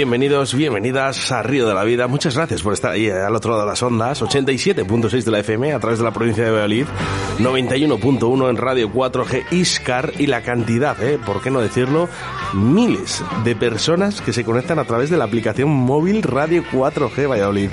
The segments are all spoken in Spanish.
Bienvenidos, bienvenidas a Río de la Vida. Muchas gracias por estar ahí eh, al otro lado de las ondas. 87.6 de la FM a través de la provincia de Valladolid. 91.1 en Radio 4G Iscar. Y la cantidad, ¿eh? ¿por qué no decirlo? Miles de personas que se conectan a través de la aplicación móvil Radio 4G Valladolid.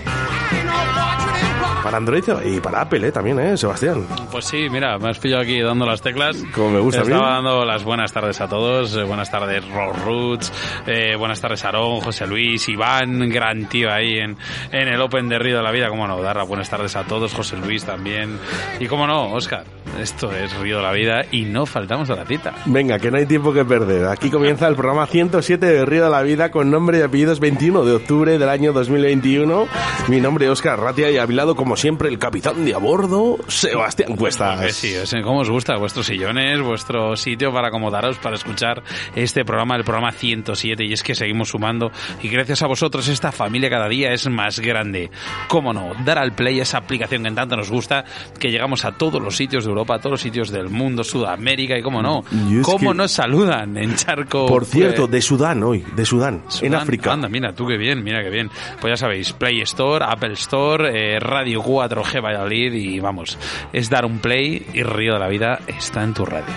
Para Android y para Apple, ¿eh? También, ¿eh, Sebastián? Pues sí, mira, me has pillado aquí dando las teclas. Como me gusta Estaba dando las buenas tardes a todos. Eh, buenas tardes, Ross Roots. Eh, buenas tardes, Aarón, José Luis, Iván, gran tío ahí en, en el Open de Río de la Vida. Cómo no, dar las buenas tardes a todos. José Luis también. Y cómo no, Oscar. Esto es Río de la Vida y no faltamos a la cita. Venga, que no hay tiempo que perder. Aquí comienza el programa 107 de Río de la Vida con nombre y apellidos 21 de octubre del año 2021. Mi nombre es Oscar Ratia y a mi lado, como siempre, el capitán de a bordo, Sebastián Cuestas. Que sí, es cómo os gusta vuestros sillones, vuestro sitio para acomodaros, para escuchar este programa, el programa 107. Y es que seguimos sumando y gracias a vosotros esta familia cada día es más grande. Cómo no, dar al play esa aplicación que tanto nos gusta, que llegamos a todos los sitios de Europa, a todos los sitios del mundo, Sudamérica y cómo no, cómo nos saludan en Charco. Por cierto, de Sudán hoy, de Sudán, en África. Anda, mira, tú qué bien, mira qué bien. Pues ya sabéis, Play Store, Apple Store, eh, Radio 4G Valladolid y vamos, es dar un play y Río de la Vida está en tu radio.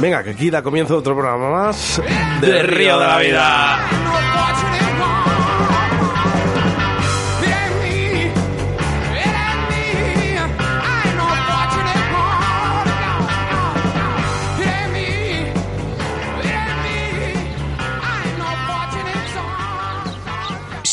Venga, que aquí da comienzo otro programa más de, Río de la Vida.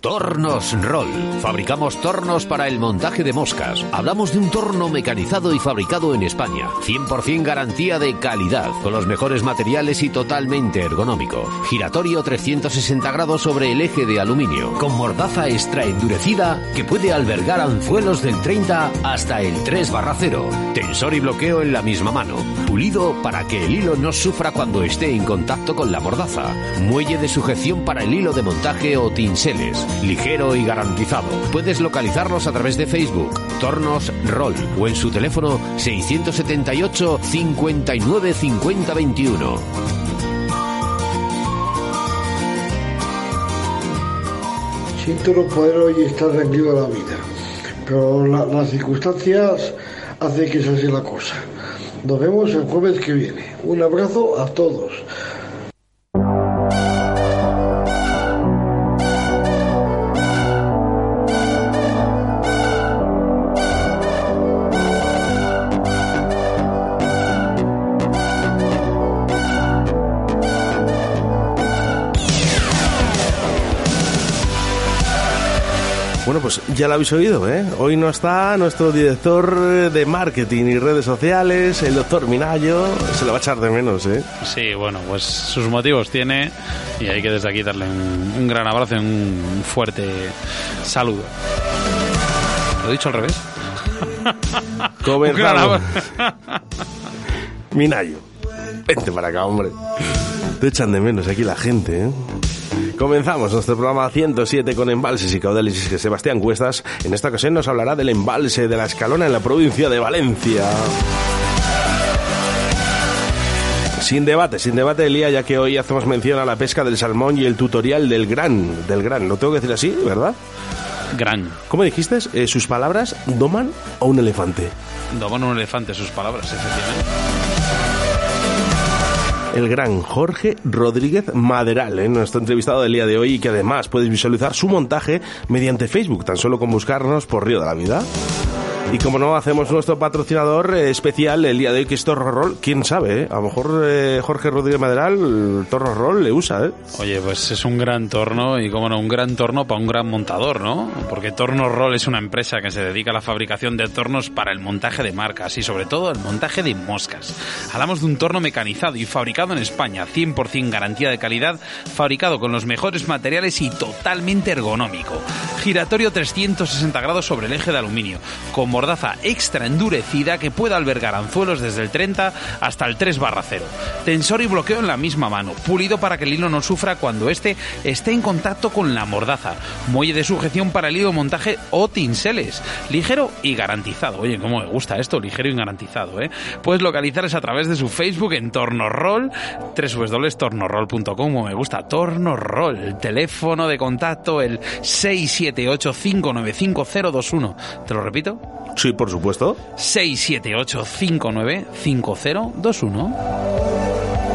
Tornos Roll. Fabricamos tornos para el montaje de moscas. Hablamos de un torno mecanizado y fabricado en España. 100% garantía de calidad, con los mejores materiales y totalmente ergonómico. Giratorio 360 grados sobre el eje de aluminio, con mordaza extra endurecida que puede albergar anzuelos del 30 hasta el 3 barra 0. Tensor y bloqueo en la misma mano. Pulido para que el hilo no sufra cuando esté en contacto con la mordaza. Muelle de sujeción para el hilo de montaje o tinseles ligero y garantizado. Puedes localizarlos a través de Facebook, Tornos Roll o en su teléfono 678 59 50 21. Siento no poder hoy estar tranquilo en la vida, pero la- las circunstancias hacen que sea así la cosa. Nos vemos el jueves que viene. Un abrazo a todos. Bueno, pues ya lo habéis oído, ¿eh? Hoy no está nuestro director de marketing y redes sociales, el doctor Minayo. Se lo va a echar de menos, ¿eh? Sí, bueno, pues sus motivos tiene y hay que desde aquí darle un, un gran abrazo y un fuerte saludo. ¿Lo he dicho al revés? Un gran Comenzamos. Minayo, vente para acá, hombre. Te echan de menos aquí la gente, ¿eh? Comenzamos nuestro programa 107 con embalses y caudales y que Sebastián Cuestas en esta ocasión nos hablará del embalse de la Escalona en la provincia de Valencia. Sin debate, sin debate, Elía, ya que hoy hacemos mención a la pesca del salmón y el tutorial del gran, del gran, lo tengo que decir así, ¿verdad? Gran. ¿Cómo dijiste? Eh, sus palabras, ¿doman a un elefante? Doman un elefante sus palabras, efectivamente. El gran Jorge Rodríguez Maderal, ¿eh? nuestro entrevistado del día de hoy, y que además puedes visualizar su montaje mediante Facebook, tan solo con buscarnos por Río de la Vida. Y como no, hacemos nuestro patrocinador eh, especial el día de hoy, que es Torro Roll. ¿Quién sabe? eh? A lo mejor eh, Jorge Rodríguez Maderal, el Torro Roll le usa, ¿eh? Oye, pues es un gran torno y, como no, un gran torno para un gran montador, ¿no? Porque Torno Roll es una empresa que se dedica a la fabricación de tornos para el montaje de marcas y, sobre todo, el montaje de moscas. Hablamos de un torno mecanizado y fabricado en España, 100% garantía de calidad, fabricado con los mejores materiales y totalmente ergonómico. Giratorio 360 grados sobre el eje de aluminio, con mordaza extra endurecida que puede albergar anzuelos desde el 30 hasta el 3 barra 0. Tensor y bloqueo en la misma mano, pulido para que el hilo no sufra cuando éste esté en contacto con la mordaza. Muelle de sujeción para el hilo montaje o tinseles. Ligero y garantizado. Oye, cómo me gusta esto, ligero y garantizado, ¿eh? Puedes localizarles a través de su Facebook en Tornorroll, www.tornorroll.com, me gusta, Tornorroll. Teléfono de contacto el 678 595 ¿Te lo repito? Sí, por supuesto. 678 595021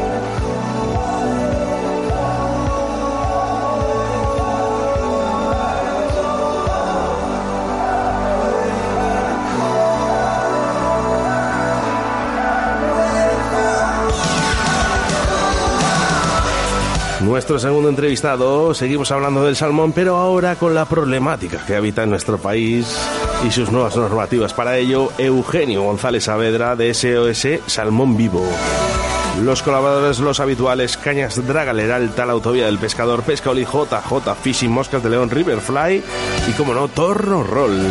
Nuestro segundo entrevistado, seguimos hablando del salmón, pero ahora con la problemática que habita en nuestro país y sus nuevas normativas. Para ello, Eugenio González Saavedra de SOS Salmón Vivo. Los colaboradores, los habituales, Cañas Dragalera, Alta, la Autovía del Pescador, Pesca Oli, JJ, Fishing, Moscas de León, Riverfly y, como no, Torno Roll.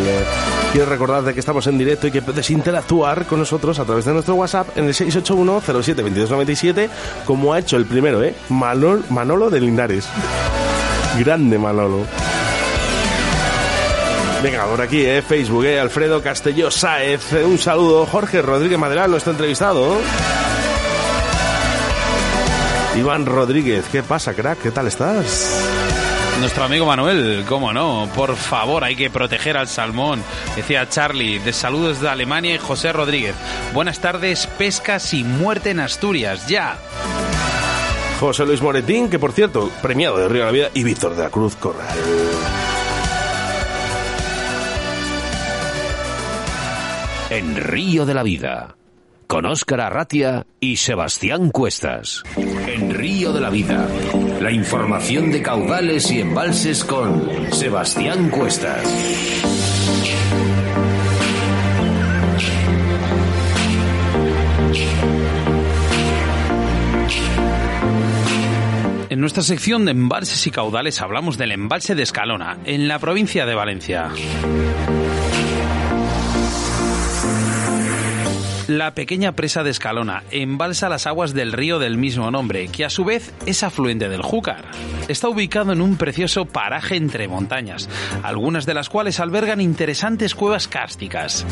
Quiero recordarte que estamos en directo y que puedes interactuar con nosotros a través de nuestro WhatsApp en el 681-07-2297, como ha hecho el primero, ¿eh? Manolo de Linares. Grande Manolo. Venga, por aquí, ¿eh? Facebook, ¿eh? Alfredo Castelló Saez. Un saludo. Jorge Rodríguez Madera, nuestro entrevistado. Iván Rodríguez, ¿qué pasa, crack? ¿Qué tal estás? Nuestro amigo Manuel, cómo no, por favor, hay que proteger al salmón. Decía Charlie, de saludos de Alemania y José Rodríguez. Buenas tardes, pescas y muerte en Asturias, ya. José Luis Moretín, que por cierto, premiado de Río de la Vida, y Víctor de la Cruz Corral. En Río de la Vida con Óscar Arratia y Sebastián Cuestas. En Río de la Vida, la información de caudales y embalses con Sebastián Cuestas. En nuestra sección de embalses y caudales hablamos del embalse de Escalona, en la provincia de Valencia. La pequeña presa de Escalona embalsa las aguas del río del mismo nombre, que a su vez es afluente del Júcar. Está ubicado en un precioso paraje entre montañas, algunas de las cuales albergan interesantes cuevas cársticas.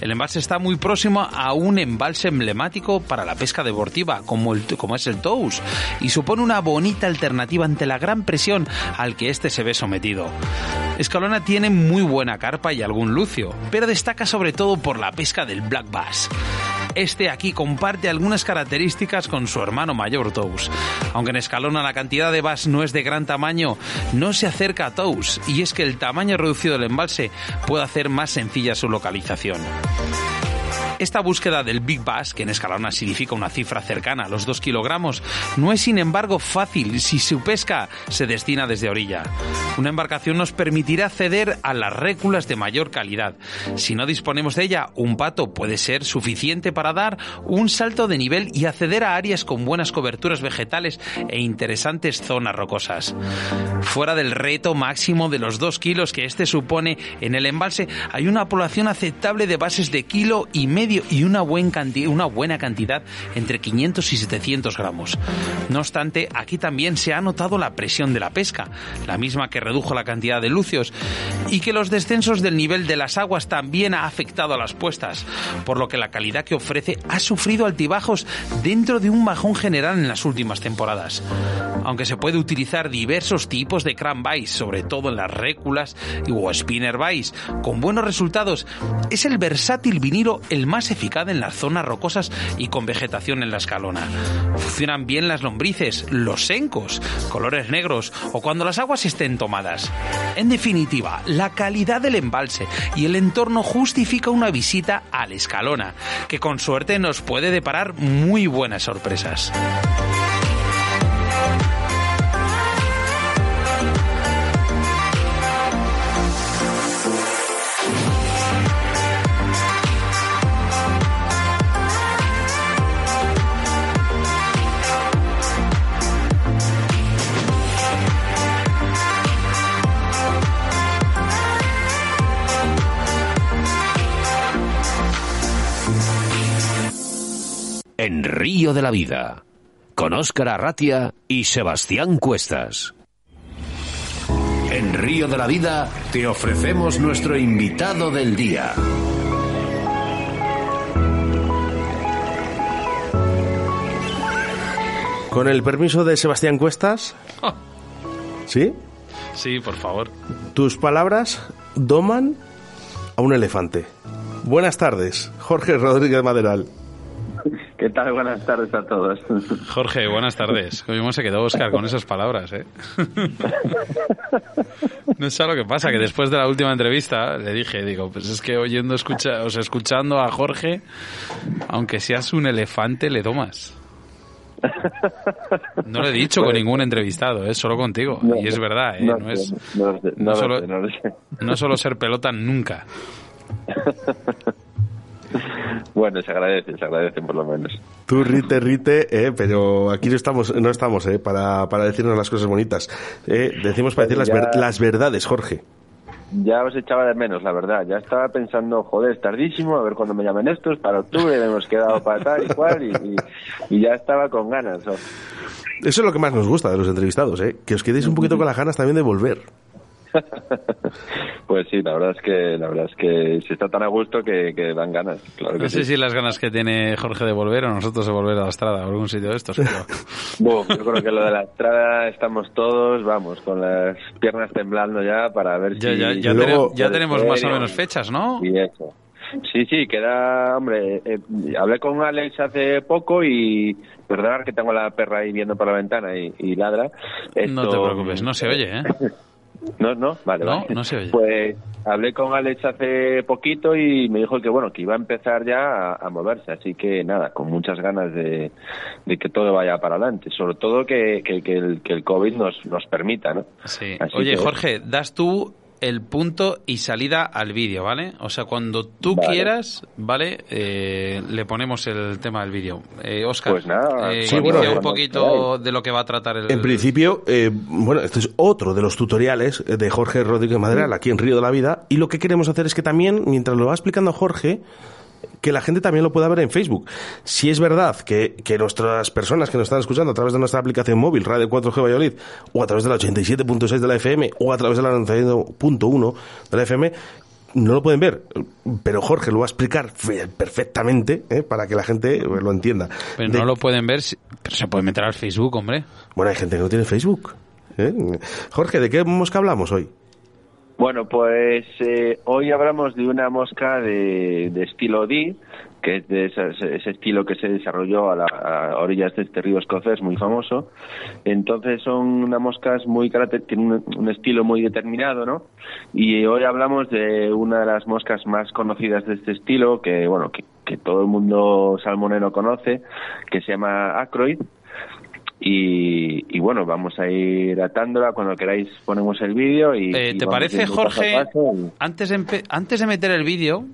El embalse está muy próximo a un embalse emblemático para la pesca deportiva, como, como es el Tous, y supone una bonita alternativa ante la gran presión al que éste se ve sometido. Escalona tiene muy buena carpa y algún lucio, pero destaca sobre todo por la pesca del black bass. Este aquí comparte algunas características con su hermano mayor Tous. Aunque en Escalona la cantidad de bass no es de gran tamaño, no se acerca a Tous y es que el tamaño reducido del embalse puede hacer más sencilla su localización. Esta búsqueda del Big Bass, que en Escalona significa una cifra cercana a los 2 kilogramos, no es sin embargo fácil si su pesca se destina desde orilla. Una embarcación nos permitirá acceder a las réculas de mayor calidad. Si no disponemos de ella, un pato puede ser suficiente para dar un salto de nivel y acceder a áreas con buenas coberturas vegetales e interesantes zonas rocosas. Fuera del reto máximo de los 2 kilos que este supone en el embalse, hay una población aceptable de bases de kilo y medio y una, buena cantidad entre 500 y 700 gramos. No obstante, aquí también se ha notado la presión de la pesca, la misma que redujo la cantidad de lucios, y que los descensos del nivel de las aguas también ha afectado a las puestas, por lo que la calidad que ofrece ha sufrido altibajos dentro de un bajón general en las últimas temporadas. Aunque se puede utilizar diversos tipos de cram sobre todo en las réculas o spinner vice, con buenos resultados, es el versátil vinilo el más eficaz en las zonas rocosas y con vegetación en la escalona. Funcionan bien las lombrices, los sencos, colores negros o cuando las aguas estén tomadas. En definitiva, la calidad del embalse y el entorno justifica una visita a la escalona, que con suerte nos puede deparar muy buenas sorpresas. Río de la Vida, con Óscar Arratia y Sebastián Cuestas. En Río de la Vida te ofrecemos nuestro invitado del día. Con el permiso de Sebastián Cuestas. ¿Sí? Sí, por favor. Tus palabras doman a un elefante. Buenas tardes, Jorge Rodríguez Maderal. ¿Qué tal? Buenas tardes a todos. Jorge, buenas tardes. Cómo se quedó Oscar con esas palabras, ¿eh? No sé lo que pasa, que después de la última entrevista le dije, digo, pues es que oyendo, escucha, o sea, escuchando a Jorge, aunque seas un elefante, le domas. No lo he dicho con ningún entrevistado, es solo contigo. y es verdad, ¿eh? no, es no solo, no solo ser pelota nunca. Bueno, se agradece, se agradece por lo menos. Tú rite, rite, eh, pero aquí no estamos, no estamos eh, para, para decirnos las cosas bonitas. Eh, decimos para decir las, las verdades, Jorge. Ya os echaba de menos, la verdad. Ya estaba pensando, joder, es tardísimo, a ver cuando me llamen estos, para octubre hemos quedado para tal y cual, y, ya estaba con ganas. Eso es lo que más nos gusta de los entrevistados, ¿eh? que os quedéis un poquito con las ganas también de volver. pues sí, la verdad es que la verdad es que se está tan a gusto que, dan ganas. Claro no sé si las ganas que tiene Jorge de volver o nosotros de volver a la estrada o algún sitio de estos. yo creo que lo de la estrada estamos todos, vamos, con las piernas temblando ya para ver si... Ya, ya, tenemos más o menos fechas, ¿no? Y eso. Sí, sí, queda, hombre, eh, hablé con Alex hace poco y perdonad que tengo la perra ahí viendo por la ventana y, ladra. No te preocupes, no se oye, ¿eh? No, no, vale, no, no se oye. Pues hablé con Alex hace poquito y me dijo que bueno, que iba a empezar ya a, moverse, así que nada, con muchas ganas de, que todo vaya para adelante, sobre todo que, que, el, que el COVID nos, nos permita, ¿no? Sí. Oye, Jorge, das tú el punto y salida al vídeo, ¿vale? O sea, cuando tú quieras, ¿vale? Eh, le ponemos el tema del vídeo. Eh, Oscar, pues nada, eh, un poquito de lo que va a tratar el... En principio, eh, bueno, este es otro de los tutoriales de Jorge Rodríguez Madral aquí en Río de la Vida y lo que queremos hacer es que también, mientras lo va explicando Jorge, que la gente también lo pueda ver en Facebook. Si es verdad que, que nuestras personas que nos están escuchando a través de nuestra aplicación móvil, Radio 4G Valladolid, o a través de la 87.6 de la FM, o a través de la 91.1 de la FM, no lo pueden ver, pero Jorge lo va a explicar perfectamente ¿eh? para que la gente eh, lo entienda. Pero no lo pueden ver, pero se puede meter al Facebook, hombre. Bueno, hay gente que no tiene Facebook. ¿eh? Jorge, ¿de qué mosca hablamos hoy? Bueno, pues eh, hoy hablamos de una mosca de, estilo D, que es de ese, estilo que se desarrolló a, la, orillas de este río escocés muy famoso. Entonces son unas moscas muy tienen un, estilo muy determinado, ¿no? Y hoy hablamos de una de las moscas más conocidas de este estilo, que bueno, que, que todo el mundo salmonero conoce, que se llama acroid y, bueno, vamos a ir atándola. Cuando queráis ponemos el vídeo y... Eh, ¿Te parece, Jorge, antes, de antes de meter el vídeo,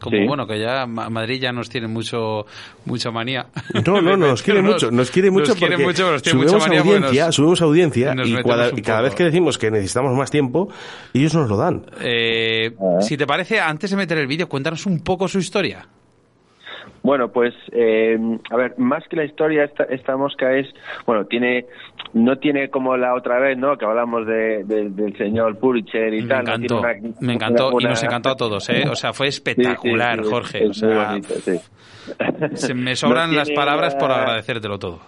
como bueno, que ya Madrid ya nos tiene mucho mucha manía. No, no, nos quiere mucho, nos quiere mucho porque subimos audiencia, subimos audiencia y, cada, vez que decimos que necesitamos más tiempo, ellos nos lo dan. Eh, si te parece, antes de meter el vídeo, cuéntanos un poco su historia. Bueno, pues, eh, a ver, más que la historia, esta, esta mosca es, bueno, tiene, no tiene como la otra vez, ¿no? Que hablamos de, del señor Pulitzer y me tal. Encantó, me encantó, y nos encantó a todos, ¿eh? O sea, fue espectacular, Jorge. o sea, se me sobran las palabras por agradecértelo todo.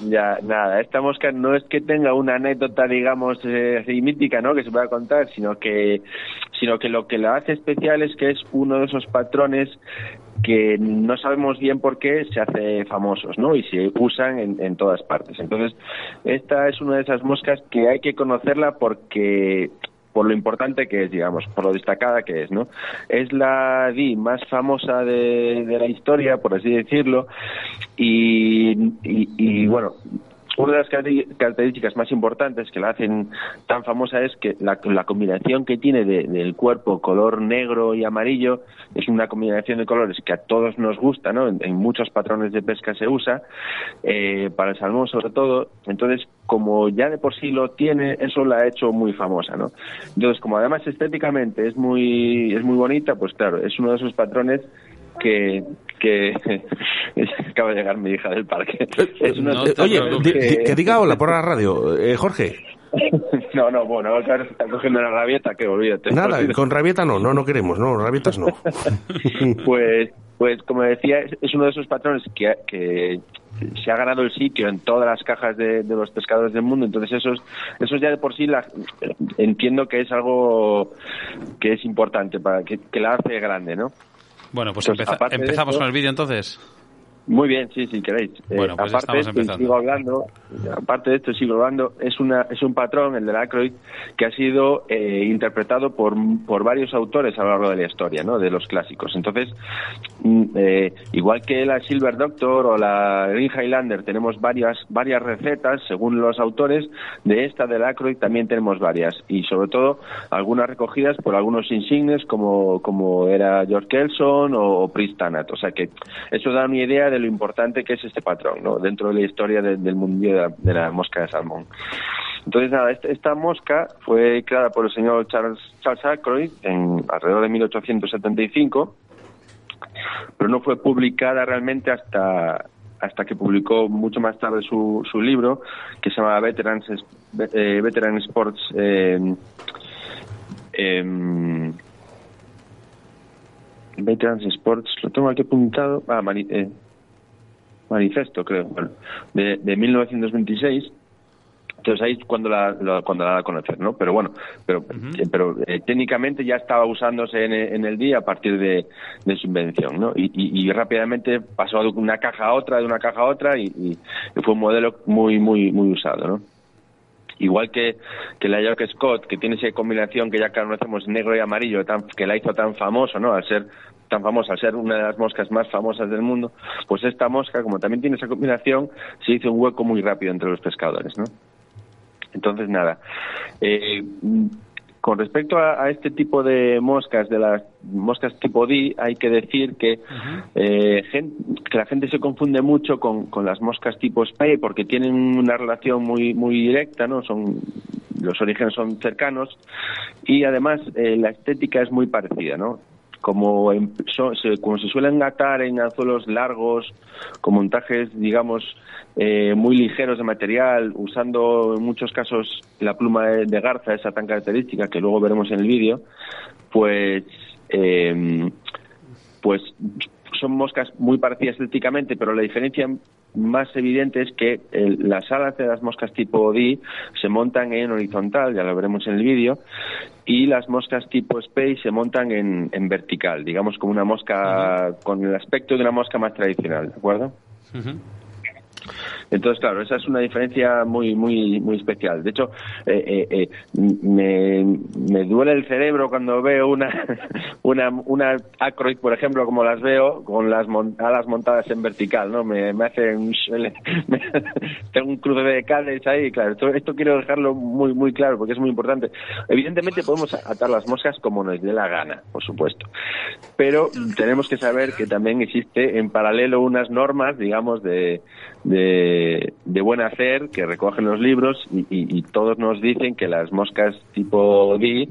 Ya, nada, esta mosca no es que tenga una anécdota, digamos, eh, así mítica, ¿no? Que se pueda contar, sino que, sino que lo que la hace especial es que es uno de esos patrones que no sabemos bien por qué se hace famosos, ¿no? Y se usan en, en, todas partes. Entonces, esta es una de esas moscas que hay que conocerla porque por lo importante que es, digamos, por lo destacada que es, ¿no? Es la di más famosa de, de la historia, por así decirlo, y, y, y bueno, una de las características más importantes que la hacen tan famosa es que la, combinación que tiene del cuerpo color negro y amarillo es una combinación de colores que a todos nos gusta, ¿no? En, muchos patrones de pesca se usa, eh, para el salmón sobre todo. Entonces, como ya de por sí lo tiene, eso la ha hecho muy famosa, ¿no? Entonces, como además estéticamente es muy, es muy bonita, pues claro, es uno de esos patrones que, que acaba de llegar mi hija del parque. Oye, que... diga hola por la radio, eh, Jorge. No, no, bueno, está cogiendo la rabieta, que olvídate. Nada, con rabieta no, no, no queremos, no, rabietas no. pues, pues como decía, es uno de esos patrones que, que se ha ganado el sitio en todas las cajas de, los pescadores del mundo. Entonces, eso, eso ya de por sí la, entiendo que es algo que es importante, para que, la hace grande, ¿no? Bueno, pues empezamos con el vídeo entonces. Muy bien, sí, si queréis. Eh, bueno, pues aparte de esto, sigo hablando, aparte de esto, sigo hablando, es, una, es un patrón, el de Ackroyd, que ha sido eh, interpretado por, por varios autores a lo largo de la historia, ¿no? De los clásicos. Entonces, mm, eh, igual que la Silver Doctor o la Green Highlander, tenemos varias, varias recetas según los autores, de esta del Ackroyd también tenemos varias. Y sobre todo, algunas recogidas por algunos insignes como, como era George Kelson o, o Pristanat. O sea que eso da una idea de lo importante que es este patrón ¿no? dentro de la historia del mundo de la, mosca de salmón. Entonces, nada, esta, mosca fue creada por el señor Charles, Charles Ackroyd en alrededor de 1875, pero no fue publicada realmente hasta hasta que publicó mucho más tarde su, su libro, que se llama Veterans, eh, Veteran Sports eh, eh, Veterans Sports, lo tengo aquí apuntado, ah, eh, manifesto, creo, bueno, de, de 1926. Entonces ahí es cuando la, cuando la da a conocer, ¿no? Pero bueno, pero, eh, pero eh, técnicamente ya estaba usándose en, el día a partir de, su invención, ¿no? Y, y, rápidamente pasó de una caja a otra, de una caja a otra y, fue un modelo muy, muy, muy usado, ¿no? Igual que, que la York Scott, que tiene esa combinación que ya conocemos negro y amarillo, tan, que la hizo tan famoso, ¿no? Al ser tan famosa, al ser una de las moscas más famosas del mundo, pues esta mosca, como también tiene esa combinación, se hizo un hueco muy rápido entre los pescadores, ¿no? Entonces, nada. Eh, con respecto a, este tipo de moscas, de las moscas tipo D, hay que decir que, eh, que la gente se confunde mucho con, con, las moscas tipo Spey porque tienen una relación muy muy directa, ¿no? Son los orígenes son cercanos y además eh, la estética es muy parecida, ¿no? Como, se, como se suelen atar en anzuelos largos, con montajes, digamos, eh, muy ligeros de material, usando en muchos casos la pluma de, garza, esa tan característica que luego veremos en el vídeo, pues, eh, pues son moscas muy parecidas estéticamente, pero la diferencia más evidente es que las alas de las moscas tipo D se montan en horizontal, ya lo veremos en el vídeo, y las moscas tipo Space se montan en, vertical, digamos como una mosca con el aspecto de una mosca más tradicional, ¿de acuerdo? Entonces, claro, esa es una diferencia muy, muy, muy especial. De hecho, eh, eh, eh me, me, duele el cerebro cuando veo una, una, una Acroid, por ejemplo, como las veo, con las alas montadas en vertical, ¿no? Me, me hace un, tengo un cruce de cables ahí, claro. Esto, esto quiero dejarlo muy, muy claro porque es muy importante. Evidentemente podemos atar las moscas como nos dé la gana, por supuesto. Pero tenemos que saber que también existe en paralelo unas normas, digamos, de, de, buen hacer que recogen los libros y, todos nos dicen que las moscas tipo D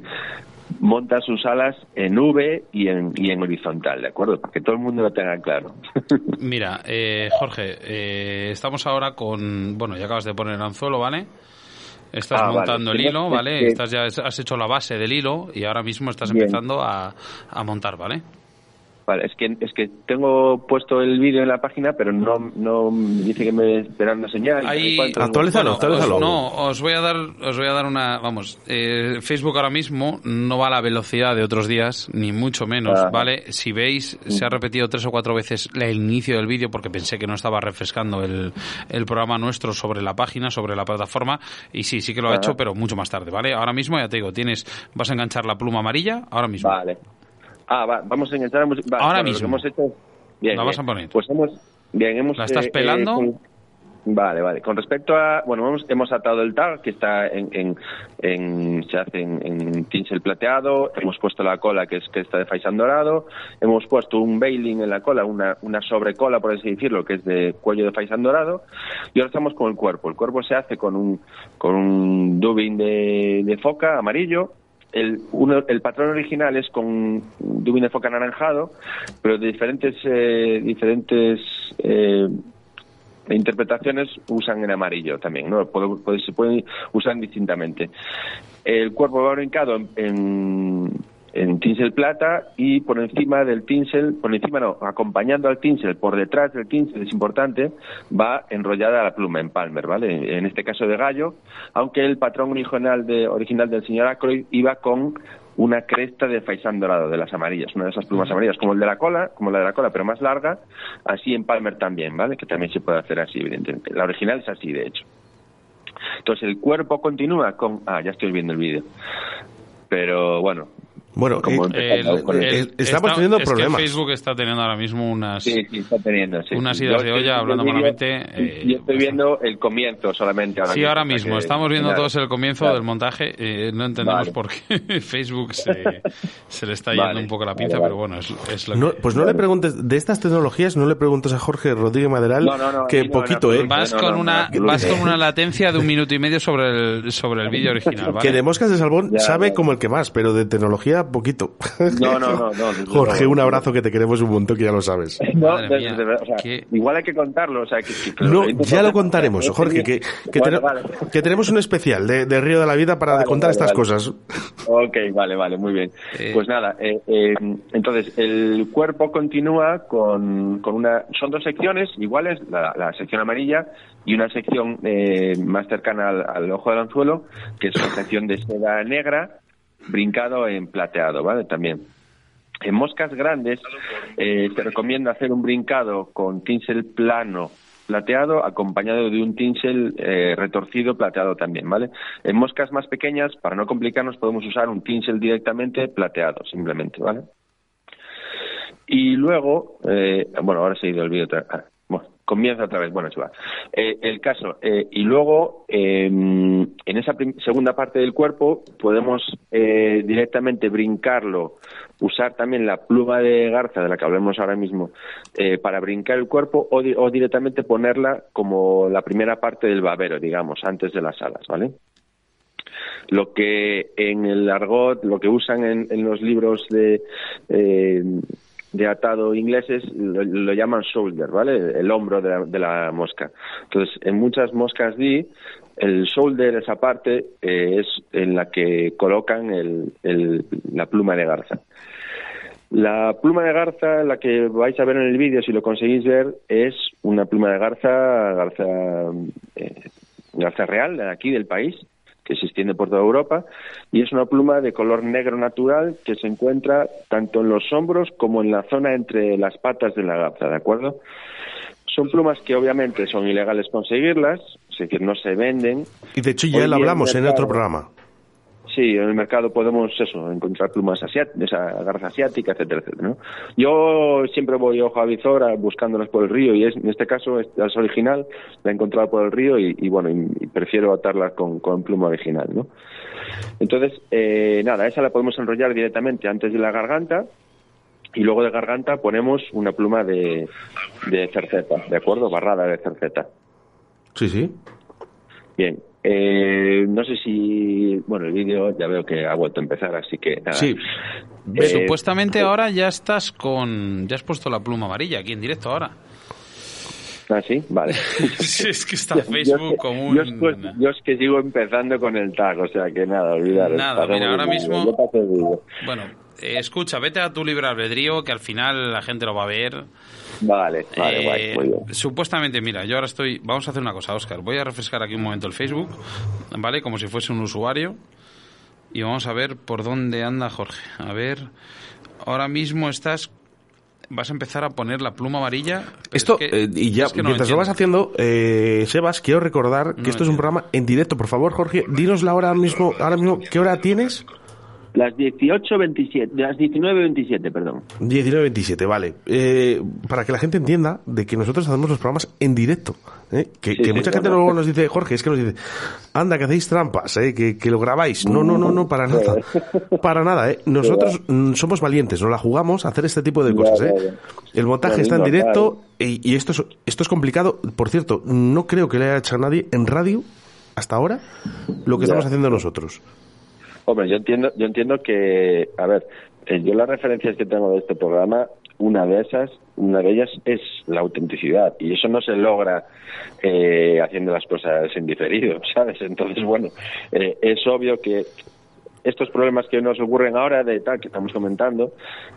montan sus alas en V y en, y en horizontal, ¿de acuerdo? Para que todo el mundo lo tenga claro. Mira, eh, Jorge, eh, estamos ahora con, bueno, ya acabas de poner el anzuelo, ¿vale? Estás ah, montando el hilo, ¿vale? Estás ya has hecho la base del hilo y ahora mismo estás empezando a, a montar, ¿vale? Vale, es que, es que tengo puesto el vídeo en la página, pero no, no dice que me esperando señal. Ahí, actualízalo, no, os voy a dar, os voy a dar una, vamos, eh, Facebook ahora mismo no va a la velocidad de otros días, ni mucho menos, ah. ¿vale? Si veis, se ha repetido tres o cuatro veces el inicio del vídeo porque pensé que no estaba refrescando el, el programa nuestro sobre la página, sobre la plataforma, y sí, sí que lo ha hecho, pero mucho más tarde, ¿vale? Ahora mismo, ya te digo, tienes, vas a enganchar la pluma amarilla, ahora mismo. Vale. Ah, vamos a enganchar Ahora mismo. Hemos hecho... Bien, vamos a poner. Pues hemos... Bien, hemos... ¿La estás eh, pelando? Eh, vale, vale. Con respecto a... Bueno, hemos, hemos atado el tag, que está en... en, se hace en, en tinsel plateado. Hemos puesto la cola, que es que está de faisán dorado. Hemos puesto un bailing en la cola, una, una sobrecola, por así decirlo, que es de cuello de faisán dorado. Y ahora estamos con el cuerpo. El cuerpo se hace con un, con un dubbing de, de foca amarillo el, uno, el patrón original es con de un enfoque anaranjado, pero de diferentes eh, diferentes eh, interpretaciones usan en amarillo también, ¿no? se pueden usar distintamente. El cuerpo va brincado en en tinsel plata y por encima del tinsel, por encima no, acompañando al tinsel, por detrás del tinsel, es importante, va enrollada la pluma en palmer, ¿vale? En este caso de gallo, aunque el patrón original, de, original del señor Ackroyd iba con una cresta de faisán dorado, de las amarillas, una de esas plumas amarillas, como el de la cola, como la de la cola, pero más larga, así en palmer también, ¿vale? Que también se puede hacer así, evidentemente. La original es así, de hecho. Entonces el cuerpo continúa con... Ah, ya estoy viendo el vídeo. Pero bueno, bueno, eh, estamos teniendo problemas. Facebook está teniendo ahora mismo unas, sí, sí, está teniendo, unas ideas de olla, hablando malamente. Eh, yo estoy viendo el comienzo solamente. Ahora sí, ahora mismo. Estamos viendo todos el comienzo del montaje. Eh, no entendemos por qué Facebook se, se, le está yendo un poco la pinza, pero bueno, es, lo Pues no le preguntes, de estas tecnologías, no le preguntes a Jorge Rodríguez Maderal que poquito, ¿eh? Vas con, una, vas con una latencia de un minuto y medio sobre el, sobre el vídeo original. Que de moscas de salmón sabe como el que más, pero de tecnología poquito. No, no, no. Jorge, un abrazo que te queremos un montón, que ya lo sabes. Igual hay que contarlo. O sea, no, ya lo contaremos, Jorge, que, que, tenemos un especial de, Río de la Vida para contar estas cosas. Ok, vale, vale, muy bien. Eh. Pues nada, eh, eh, entonces el cuerpo continúa con, con una. Son dos secciones iguales, la, la sección amarilla y una sección más cercana al, al, ojo del anzuelo, que es una sección de seda negra brincado en plateado, ¿vale? También. En moscas grandes eh, te recomiendo hacer un brincado con tinsel plano plateado acompañado de un tinsel eh, retorcido plateado también, ¿vale? En moscas más pequeñas, para no complicarnos, podemos usar un tinsel directamente plateado, simplemente, ¿vale? Y luego, eh, bueno, ahora se ha ido el vídeo. Comienza otra vez. Bueno, se va. Eh, el caso. Eh, y luego, em, en esa segunda parte del cuerpo, podemos eh, directamente brincarlo, usar también la pluma de garza, de la que hablemos ahora mismo, para brincar el cuerpo o, directamente ponerla como la primera parte del babero, digamos, antes de las alas, ¿vale? Lo que en el argot, lo que usan en, en los libros de de atado ingleses lo, llaman shoulder, ¿vale? El hombro de la, mosca. Entonces, en muchas moscas D, el shoulder, esa parte, eh, es en la que colocan la pluma de garza. La pluma de garza, la que vais a ver en el vídeo, si lo conseguís ver, es una pluma de garza, garza, eh, garza real, de aquí del país, que se extiende por toda Europa y es una pluma de color negro natural que se encuentra tanto en los hombros como en la zona entre las patas de la garza, ¿de acuerdo? Son plumas que obviamente son ilegales conseguirlas, es decir, no se venden. Y de hecho ya lo hablamos en otro programa. Sí, en el mercado podemos eso, encontrar plumas asiáticas, garza asiática, etcétera, etcétera. ¿no? Yo siempre voy ojo a visor buscándolas por el río y es, en este caso es, original, la he encontrado por el río y, bueno, y, prefiero atarla con, con, pluma original, ¿no? Entonces, eh, nada, esa la podemos enrollar directamente antes de la garganta y luego de garganta ponemos una pluma de, de cerceta, ¿de acuerdo? Barrada de cerceta. Sí, sí. Bien, eh, no sé si, bueno, el vídeo ya veo que ha vuelto a empezar, así que nada. Sí. Eh, Supuestamente ahora ya estás con, ya has puesto la pluma amarilla aquí en directo ahora. Ah, sí, vale. es que está Facebook como un... Yo, es que sigo empezando con el tag, o sea que nada, olvidar. Nada, mira, ahora mismo... Bueno, eh, escucha, vete a tu libre albedrío, que al final la gente lo va a ver. Vale, vale, eh, Supuestamente, mira, yo ahora estoy. Vamos a hacer una cosa, Oscar. Voy a refrescar aquí un momento el Facebook, ¿vale? Como si fuese un usuario. Y vamos a ver por dónde anda Jorge. A ver. Ahora mismo estás vas a empezar a poner la pluma amarilla. Esto, eh, y ya, mientras lo vas haciendo, eh, Sebas, quiero recordar que esto es un programa en directo. Por favor, Jorge, dinos la hora mismo, ahora mismo, ¿qué hora tienes? Las 18.27, las 19.27, perdón. 19.27, vale. Eh, para que la gente entienda de que nosotros hacemos los programas en directo. ¿eh? Que, mucha gente luego nos dice, Jorge, es que nos dice, anda, que hacéis trampas, ¿eh? que, lo grabáis. No, no, no, no, para nada. Para nada, ¿eh? Nosotros mm, somos valientes, nos la jugamos a hacer este tipo de cosas, ¿eh? El montaje está en directo y, esto, es, esto es complicado. Por cierto, no creo que le haya hecho a nadie en radio hasta ahora lo que estamos haciendo nosotros. Hombre, yo entiendo, yo entiendo que, a ver, eh, yo las referencias que tengo de este programa, una de esas, una de ellas es la autenticidad y eso no se logra eh, haciendo las cosas en diferido, ¿sabes? Entonces, bueno, eh, es obvio que estos problemas que nos ocurren ahora de tal que estamos comentando,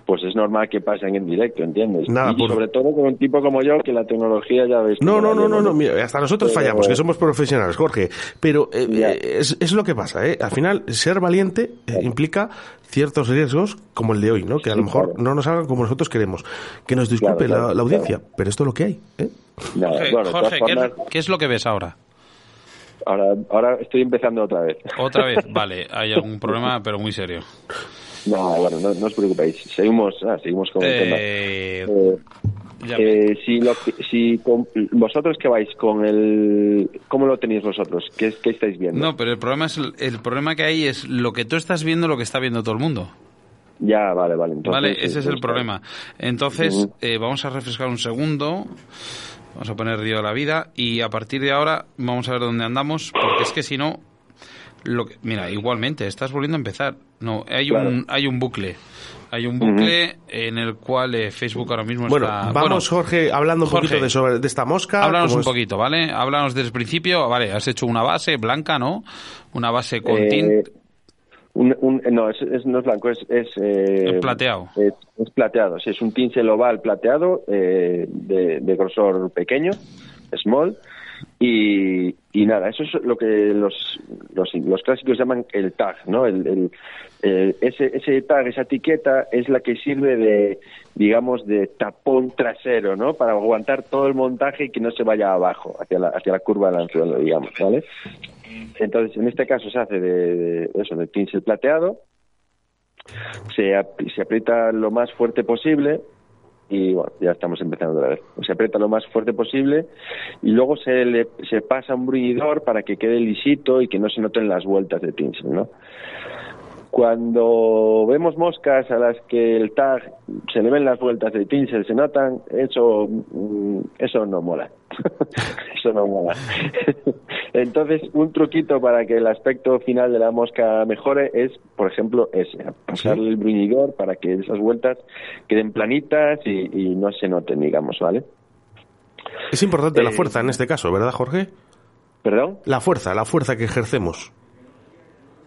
pues es normal que pasen en directo, ¿entiendes? Nada, y por- sobre todo con un tipo como yo, que la tecnología ya ves. No, no, no, no, mira, hasta nosotros Pero- fallamos, que somos profesionales, Jorge. Pero eh, eh, es, es lo que pasa, ¿eh? Al final, ser valiente eh, implica ciertos riesgos como el de hoy, ¿no? Que a lo mejor claro. no nos hagan como nosotros queremos. Que nos disculpe Claro, claro, la, la audiencia, claro. pero esto es lo que hay, ¿eh? Nada, Jorge, bueno, de todas Jorge, ¿qué, es, formas, qué es lo que ves ahora? Ahora, ahora estoy empezando otra vez. Otra vez, vale, hay algún problema, pero muy serio. No, bueno, no, no os preocupéis. Seguimos, ah, seguimos con el tema. Eh, Eh, eh, si lo si con- vosotros que vais con el cómo lo tenéis vosotros qué, qué estáis viendo No, pero el problema es el, problema que hay es lo que tú estás viendo, lo que está viendo todo el mundo. ya vale vale entonces, vale, ese es el problema. Entonces, eh, vamos a refrescar un segundo. Vamos a poner Río de la Vida y a partir de ahora vamos a ver dónde andamos, porque es que si no, lo que, mira, igualmente estás volviendo a empezar. No, hay Claro. un hay un bucle, hay un bucle en el cual eh, Facebook ahora mismo Bueno, está. vamos, Jorge, hablando un Jorge, poquito de, sobre, de esta mosca. Háblanos un es- poquito, ¿vale? Háblanos desde el principio. Vale, has hecho una base blanca, ¿no? Una base con Eh, tint. Un, un- no es, es- no es blanco es es, eh, Es plateado. es, es plateado sí es un tinsel oval plateado eh, de, de grosor pequeño small y, y nada eso es lo que los, los, los clásicos llaman el tag no el, el- el- ese ese tag esa etiqueta es la que sirve de digamos de tapón trasero no para aguantar todo el montaje y que no se vaya abajo hacia la hacia la curva del anzuelo digamos vale entonces, en este caso se hace de, de eso, de pincel plateado, se, ap- se aprieta lo más fuerte posible y bueno, ya estamos empezando otra vez. Se aprieta lo más fuerte posible y luego se le se pasa un bruñidor para que quede lisito y que no se noten las vueltas de pincel, ¿no? Cuando vemos moscas a las que el tag se le ven las vueltas de pincel, se notan, eso, mm, eso no mola. eso no mola. Entonces, un truquito para que el aspecto final de la mosca mejore es, por ejemplo, ese, pasarle el bruñidor para que esas vueltas queden planitas y, y no se noten, digamos, ¿vale? Es importante la Eh, fuerza en este caso, ¿verdad, Jorge? ¿Perdón? La fuerza, la fuerza que ejercemos.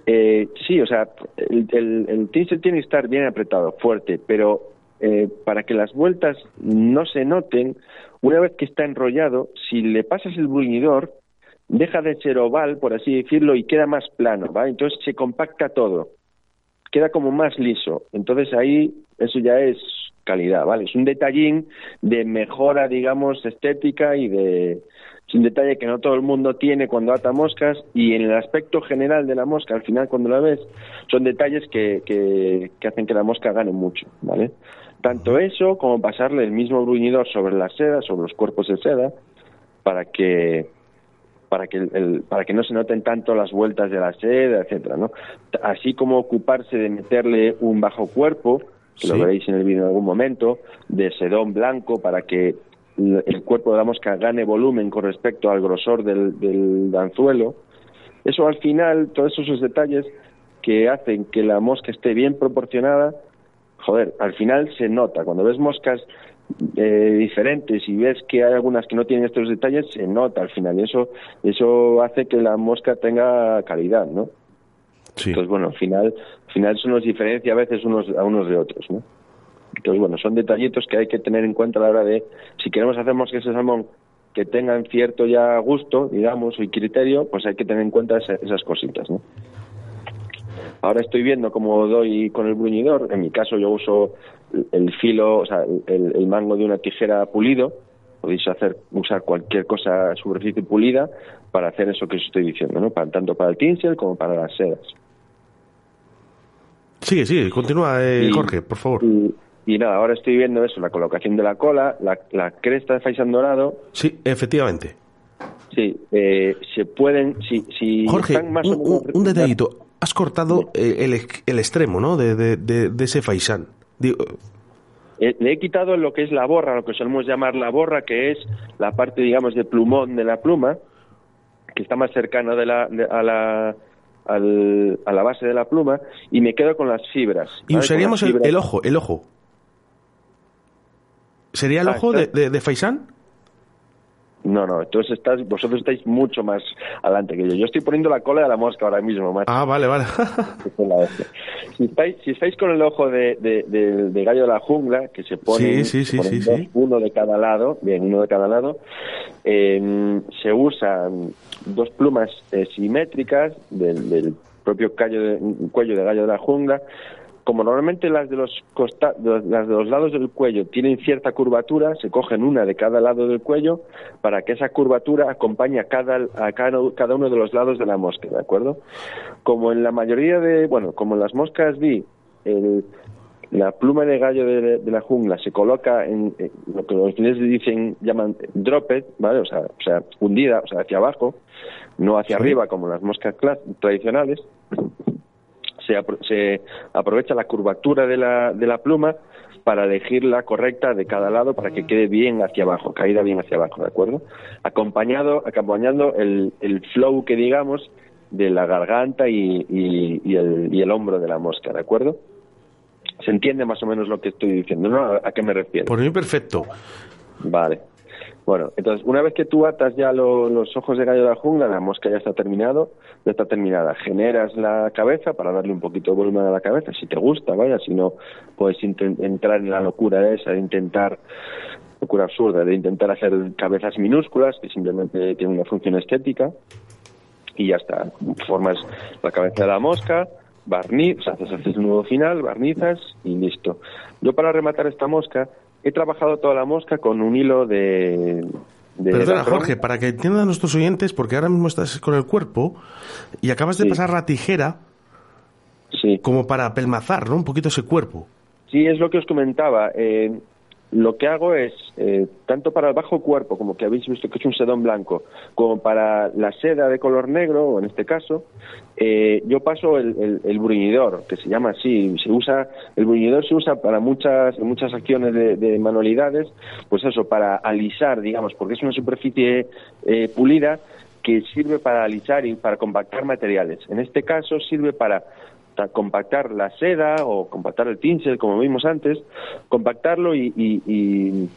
Eh, sí, o sea, el, el, el tinsel tiene que estar bien apretado, fuerte, pero eh, para que las vueltas no se noten, una vez que está enrollado, si le pasas el bruñidor, deja de ser oval, por así decirlo, y queda más plano, ¿vale? Entonces se compacta todo, queda como más liso. Entonces ahí eso ya es calidad, ¿vale? Es un detallín de mejora, digamos, estética y de... Es un detalle que no todo el mundo tiene cuando ata moscas y en el aspecto general de la mosca, al final cuando la ves, son detalles que, que, que hacen que la mosca gane mucho, ¿vale? Tanto eso como pasarle el mismo bruñidor sobre la seda, sobre los cuerpos de seda, para que para que el- para que no se noten tanto las vueltas de la seda, etcétera, ¿no? Así como ocuparse de meterle un bajo cuerpo, que Sí. lo veréis en el vídeo en algún momento, de sedón blanco para que el cuerpo de la mosca gane volumen con respecto al grosor del, del anzuelo. Eso al final, todos esos detalles que hacen que la mosca esté bien proporcionada, joder, al final se nota. Cuando ves moscas eh, diferentes y ves que hay algunas que no tienen estos detalles, se nota al final. Y eso, eso hace que la mosca tenga calidad, ¿no? Sí. Entonces, bueno, al final, al final eso nos diferencia a veces unos a unos de otros, ¿no? Entonces, bueno, son detallitos que hay que tener en cuenta a la hora de, si queremos hacer moscas de salmón que tengan cierto ya gusto, digamos, y criterio, pues hay que tener en cuenta esa- esas cositas, ¿no? Ahora estoy viendo cómo doy con el bruñidor. En mi caso yo uso el filo, o sea, el, el mango de una tijera pulido. Podéis hacer usar cualquier cosa superficie pulida para hacer eso que os estoy diciendo, ¿no? Para, tanto para el tinsel como para las sedas. Sigue, sigue, continúa, eh, Y- Jorge, por favor. Y, y nada, ahora estoy viendo eso, la colocación de la cola, la, la cresta de faisán dorado. Sí, efectivamente. Sí, eh, se pueden, si, si Jorge, están más o un, menos un- detallito. Has cortado eh, el, el extremo, ¿no? De, de, de, de ese faisán. Digo, Eh, le he quitado lo que es la borra, lo que solemos llamar la borra, que es la parte, digamos, de plumón de la pluma, que está más cercana de la, de- a, la, al, a la base de la pluma y me quedo con las fibras. Y usaríamos el, ojo, el ojo. ¿Sería el ah, ojo de, de, de Faisán? No, no, entonces estás, vosotros estáis mucho más adelante que yo. Yo estoy poniendo la cola de la mosca ahora mismo. Ah, vale, vale. si, estáis, si estáis con el ojo de, de, gallo de la jungla, que se pone uno de cada lado, bien, uno de cada lado, em, se usan dos plumas eh, simétricas del, del propio de, cuello de gallo de la jungla como normalmente las de los las de los lados del cuello tienen cierta curvatura, se cogen una de cada lado del cuello para que esa curvatura acompañe a cada, a cada, uno de los lados de la mosca, ¿de acuerdo? Como en la mayoría de, bueno, como en las moscas vi, la pluma de gallo de, la jungla se coloca en, lo que los ingleses dicen, llaman dropped, ¿vale? O sea, o sea, hundida, o sea, hacia abajo, no hacia arriba como las moscas tradicionales se, aprovecha la curvatura de la, de la pluma para elegir la correcta de cada lado para que quede bien hacia abajo, caída bien hacia abajo, ¿de acuerdo? Acompañado, acompañando el, el flow que digamos de la garganta y, y, el, y el hombro de la mosca, ¿de acuerdo? ¿Se entiende más o menos lo que estoy diciendo, no? ¿A qué me refiero? Por mí perfecto. Vale. Bueno, entonces una vez que tú atas ya los ojos de gallo de la jungla, la mosca ya está terminado, ya está terminada. Generas la cabeza para darle un poquito de volumen a la cabeza, si te gusta, vaya, si no puedes entrar en la locura esa de intentar locura absurda de intentar hacer cabezas minúsculas que simplemente tienen una función estética y ya está. Formas la cabeza de la mosca, barniz, haces, haces un nuevo final, barnizas y listo. Yo para rematar esta mosca he trabajado toda la mosca con un hilo de... Perdona, Jorge, para que entiendan nuestros oyentes, porque ahora mismo estás con el cuerpo y acabas de pasar la tijera sí. como para pelmazar, ¿no? Un poquito ese cuerpo. Sí, es lo que os comentaba. Eh, lo que hago es, eh, tanto para el bajo cuerpo, como que habéis visto que es un sedón blanco, como para la seda de color negro, en este caso, eh, yo paso el, bruñidor, que se llama así, se usa, el bruñidor se usa para muchas, muchas acciones de, manualidades, pues eso, para alisar, digamos, porque es una superficie eh, pulida que sirve para alisar y para compactar materiales. En este caso sirve para compactar la seda o compactar el tinsel, como vimos antes, compactarlo y, y,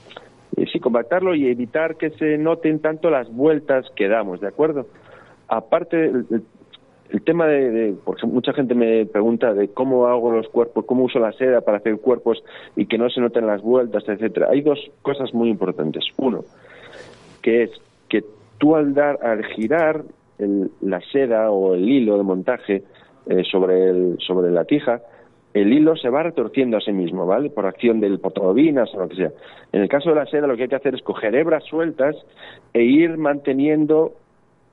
sí, compactarlo y evitar que se noten tanto las vueltas que damos, ¿de acuerdo? Aparte, el, tema de, porque mucha gente me pregunta de cómo hago los cuerpos, cómo uso la seda para hacer cuerpos y que no se noten las vueltas, etcétera. Hay dos cosas muy importantes. Uno, que es que tú al dar, al girar la seda o el hilo de montaje, eh, sobre, el, sobre la tija, el hilo se va retorciendo a sí mismo, ¿vale? Por acción del potrobinas o lo que sea. En el caso de la seda, lo que hay que hacer es coger hebras sueltas e ir manteniendo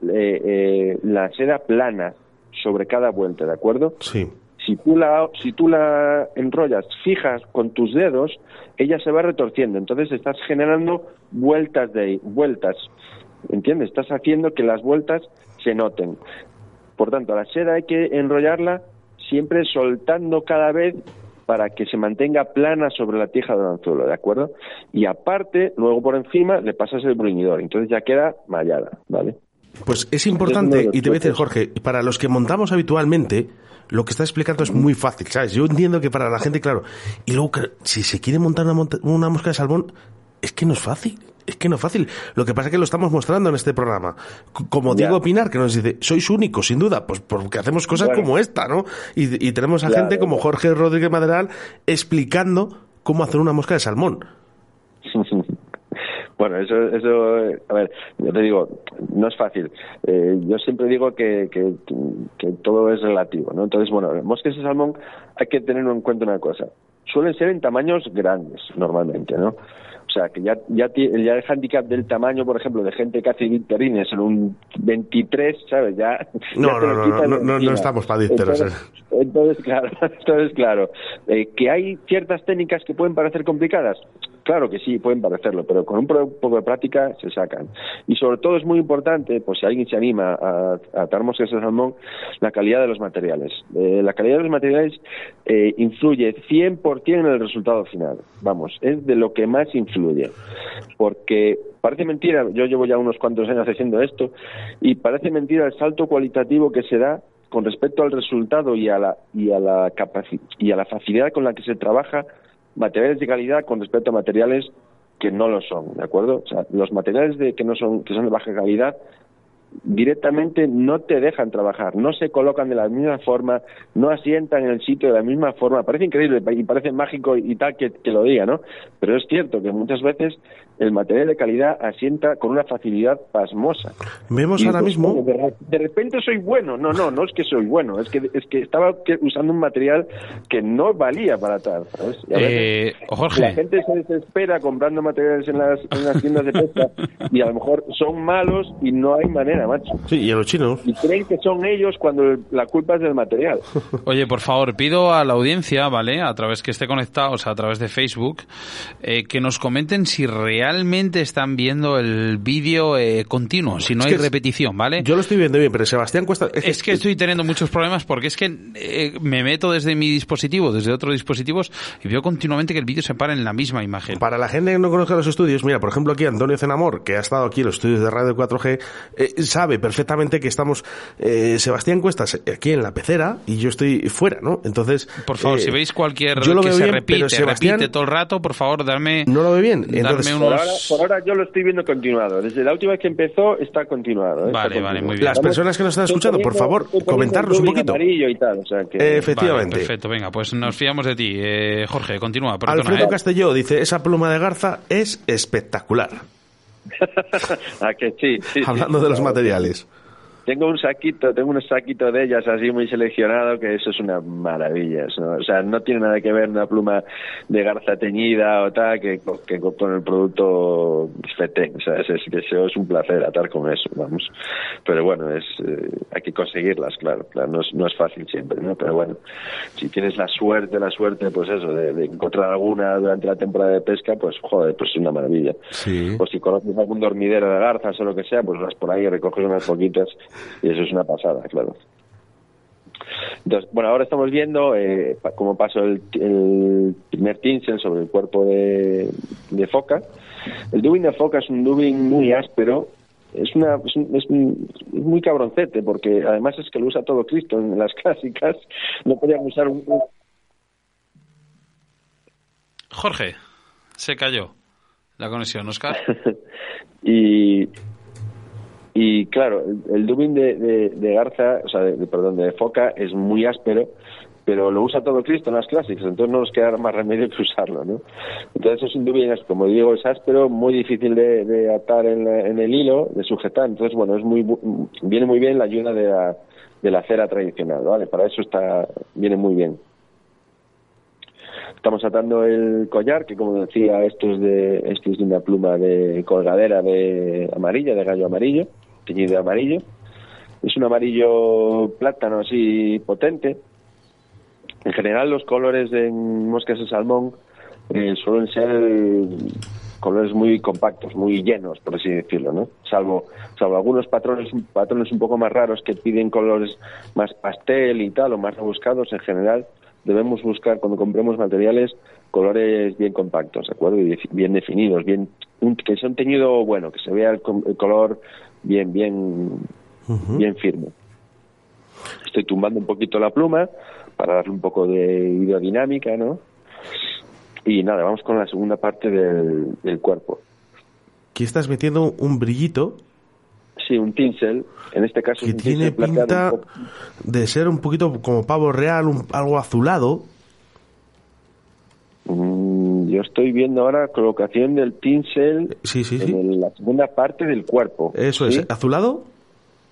eh, eh, la seda plana sobre cada vuelta, ¿de acuerdo? Sí. Si tú, la, si tú la enrollas fijas con tus dedos, ella se va retorciendo. Entonces estás generando vueltas de vueltas. ¿Entiendes? Estás haciendo que las vueltas se noten. Por tanto, la seda hay que enrollarla siempre soltando cada vez para que se mantenga plana sobre la tija del anzuelo, ¿de acuerdo? Y aparte, luego por encima le pasas el bruñidor, entonces ya queda mallada, ¿vale? Pues es importante, y te voy a decir, Jorge, para los que montamos habitualmente, lo que está explicando es muy fácil, ¿sabes? Yo entiendo que para la gente, claro, y luego, si se quiere montar una, una mosca de salmón, es que no es fácil es que no es fácil. Lo que pasa es que lo estamos mostrando en este programa. como Diego Pinar, que nos dice, sois únicos, sin duda, pues porque hacemos cosas como esta, ¿no? Y, tenemos a gente como Jorge Rodríguez Maderal explicando cómo hacer una mosca de salmón. Bueno, eso, eso, a ver, yo te digo, no es fácil. Eh, yo siempre digo que, que, que, todo es relativo, ¿no? Entonces, bueno, moscas de salmón hay que tener en cuenta una cosa. Suelen ser en tamaños grandes, normalmente, ¿no? O sea, que ya, ya, ya el handicap del tamaño, por ejemplo, de gente que hace vinterines en un 23, ¿sabes? Ya. No, no, no, no, no, estamos para entonces, ¿eh? entonces, claro, entonces, claro. Eh, que hay ciertas técnicas que pueden parecer complicadas. Claro que sí, pueden parecerlo, pero con un poco de práctica se sacan. Y sobre todo es muy importante, pues si alguien se anima a, a atar moscas de salmón, la calidad de los materiales. Eh, la calidad de los materiales eh, influye 100% en el resultado final. Vamos, es de lo que más influye. Porque parece mentira, yo llevo ya unos cuantos años haciendo esto, y parece mentira el salto cualitativo que se da con respecto al resultado y a la y a la y a la facilidad con la que se trabaja materiales de calidad con respecto a materiales que no lo son, ¿de acuerdo? O sea, los materiales de que no son que son de baja calidad directamente no te dejan trabajar, no se colocan de la misma forma, no asientan en el sitio de la misma forma. Parece increíble y parece mágico y tal que, que lo diga, ¿no? Pero es cierto que muchas veces el material de calidad asienta con una facilidad pasmosa. Vemos ahora mismo. De, repente soy bueno. No, no, no es que soy bueno, es que, es que estaba usando un material que no valía para tal. Eh, Jorge. La gente se desespera comprando materiales en las, en las tiendas de pesca y a lo mejor son malos y no hay manera, macho. Sí, y a los chinos. Y creen que son ellos cuando la culpa es del material. Oye, por favor, pido a la audiencia, ¿vale? A través que esté conectado, o sea, a través de Facebook, eh, que nos comenten si realmente realmente están viendo el vídeo eh, continuo, si no hay repetición, ¿vale? Yo lo estoy viendo bien, pero Sebastián Cuesta... Es, que estoy teniendo muchos problemas porque es que eh, me meto desde mi dispositivo, desde otros dispositivos, y veo continuamente que el vídeo se para en la misma imagen. Para la gente que no conozca los estudios, mira, por ejemplo aquí Antonio Zenamor, que ha estado aquí en los estudios de Radio 4G, eh, sabe perfectamente que estamos Sebastián Cuestas aquí en la pecera y yo estoy fuera, ¿no? Entonces... Por favor, si veis cualquier yo lo que se repite, repite todo el rato, por favor, darme... No lo ve bien. Entonces, por ahora yo lo estoy viendo continuado. Desde la última vez que empezó está continuado. ¿eh? Vale, vale, muy bien. Las personas que nos están escuchando, por favor, comentarnos un poquito. Y tal, Efectivamente. perfecto, venga, pues nos fiamos de ti. Eh, Jorge, continúa. Alfredo ¿eh? Castelló dice, esa pluma de garza es espectacular. ¿A que sí, sí Hablando de los materiales. Tengo un saquito, tengo un saquito de ellas así muy seleccionado que eso es una maravilla. O sea, no tiene nada que ver una pluma de garza teñida o tal que, que con el producto FETEN. O sea, es, es, es un placer atar con eso, vamos. Pero bueno, es eh, hay que conseguirlas, claro. claro no, es, no es fácil siempre, ¿no? Pero bueno, si tienes la suerte, la suerte, pues eso, de, encontrar alguna durante la temporada de pesca, pues joder, pues es una maravilla. Sí. O si conoces algún dormidero de garzas o lo que sea, pues vas por ahí recoges unas poquitas y eso es una pasada, claro. Entonces, bueno, ahora estamos viendo eh, cómo pasó el, primer tinsel sobre el cuerpo de, foca. El dubbing de foca es un dubbing muy áspero, es una es, muy cabroncete porque además es que lo usa todo Cristo en las clásicas no podían usar un Jorge se cayó la conexión Oscar y y claro, el, dubbing de, de, Garza, o sea, de, perdón, de Foca es muy áspero, pero lo usa todo Cristo en las clásicas, entonces no nos queda más remedio que usarlo, ¿no? Entonces es un dubbing, como digo, es áspero, muy difícil de, atar en, en, el hilo, de sujetar, entonces bueno, es muy viene muy bien la ayuda de la, de la cera tradicional, ¿vale? Para eso está viene muy bien. Estamos atando el collar, que como decía, esto es de, esto es de una pluma de colgadera de amarilla, de gallo amarillo teñido de amarillo. Es un amarillo plátano así potente. En general los colores de moscas de salmón eh, suelen ser colores muy compactos, muy llenos, por así decirlo, ¿no? Salvo, salvo algunos patrones, patrones un poco más raros que piden colores más pastel y tal, o más rebuscados, en general debemos buscar cuando compremos materiales colores bien compactos, ¿de acuerdo? Y bien definidos, bien que sea un teñido bueno, que se vea el color bien, bien, bien firme. Estoy tumbando un poquito la pluma para darle un poco de hidrodinámica, ¿no? Y nada, vamos con la segunda parte del, del cuerpo. Aquí estás metiendo un brillito. Sí, un tinsel. En este caso que tiene pinta de ser un poquito como pavo real, un, algo azulado. Mm, yo estoy viendo ahora colocación del tinsel en la segunda parte del cuerpo. Eso es, ¿azulado?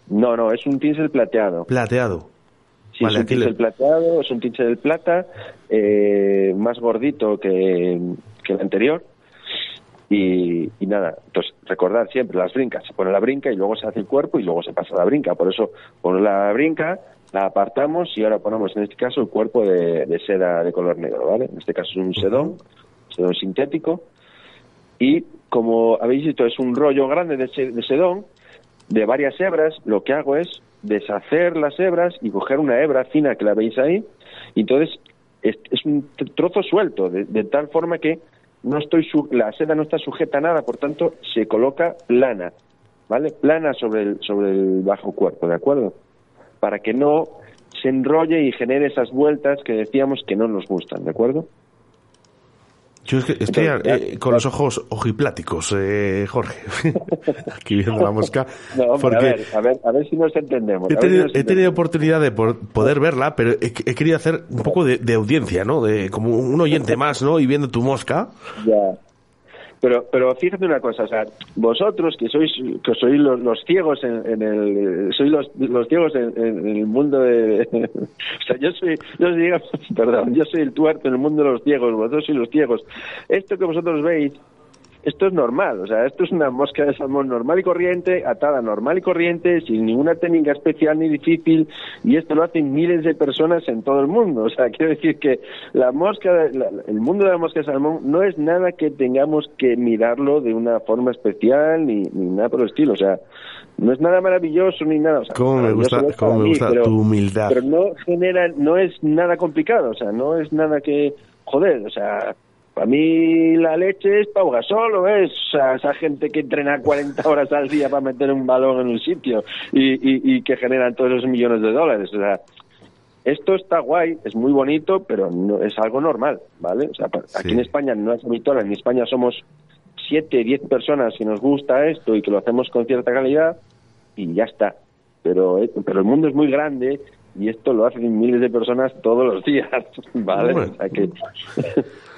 No, no, es un tinsel plateado. Plateado. Sí, es un tinsel plateado, es un tinsel de plata, eh, más gordito que, que el anterior. Y, y, nada, entonces recordar siempre las brincas, se pone la brinca y luego se hace el cuerpo y luego se pasa la brinca. Por eso pone la brinca, la apartamos y ahora ponemos en este caso el cuerpo de, seda de color negro, ¿vale? En este caso es un sedón, sedón sintético. Y como habéis visto, es un rollo grande de, sedón de varias hebras. Lo que hago es deshacer las hebras y coger una hebra fina que la veis ahí. Entonces es, un trozo suelto, de, tal forma que no estoy la seda no está sujeta a nada, por tanto se coloca plana, ¿vale? Plana sobre el, sobre el bajo cuerpo, ¿de acuerdo? para que no se enrolle y genere esas vueltas que decíamos que no nos gustan, ¿de acuerdo? Yo es que estoy eh, con los ojos ojipláticos, eh, Jorge, aquí viendo la mosca. No, porque a, ver, a, ver, a ver si nos entendemos. He tenido, oportunidad de poder verla, pero he, querido hacer un poco de, de, audiencia, ¿no? De, como un oyente más, ¿no? Y viendo tu mosca. Ya. Pero, pero fíjate una cosa, o sea, vosotros que sois, que sois los, ciegos en, el, sois los, los ciegos en, el mundo de, o sea, yo soy, yo perdón, yo soy el tuerto en el mundo de los ciegos, vosotros sois los ciegos. Esto que vosotros veis esto es normal, o sea, esto es una mosca de salmón normal y corriente, atada normal y corriente, sin ninguna técnica especial ni difícil, y esto lo hacen miles de personas en todo el mundo. O sea, quiero decir que la mosca, el mundo de la mosca de salmón no es nada que tengamos que mirarlo de una forma especial ni, ni nada por el estilo. O sea, no es nada maravilloso ni nada. O sea, ¿Cómo me gusta, cómo me gusta tu humildad? Pero no genera, no es nada complicado, o sea, no es nada que, joder, o sea, para mí la leche es pauga solo, es esa gente que entrena 40 horas al día para meter un balón en un sitio y, y, que generan todos esos millones de dólares. O sea, esto está guay, es muy bonito, pero no es algo normal, ¿vale? O sea, aquí en España no es habitual, en España somos 7, 10 personas que nos gusta esto y que lo hacemos con cierta calidad y ya está. Pero, eh, pero el mundo es muy grande y esto lo hacen miles de personas todos los días, ¿vale? O sea que...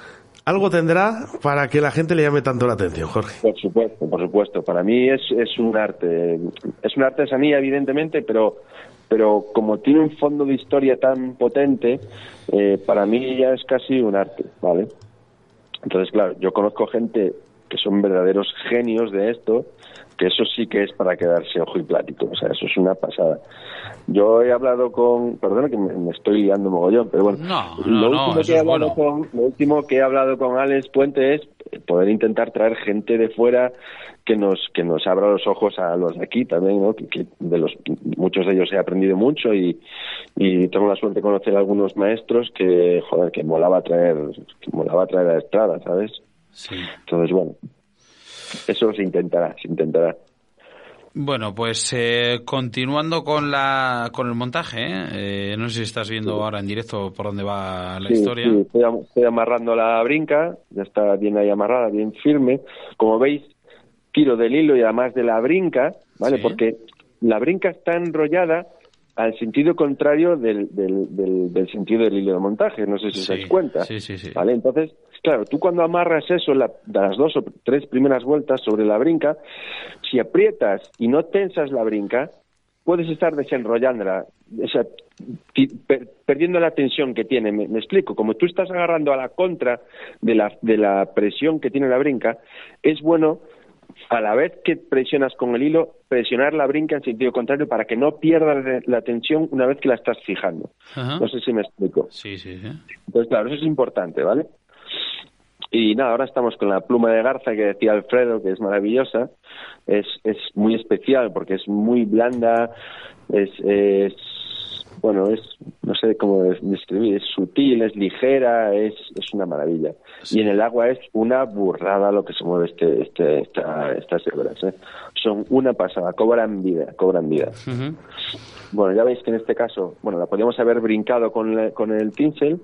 algo tendrá para que la gente le llame tanto la atención, Jorge. Por supuesto, por supuesto. Para mí es, es un arte. Es una artesanía, evidentemente, pero, pero como tiene un fondo de historia tan potente, eh, para mí ya es casi un arte, ¿vale? Entonces, claro, yo conozco gente que son verdaderos genios de esto, que eso sí que es para quedarse ojo y plático, o sea, eso es una pasada. Yo he hablado con, perdona que me, estoy liando mogollón, pero bueno, lo, último que he hablado con, lo último que he hablado con Alex Puente es poder intentar traer gente de fuera que nos que nos abra los ojos a los de aquí también, ¿no? Que, de los muchos de ellos he aprendido mucho y, y tengo la suerte de conocer a algunos maestros que joder que molaba traer que molaba traer a estrada, ¿sabes? Sí. Entonces bueno, eso se intentará, se intentará. Bueno, pues eh, continuando con la con el montaje, ¿eh? ¿eh? no sé si estás viendo ahora en directo por dónde va la historia. Sí, estoy, amarrando la brinca, ya está bien ahí amarrada, bien firme. Como veis, tiro del hilo y además de la brinca, ¿vale? Porque la brinca está enrollada al sentido contrario del, del, del, sentido del hilo de montaje, no sé si os dais cuenta. Sí, sí, sí. ¿Vale? Entonces, claro, tú cuando amarras eso, la, las dos o tres primeras vueltas sobre la brinca, si aprietas y no tensas la brinca, puedes estar desenrollándola, o sea, perdiendo la tensión que tiene. Me, explico, como tú estás agarrando a la contra de la, de la presión que tiene la brinca, es bueno a la vez que presionas con el hilo, presionar la brinca en sentido contrario para que no pierdas la tensión una vez que la estás fijando. No sé si me explico. Sí, sí, sí. Entonces, claro, eso es importante, ¿vale? Y nada, ahora estamos con la pluma de garza que decía Alfredo, que es maravillosa. Es, es muy especial porque es muy blanda, es, es bueno, es, no sé cómo describir, es sutil, es ligera, es, es una maravilla. Y en el agua es una burrada lo que se mueve este, este, esta, estas hebras. ¿eh? Son una pasada, cobran vida, cobran vida. Bueno, ya veis que en este caso, bueno, la podríamos haber brincado con, con el tinsel,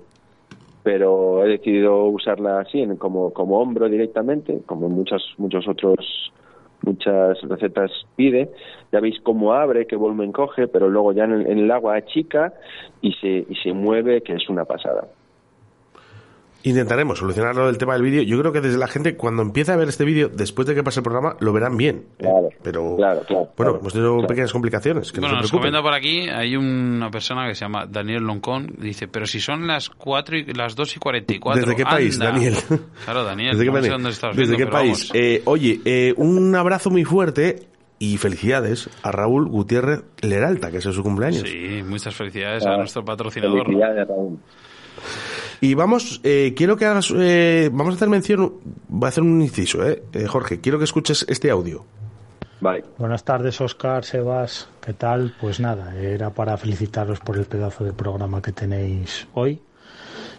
pero he decidido usarla así, en, como, como hombro directamente, como muchos, muchos otros muchas recetas pide, ya veis cómo abre, qué volumen coge, pero luego ya en el, en el agua achica y se, y se mueve, que es una pasada. Intentaremos solucionarlo del tema del vídeo. Yo creo que desde la gente, cuando empieza a ver este vídeo, después de que pase el programa, lo verán bien. ¿eh? Claro, Pero, claro, bueno, hemos tenido pequeñas complicaciones. Que bueno, no nos comenta por aquí, hay una persona que se llama Daniel Loncón, dice, pero si son las cuatro y las 2 y 44. ¿Desde qué país, Daniel? Claro, Daniel. ¿Desde qué, dónde estás ¿Desde qué país? Eh, oye, eh, un abrazo muy fuerte y felicidades a Raúl Gutiérrez Leralta, que es su cumpleaños. Sí, muchas felicidades a nuestro patrocinador. Felicidades, Raúl. Y vamos, eh, quiero que hagas, eh, vamos a hacer mención, voy a hacer un inciso, eh, eh, Jorge, quiero que escuches este audio. Vale. Buenas tardes, Oscar, Sebas, ¿qué tal? Pues nada, era para felicitaros por el pedazo de programa que tenéis hoy.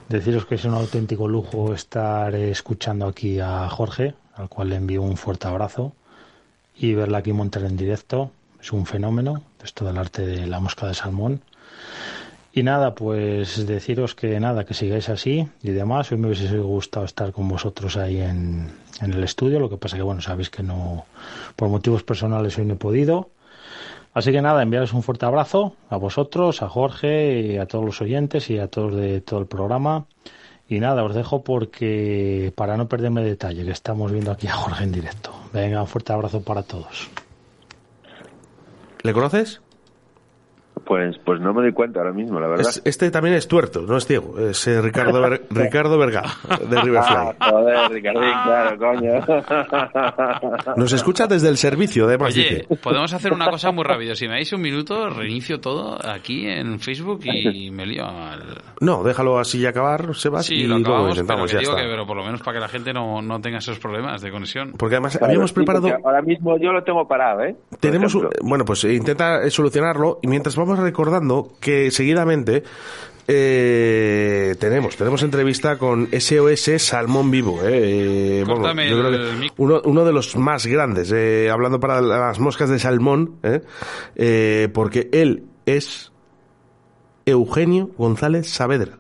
Deciros que es un auténtico lujo estar escuchando aquí a Jorge, al cual le envío un fuerte abrazo, y verla aquí montar en directo. Es un fenómeno, esto del arte de la mosca de salmón Y nada, pues deciros que nada, que sigáis así y demás. Hoy me hubiese gustado estar con vosotros ahí en, en el estudio, lo que pasa que, bueno, sabéis que no, por motivos personales hoy no he podido. Así que nada, enviaros un fuerte abrazo a vosotros, a Jorge y a todos los oyentes y a todos de todo el programa. Y nada, os dejo porque para no perderme detalle, que estamos viendo aquí a Jorge en directo. Venga, un fuerte abrazo para todos. ¿Le conoces? Pues, pues no me doy cuenta ahora mismo, la verdad. Es- este también es tuerto, no es ciego. Es eh, Ricardo, Ver- Ricardo Vergá, de Riverfly. Ah, joder, Ricardín, claro, coño. Nos escucha desde el servicio, además Oye, dice. podemos hacer una cosa muy rápido. Si me dais un minuto, reinicio todo aquí en Facebook y me lío al... No, déjalo así y acabar, Sebas, Sí, y lo luego acabamos, pero intentamos, que ya digo está. que pero por lo menos para que la gente no, no tenga esos problemas de conexión. Porque además Claro, habíamos sí, preparado... Ahora mismo yo lo tengo parado, ¿eh? Tenemos, un- bueno, pues eh, intenta solucionarlo y mientras vamos recordando que seguidamente eh, tenemos tenemos entrevista con SOS Salmón Vivo. Eh, eh, yo creo que uno, uno de los más grandes, eh, hablando para las moscas de salmón, porque él es Eugenio González Saavedra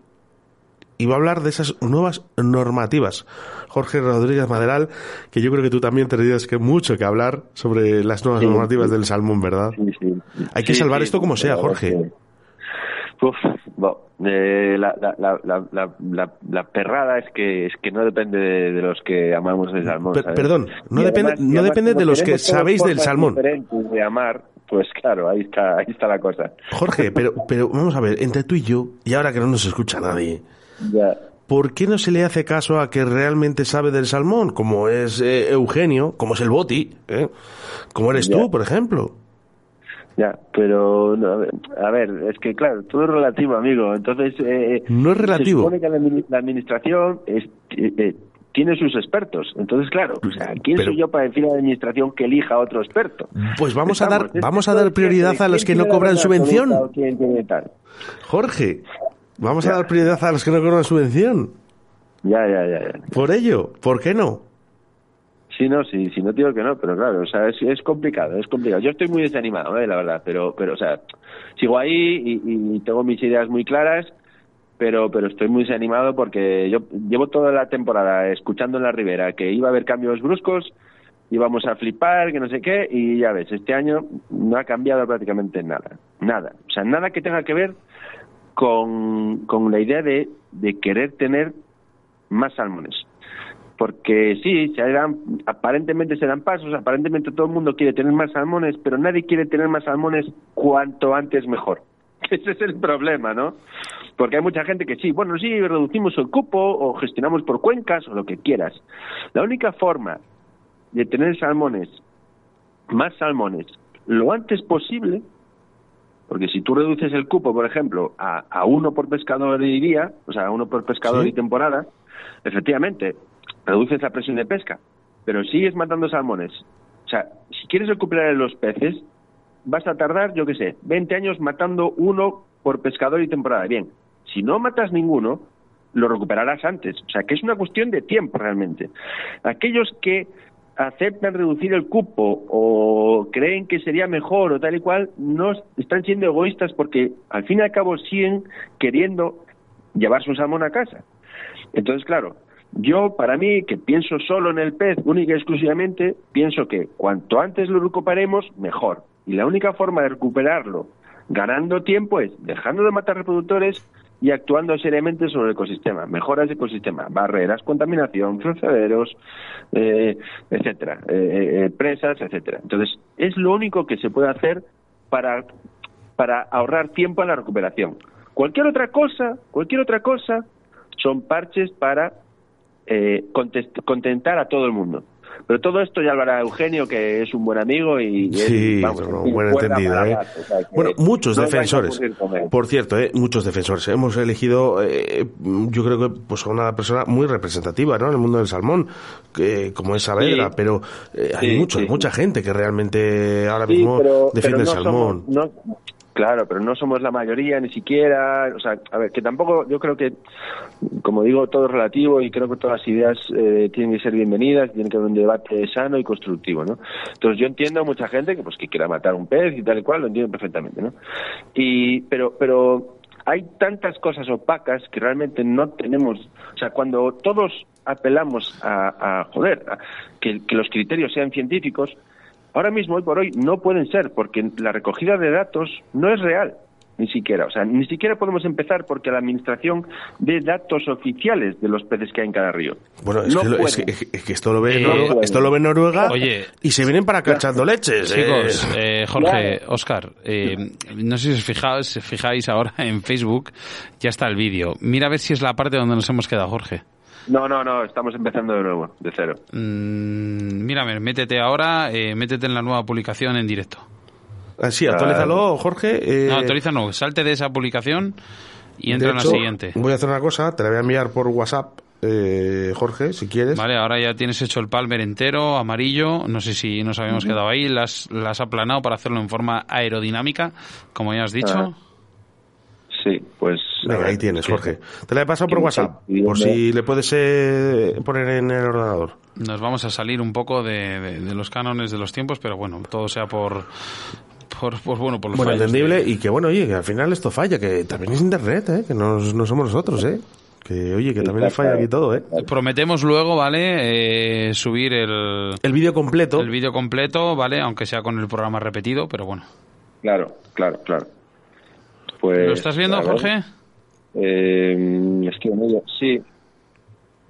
y va a hablar de esas nuevas normativas. Jorge Rodríguez Maderal, que yo creo que tú también tendrías que mucho que hablar sobre las nuevas Sí, normativas sí. del salmón, ¿verdad? Sí, sí. Hay que salvar esto como sea, Jorge. Uf, bueno, eh, la, perrada es que es que no depende de, de los que amamos el salmón. Per- ¿sabes? perdón, no Y depende- no depende de los que sabéis del salmón. de amar, pues claro, ahí está, ahí está la cosa. Jorge, pero, pero vamos a ver, entre tú y yo, y ahora que no nos escucha nadie, Ya. ¿Por qué no se le hace caso a que realmente sabe del salmón? Como es eh, Eugenio, como es el Boti, ¿eh? como eres Ya. tú, por ejemplo. Ya, pero no, a, ver, a ver, es que claro, todo es relativo, amigo. Entonces, eh, No es relativo. Se supone que la, admini- la administración es- eh, eh, tiene sus expertos. Entonces, claro, o sea, ¿quién Pero- soy yo para decir a la administración que elija a otro experto? Pues vamos a dar, vamos a dar prioridad a los que no cobran subvención. Jorge, vamos a dar prioridad a los que no cobran subvención. Ya, ya, ya, ya. Por ello, ¿por qué no? Sí, no, sí, sí, no digo que no, pero claro, o sea, es, es complicado, es complicado. Yo estoy muy desanimado, eh, la verdad, pero, pero, o sea, sigo ahí y, y tengo mis ideas muy claras, pero, pero estoy muy desanimado porque yo llevo toda la temporada escuchando en la Ribera que iba a haber cambios bruscos, íbamos a flipar, que no sé qué, y ya ves, este año no ha cambiado prácticamente nada, nada, o sea, nada que tenga que ver con, con la idea de, de querer tener más salmones porque sí, se dan, aparentemente se dan pasos, aparentemente todo el mundo quiere tener más salmones, pero nadie quiere tener más salmones cuanto antes mejor. Ese es el problema, ¿no? Porque hay mucha gente que sí, bueno, sí, reducimos el cupo o gestionamos por cuencas o lo que quieras. La única forma de tener salmones, más salmones, lo antes posible, porque si tú reduces el cupo, por ejemplo, a, a uno por pescador y día, o sea, a uno por pescador Sí. y temporada, efectivamente, reduces la presión de pesca, pero sigues matando salmones. O sea, si quieres recuperar los peces, vas a tardar, yo qué sé, 20 años matando uno por pescador y temporada. Bien, si no matas ninguno, lo recuperarás antes. O sea, que es una cuestión de tiempo realmente. Aquellos que aceptan reducir el cupo o creen que sería mejor o tal y cual, no están siendo egoístas porque al fin y al cabo siguen queriendo llevarse un salmón a casa. Entonces, claro, yo para mí, que pienso solo en el pez, única y exclusivamente, pienso que cuanto antes lo recuperemos, mejor. Y la única forma de recuperarlo ganando tiempo es dejando de matar reproductores y actuando seriamente sobre el ecosistema, mejoras de ecosistema, barreras, contaminación, flotaderos, eh, etcétera, eh, eh, presas, etcétera. Entonces, es lo único que se puede hacer para, para ahorrar tiempo en la recuperación. Cualquier otra cosa, cualquier otra cosa, son parches para eh, contentar a todo el mundo. Pero todo esto ya lo hará Eugenio, que es un buen amigo y, y Sí, vamos, no, buen entendido, ¿eh? rato, o sea, que Bueno, muchos no defensores. Por cierto, ¿eh? muchos defensores. Hemos elegido, eh, yo creo que pues a una persona muy representativa, ¿no? En el mundo del salmón, que, como es Saavedra, Sí. pero eh, hay Sí, mucho, mucha gente que realmente ahora mismo pero- defiende pero el salmón. somos- claro, pero no somos la mayoría ni siquiera. O sea, a ver, que tampoco, yo creo que, como digo, todo es relativo y creo que todas las ideas eh, tienen que ser bienvenidas, tiene que haber un debate sano y constructivo, ¿no? Entonces yo entiendo a mucha gente que pues que quiera matar un pez y tal y cual, lo entiendo perfectamente, ¿no? Y, pero, pero hay tantas cosas opacas que realmente no tenemos, o sea, cuando todos apelamos a, a joder, a que, que los criterios sean científicos, ahora mismo, hoy por hoy, no pueden ser, porque la recogida de datos no es real ni siquiera. O sea, ni siquiera podemos empezar porque la administración ve datos oficiales de los peces que hay en cada río. Bueno, es, No que, lo- es que- es que esto lo ve Eh, Noruega, esto lo ve Noruega Oye. y se vienen para cachando leches. eh. Chicos, eh, Jorge, Oscar, eh, no sé si os fijáis, si fijáis ahora en Facebook, ya está el vídeo. Mira a ver si es la parte donde nos hemos quedado, Jorge. No, no, no, estamos empezando de nuevo, de cero. Mm, mírame, métete ahora, eh, métete en la nueva publicación en directo. Ah, sí, actualízalo, Jorge. eh, No, no, salte de esa publicación y entra de en la siguiente. Voy a hacer una cosa, te la voy a enviar por WhatsApp, eh, Jorge, si quieres. Vale, ahora ya tienes hecho el palmer entero, amarillo. No sé si nos habíamos quedado ahí. Las las has aplanado para hacerlo en forma aerodinámica, como ya has dicho. Ah. Sí, pues... Venga, ahí tienes, Jorge. Te la he pasado por WhatsApp, por si le puedes eh, poner en el ordenador. Nos vamos a salir un poco de, de- de los cánones de los tiempos, pero bueno, todo sea por. por, por, bueno, por los Bueno, fallos entendible de- y que bueno, oye, que al final esto falla, que también es internet, ¿eh? que no, no somos nosotros, ¿eh? Que oye, que también falla aquí todo, ¿eh? Prometemos luego, ¿vale? Eh, subir el, El vídeo completo. el vídeo completo, ¿vale? Aunque sea con el programa repetido, pero bueno. Claro, claro, claro. Pues, ¿Lo estás viendo, Jorge? Eh, estoy en ello, sí.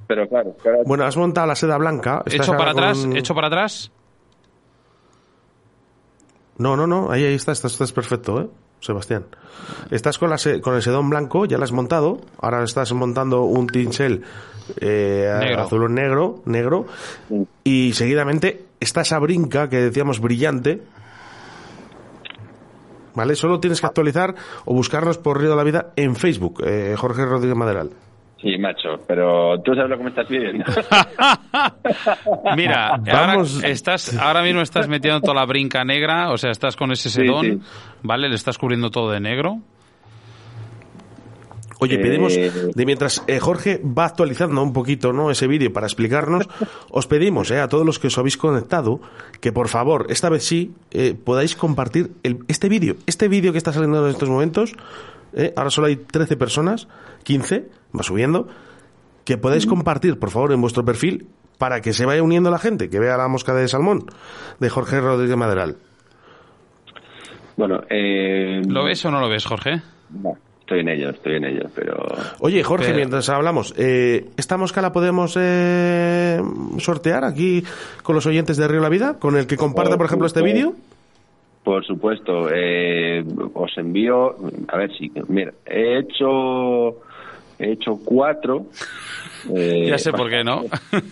Pero claro, claro, Bueno, has montado la seda blanca. ¿Hecho para atrás? con- ¿Hecho para atrás? No, no, no, ahí, ahí está, estás, estás perfecto, ¿eh? Sebastián. Estás con, la se- con el sedón blanco, ya lo has montado. Ahora estás montando un tinsel eh, Negro. azul o negro, negro. Y seguidamente está esa brinca que decíamos brillante. ¿Vale? Solo tienes que actualizar o buscarnos por Río de la Vida en Facebook, eh, Jorge Rodríguez Maderal. sí, macho, pero tú sabes lo que me estás pidiendo. Mira, Vamos. ahora, estás, ahora mismo estás metiendo toda la brinca negra, o sea, estás con ese sedón, sí. ¿vale? Le estás cubriendo todo de negro. Oye, Eh, pedimos, de mientras eh, Jorge va actualizando un poquito ¿no? ese vídeo para explicarnos, os pedimos eh, a todos los que os habéis conectado que por favor, esta vez sí, eh, podáis compartir el- este vídeo. Este vídeo que está saliendo en estos momentos, eh, ahora solo hay 13 personas, 15, va subiendo, que podáis compartir por favor en vuestro perfil para que se vaya uniendo la gente, que vea la mosca de salmón de Jorge Rodríguez Maderal. bueno, eh, ¿Lo ves o no lo ves, Jorge? no, estoy en ello, estoy en ello, pero... Oye, Jorge, Pero- mientras hablamos, eh, ¿esta mosca la podemos eh, sortear aquí con los oyentes de Río La Vida? ¿Con el que comparta, por ejemplo, este vídeo? Por supuesto, eh, os envío, a ver si, mira, he hecho, he hecho cuatro. eh, Ya sé por qué, ¿no?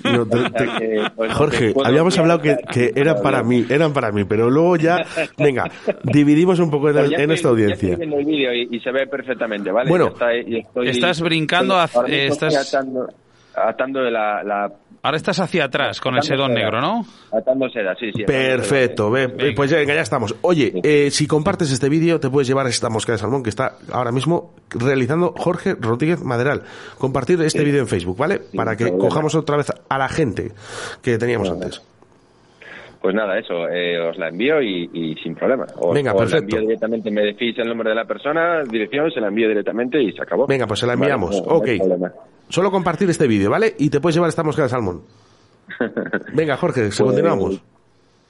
No, te- te- pues, Jorge, habíamos hablado que, que eran para mí, eran para mí, pero luego ya, venga, dividimos un poco en, esta ya audiencia. estoy viendo el vídeo y, y se ve perfectamente, ¿vale? Bueno, Ya está- y estoy- estás brincando eh, estoy estás- atando, atando de la, la- Ahora estás hacia atrás con el sedón seda. negro, ¿no? Atando seda, sí, sí. Perfecto, ve, Venga. pues ya, venga, ya estamos. Oye, eh, si compartes este vídeo, te puedes llevar esta mosca de salmón que está ahora mismo realizando Jorge Rodríguez Maderal. Compartir este vídeo en Facebook, ¿vale? Para que problema. cojamos otra vez a la gente que teníamos antes. Pues nada, eso, eh, os la envío y, y sin problema. O, Venga, os la perfecto. envío directamente, me decís el nombre de la persona, dirección, se la envío directamente y se acabó. Venga, pues se la Vale, enviamos. no hay ok. Solo compartir este vídeo, ¿vale? Y te puedes llevar esta mosca de salmón. Venga, Jorge, se Pues, continuamos.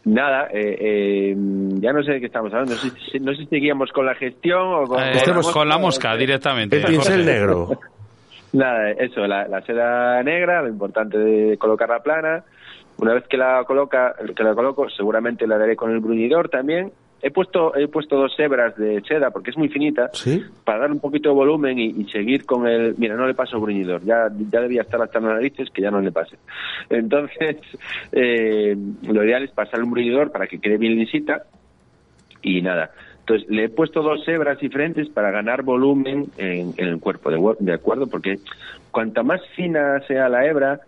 Nada, eh, eh, ya no sé de qué estamos hablando. No sé, si- no sé si seguíamos con la gestión o con, Eh, Estemos- con la mosca directamente. El pincel Jorge. negro. Nada, eso, la, la seda negra, lo importante de colocarla plana. Una vez que la coloca, que la coloco, seguramente la daré con el bruñidor también. He puesto, he puesto dos hebras de seda porque es muy finita ¿Sí? para dar un poquito de volumen y, y seguir con el. Mira, no le paso bruñidor, ya, ya debía estar hasta las narices que ya no le pase. Entonces, eh, lo ideal es pasar un bruñidor para que quede bien lisita y nada. Entonces, le he puesto dos hebras diferentes para ganar volumen en, en el cuerpo, de, de acuerdo, porque cuanta más fina sea la hebra,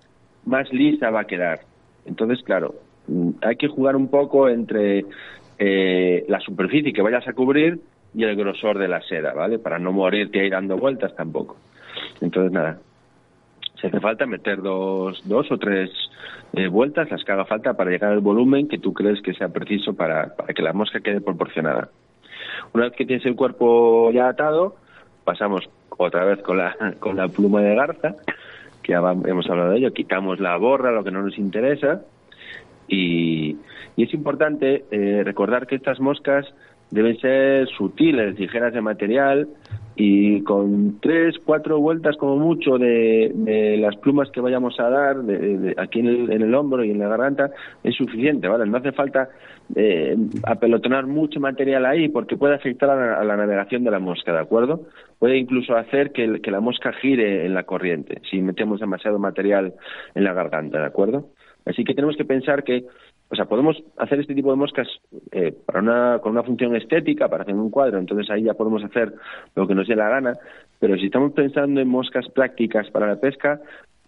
más lisa va a quedar. Entonces, claro, mm, hay que jugar un poco entre eh, la superficie que vayas a cubrir y el grosor de la seda, ¿vale? Para no morirte ahí dando vueltas tampoco. Entonces, nada, si hace falta meter dos, dos o tres eh, vueltas, las que haga falta para llegar al volumen que tú crees que sea preciso para, para que la mosca quede proporcionada. Una vez que tienes el cuerpo ya atado, pasamos otra vez con la, con la pluma de garza, que ya hemos hablado de ello, quitamos la borra, lo que no nos interesa, y, es importante eh, recordar que estas moscas deben ser sutiles, ligeras de material, y con tres, cuatro vueltas como mucho de, las plumas que vayamos a dar de, aquí en el, en el, hombro y en la garganta es suficiente, ¿vale? No hace falta eh, apelotonar mucho material ahí porque puede afectar a la, navegación de la mosca, ¿de acuerdo? Puede incluso hacer que, que la mosca gire en la corriente si metemos demasiado material en la garganta, ¿de acuerdo? Así que tenemos que pensar que o sea, podemos hacer este tipo de moscas eh, para una, con una función estética, para hacer un cuadro, entonces ahí ya podemos hacer lo que nos dé la gana, pero si estamos pensando en moscas prácticas para la pesca,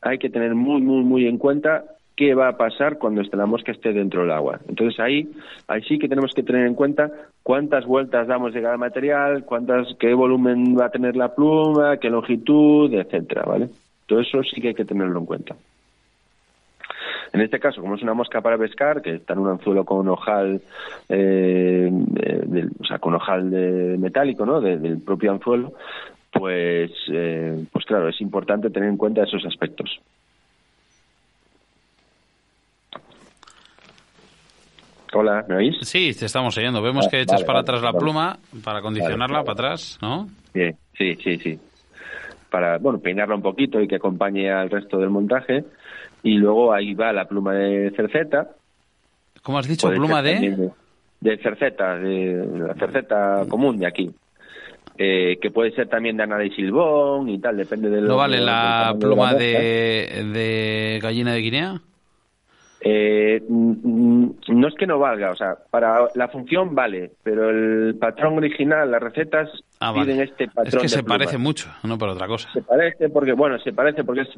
hay que tener muy, muy, muy en cuenta qué va a pasar cuando la mosca esté dentro del agua. Entonces ahí, ahí sí que tenemos que tener en cuenta cuántas vueltas damos de cada material, cuántas, qué volumen va a tener la pluma, qué longitud, etcétera, ¿vale? Todo eso sí que hay que tenerlo en cuenta. En este caso, como es una mosca para pescar, que está en un anzuelo con ojal, eh, o sea, con ojal de metálico, ¿no? del propio anzuelo, pues, eh, pues claro, es importante tener en cuenta esos aspectos. Hola, ¿me oís? Sí, te estamos oyendo. Vemos ah, que echas para atrás la pluma para condicionarla para atrás, ¿no? Bien, sí, sí, sí. Para, bueno, peinarla un poquito y que acompañe al resto del montaje y luego ahí va la pluma de cerceta. ¿Cómo has dicho? ¿Pluma de? de? cerceta, de la cerceta común de aquí. Eh, que puede ser también de Ana de Silbón y tal, depende de ¿No vale la pluma de, de gallina de Guinea? Eh, no es que no valga, o sea, para la función vale, pero el patrón original, las recetas ah, piden este patrón. Es que se parece mucho, no por otra cosa. Se parece porque, bueno, se parece porque es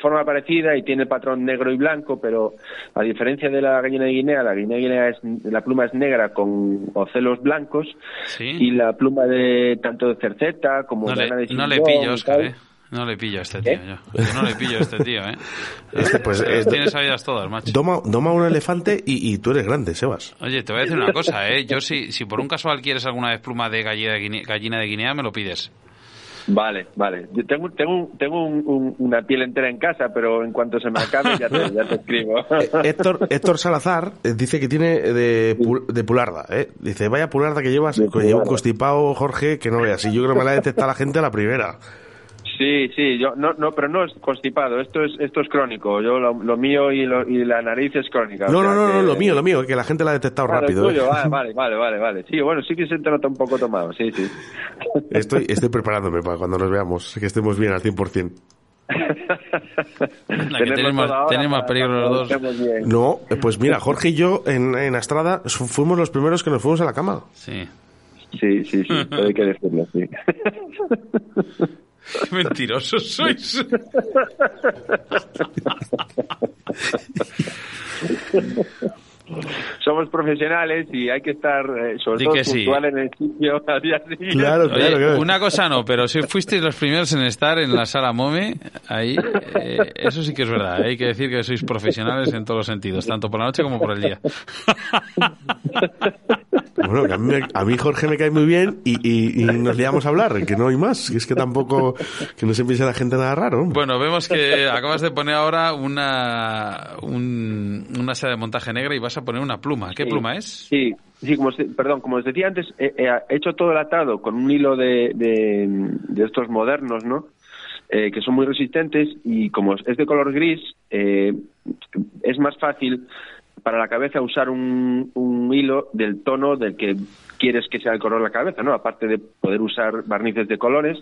forma parecida y tiene el patrón negro y blanco, pero a diferencia de la gallina de Guinea, la gallina de Guinea es, la pluma es negra con ocelos blancos y la pluma de tanto de cerceta como de, le, No le pillo, Oscar, ¿eh? No le pillo a este tío, yo. no le pillo a este tío, ¿eh? Este, pues, Tienes sabidas todas, macho. Doma, un elefante y, tú eres grande, Sebas. Oye, te voy a decir una cosa, ¿eh? Yo si, si por un casual quieres alguna vez pluma de gallina de Guinea, gallina de Guinea me lo pides. Vale, vale. Yo tengo, tengo, tengo una piel entera en casa, pero en cuanto se me acabe ya te, ya te escribo. Eh, Héctor, Héctor Salazar eh, dice que tiene de, de pularda. ¿eh? Dice, vaya pularda que llevas, que lleva un constipado, Jorge, que no veas. Y yo creo que me la detecta la gente a la primera. Sí, sí, yo no, no, pero no es constipado. Esto es, esto es crónico. Yo lo, mío y, y, la nariz es crónica. No, no, no, no, lo mío, lo mío, que la gente la ha detectado rápido. ¿eh? Ah, vale, vale, vale, vale. Sí, bueno, sí que se te nota un poco tomado. Sí, sí. Estoy, estoy preparándome para cuando nos veamos, que estemos bien al 100%. tenemos, tenemos peligro los dos. No, pues mira, Jorge y yo en, en Astrada fuimos los primeros que nos fuimos a la cama. Sí. Sí, sí, sí, hay que decirlo, sí. Qué mentirosos sois. Somos profesionales y hay que estar, eh, sobre todo, puntual en el sitio Claro, claro, Una cosa no, pero si fuisteis los primeros en estar en la sala MOME, ahí, eh, eso sí que es verdad. Hay que decir que sois profesionales en todos los sentidos, tanto por la noche como por el día. Bueno, a mí, Jorge me cae muy bien y, nos liamos a hablar, que no hay más. Que es que tampoco, que no se piense la gente nada raro. Bueno, vemos que acabas de poner ahora una, una serie de montaje negra y vas a poner una pluma. ¿Qué pluma es? Sí, sí como, perdón, como os decía antes, he, hecho todo el atado con un hilo de, de, estos modernos, ¿no? Eh, que son muy resistentes y como es de color gris, eh, es más fácil para la cabeza usar un, hilo del tono del que quieres que sea el color de la cabeza, ¿no? Aparte de poder usar barnices de colores,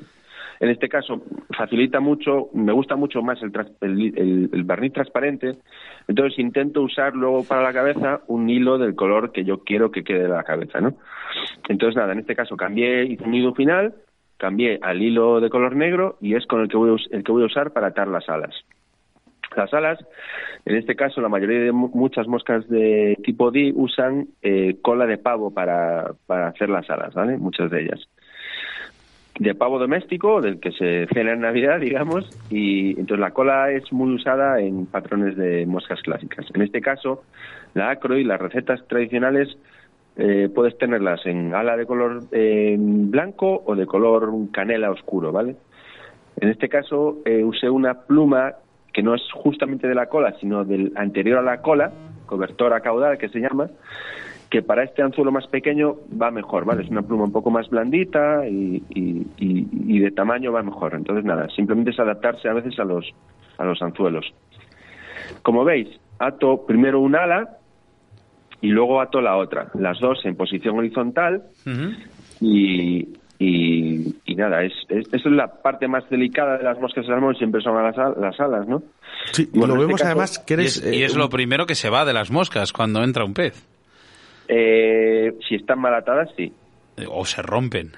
en este caso facilita mucho, me gusta mucho más el, el, el, barniz transparente, entonces intento usar luego para la cabeza un hilo del color que yo quiero que quede de la cabeza, ¿no? Entonces nada, en este caso cambié, hice un hilo final, cambié al hilo de color negro y es con el que voy el que voy a usar para atar las alas. Las alas, en este caso, la mayoría de muchas moscas de tipo D usan eh, cola de pavo para, para hacer las alas, ¿vale? Muchas de ellas. De pavo doméstico, del que se cena en Navidad, digamos, y entonces la cola es muy usada en patrones de moscas clásicas. En este caso, la acro y las recetas tradicionales eh, puedes tenerlas en ala de color eh, blanco o de color canela oscuro, ¿vale? En este caso eh, usé una pluma que no es justamente de la cola, sino del anterior a la cola, cobertora caudal que se llama, que para este anzuelo más pequeño va mejor, ¿vale? Es una pluma un poco más blandita y, de tamaño va mejor. Entonces, nada, simplemente es adaptarse a veces a los, a los anzuelos. Como veis, ato primero un ala y luego ato la otra, las dos en posición horizontal y, y, nada, es, es, es la parte más delicada de las moscas de salmón, siempre son las, las alas, ¿no? Sí, y lo vemos este además que eres... Y es, eh, lo primero que se va de las moscas cuando entra un pez. Eh, si están mal atadas, sí. O se rompen.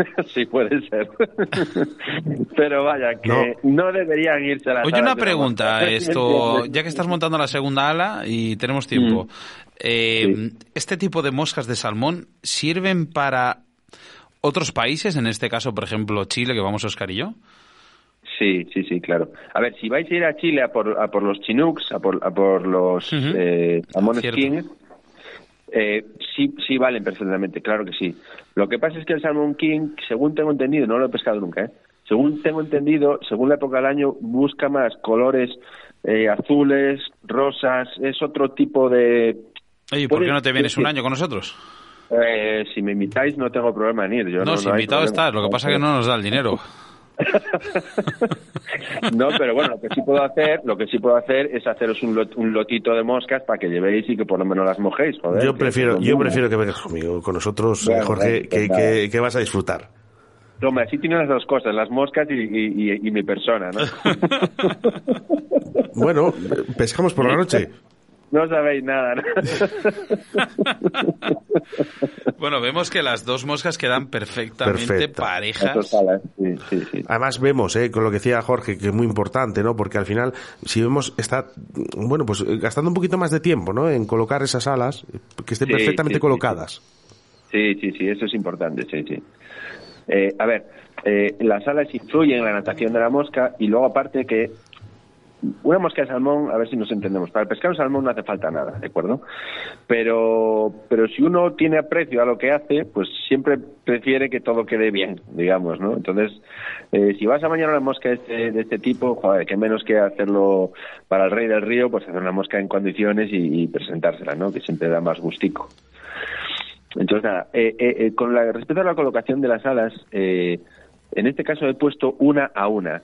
sí, puede ser. Pero vaya, que no, deberían irse a las Oye, una pregunta, esto, ya que estás montando la segunda ala y tenemos tiempo, mm. eh, ¿este tipo de moscas de salmón sirven para otros países, en este caso, por ejemplo, Chile, que vamos Oscar y yo? Sí, sí, sí, claro. A ver, si vais a ir a Chile a por, a por los chinooks, a por, a por los uh salmones king, eh, sí, sí valen perfectamente, claro que sí. Lo que pasa es que el salmón king, según tengo entendido, no lo he pescado nunca, ¿eh? según tengo entendido, según la época del año, busca más colores eh, azules, rosas, es otro tipo de... Oye, ¿por qué no te vienes un año con nosotros? Eh, si me invitáis no tengo problema en ir. Yo no, no si invitado estás, lo que pasa es que no nos da el dinero. no, pero bueno, lo que sí puedo hacer, lo que sí puedo hacer es haceros un, un lotito de moscas para que llevéis y que por lo menos las mojéis, joder. Yo prefiero, yo prefiero que vengas conmigo, con nosotros, Jorge, que, que, vas a disfrutar. Toma, así tiene las dos cosas, las moscas y, y, y mi persona, ¿no? bueno, pescamos por la noche. No sabéis nada. ¿no? bueno, vemos que las dos moscas quedan perfectamente parejas. Además vemos, eh, con lo que decía Jorge, que es muy importante, ¿no? Porque al final, si vemos, está, bueno, pues gastando un poquito más de tiempo, ¿no? En colocar esas alas, que estén perfectamente colocadas. Sí, sí, sí, eso es importante, sí, sí. Eh, a ver, eh, las alas influyen en la natación de la mosca y luego aparte que una mosca de salmón, a ver si nos entendemos, para pescar un salmón no hace falta nada, ¿de acuerdo? Pero, pero si uno tiene aprecio a lo que hace, pues siempre prefiere que todo quede bien, digamos, ¿no? Entonces, eh, si vas a bañar una mosca de este, de este tipo, joder, que menos que hacerlo para el rey del río, pues hacer una mosca en condiciones y, presentársela, ¿no? Que siempre da más gustico. Entonces, nada, eh, eh, con la, respecto a la colocación de las alas, en este caso he puesto una a una.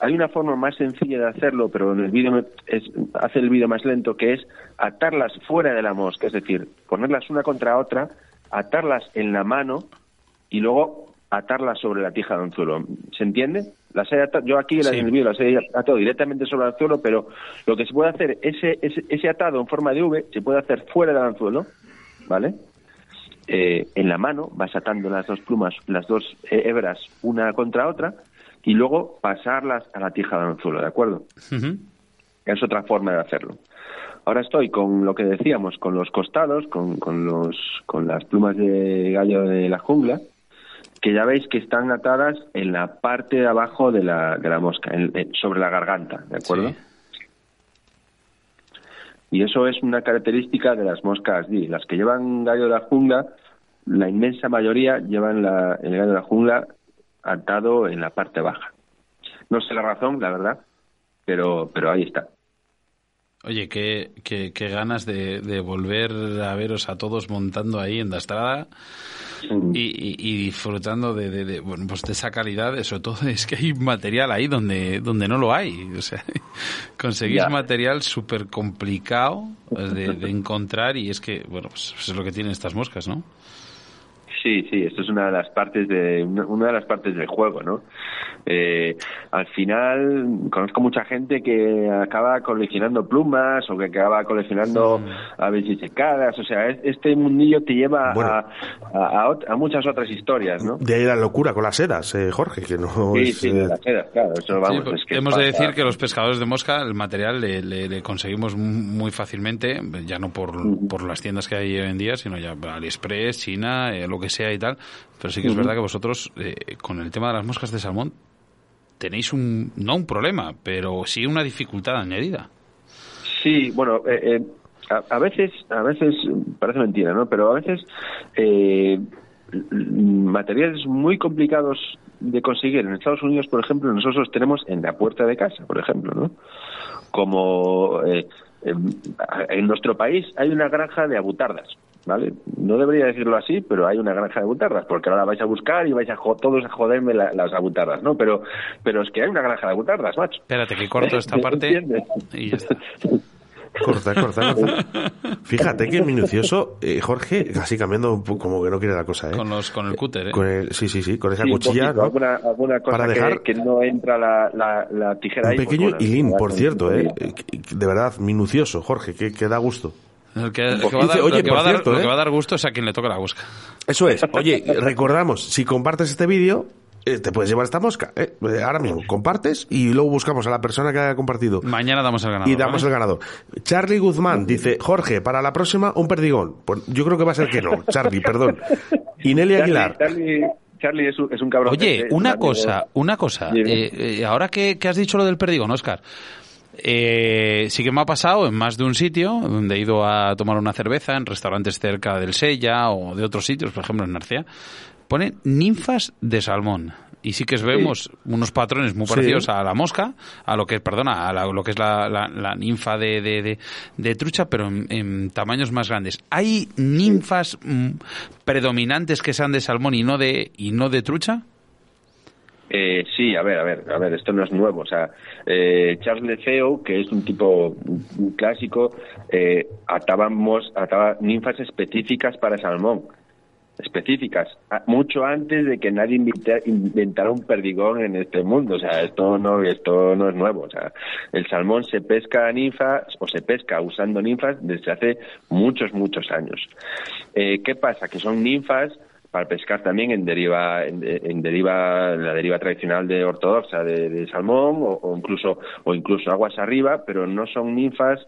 Hay una forma más sencilla de hacerlo, pero en el vídeo hace el vídeo más lento, que es atarlas fuera de la mosca, es decir, ponerlas una contra otra, atarlas en la mano y luego atarlas sobre la tija de anzuelo. ¿Se entiende? Las he atado, yo aquí en el vídeo las he atado directamente sobre el anzuelo, pero lo que se puede hacer, ese, ese, atado en forma de V, se puede hacer fuera del anzuelo, ¿vale? Eh, en la mano vas atando las dos plumas, las dos hebras una contra otra y luego pasarlas a la tija de anzuelo, ¿de acuerdo? Es otra forma de hacerlo. Ahora estoy con lo que decíamos, con los costados, con, con, los, con las plumas de gallo de la jungla, que ya veis que están atadas en la parte de abajo de la, de la mosca, sobre la garganta, ¿de acuerdo? Y eso es una característica de las moscas. Las que llevan gallo de la jungla, la inmensa mayoría llevan la, el gallo de la jungla atado en la parte baja. No sé la razón, la verdad, pero, pero ahí está. Oye, qué, qué, ganas de, de, volver a veros a todos montando ahí en la estrada y, y, disfrutando de, de, bueno, pues de esa calidad. Sobre todo es que hay material ahí donde, donde no lo hay. O sea, conseguís material súper complicado pues, de, encontrar y es que, bueno, pues es lo que tienen estas moscas, ¿no? Sí, sí, esto es una de las partes de una de las partes del juego, ¿no? Eh, al final conozco mucha gente que acaba coleccionando plumas o que acaba coleccionando mm. aves secadas, o sea, este mundillo te lleva a, a, muchas otras historias, ¿no? De ahí la locura con las sedas, eh, Jorge, que no sí, sí, eh, las sedas, claro, eso vamos, pues hemos de decir que los pescadores de mosca el material le, conseguimos muy fácilmente, ya no por, por las tiendas que hay hoy en día, sino ya AliExpress, China, lo que sea y tal, pero sí que es verdad que vosotros, eh, con el tema de las moscas de salmón, tenéis un, no un problema, pero sí una dificultad añadida. Sí, bueno, eh, eh, a, veces, a veces parece mentira, ¿no? Pero a veces eh, materiales muy complicados de conseguir en Estados Unidos, por ejemplo, nosotros tenemos en la puerta de casa, por ejemplo, ¿no? Como eh, en nuestro país hay una granja de abutardas, ¿vale? No debería decirlo así, pero hay una granja de abutardas, porque ahora vais a buscar y vais a todos a joderme las abutardas, ¿no? Pero, pero es que hay una granja de abutardas, macho. Espérate, que corto esta parte y ya está. Corta, corta, corta. Fíjate qué minucioso, eh, Jorge, así cambiando un poco, como que no quiere la cosa, ¿eh? Con, los, con el cúter, ¿eh? Con el, sí, sí, sí, con esa cuchilla, ¿no? Alguna, alguna cosa Para dejar que, no entra la, la, la tijera un ahí. pues pequeño bueno, hilín, por cierto, ¿eh? con- De verdad, minucioso, Jorge, que, que da gusto. El que, el va a dar, oye, lo que por va a dar- cierto, ¿eh? va a dar gusto es a quien le toque la busca. Eso es. Oye, recordamos, si compartes este vídeo, eh, te puedes llevar esta mosca, ¿eh? Eh, Ahora mismo, compartes y luego buscamos a la persona que haya compartido. Mañana damos el ganador. Y damos el ¿vale? ganador. Charlie Guzmán dice, Jorge, para la próxima un perdigón. Pues yo creo que va a ser que no. Charlie, perdón. Y Nelly Charlie, Aguilar. Charlie, Charlie es, un, es un cabrón. Oye, una cosa, una cosa. Dime. Eh, eh, ahora que, que has dicho lo del perdigón, Oscar, eh, sí que me ha pasado en más de un sitio donde he ido a tomar una cerveza en restaurantes cerca del Sella o de otros sitios, por ejemplo en Narcea, ponen ninfas de salmón. Y sí que vemos unos patrones muy Sí. parecidos a la mosca, a lo que, perdona, a la- lo que es la, la- la ninfa de, de- de- de trucha, pero en, en tamaños más grandes. ¿Hay ninfas mm, predominantes que sean de salmón y no de, y no de trucha? Eh, sí, a ver, a ver, a ver, esto no es nuevo. O sea, eh, Charles Lefeo, que es un tipo clásico, eh, atábamos, ataba ninfas específicas para salmón. Específicas, mucho antes de que nadie inventara un perdigón en este mundo. O sea, esto no, esto no es nuevo. O sea, el salmón se pesca a ninfas o se pesca usando ninfas desde hace muchos, muchos años. Eh, ¿Qué pasa? Que son ninfas para pescar también en deriva en, en deriva en la deriva tradicional de ortodoxa de, de salmón o, o incluso o incluso aguas arriba pero no son ninfas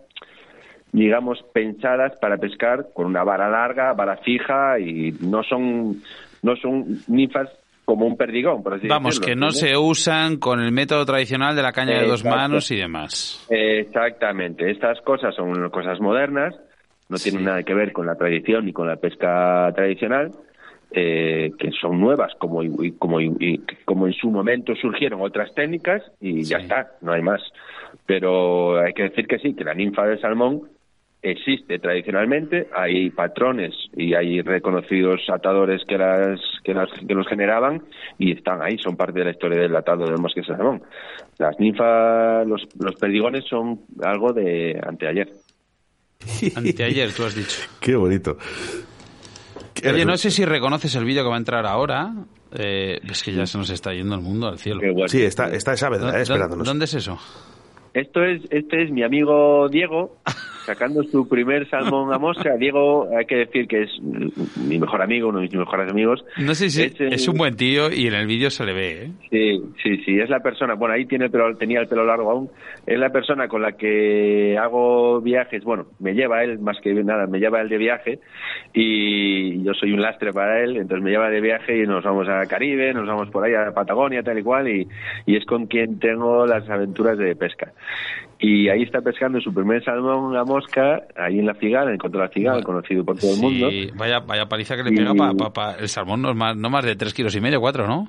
digamos pensadas para pescar con una vara larga vara fija y no son no son ninfas como un perdigón por así Vamos, decirlo, que no se usan con el método tradicional de la caña de dos manos y demás. Exactamente. Estas cosas son cosas modernas, no tienen Sí. nada que ver con la tradición ni con la pesca tradicional, eh, que son nuevas, como, y- como, y- como en su momento surgieron otras técnicas y ya Sí. está, no hay más. Pero hay que decir que sí, que la ninfa del salmón existe tradicionalmente, hay patrones y hay reconocidos atadores que las que las que los generaban y están ahí, son parte de la historia del atado del mosque de salmón. Las ninfas, los, los perdigones son algo de anteayer. Anteayer, tú has dicho. Qué bonito. Oye, no sé si reconoces el vídeo que va a entrar ahora. Eh, es que ya se nos está yendo el mundo al cielo. Sí, está, está esa verdad, ¿Dó- eh, esperándonos. ¿Dónde es eso? Esto es, este es mi amigo Diego, sacando su primer salmón a mosca. Diego, hay que decir que es mi mejor amigo, uno de mis mejores amigos. No sé si Es es un buen tío y en el vídeo se le ve, ¿eh? Sí, sí, sí, es la persona, bueno, ahí tiene el pelo, tenía el pelo largo aún, es la persona con la que hago viajes, bueno, me lleva él, más que nada, me lleva él de viaje y yo soy un lastre para él, entonces me lleva de viaje y nos vamos a Caribe, nos vamos por ahí a Patagonia, tal y cual, y, y es con quien tengo las aventuras de pesca. Y ahí está pescando su primer salmón a mosca, ahí en la Figal, en contra de la Bueno, conocido por todo el mundo. Vaya, vaya paliza que le Y- pega para el salmón, no, es más, no más de tres kilos y medio, cuatro, ¿no?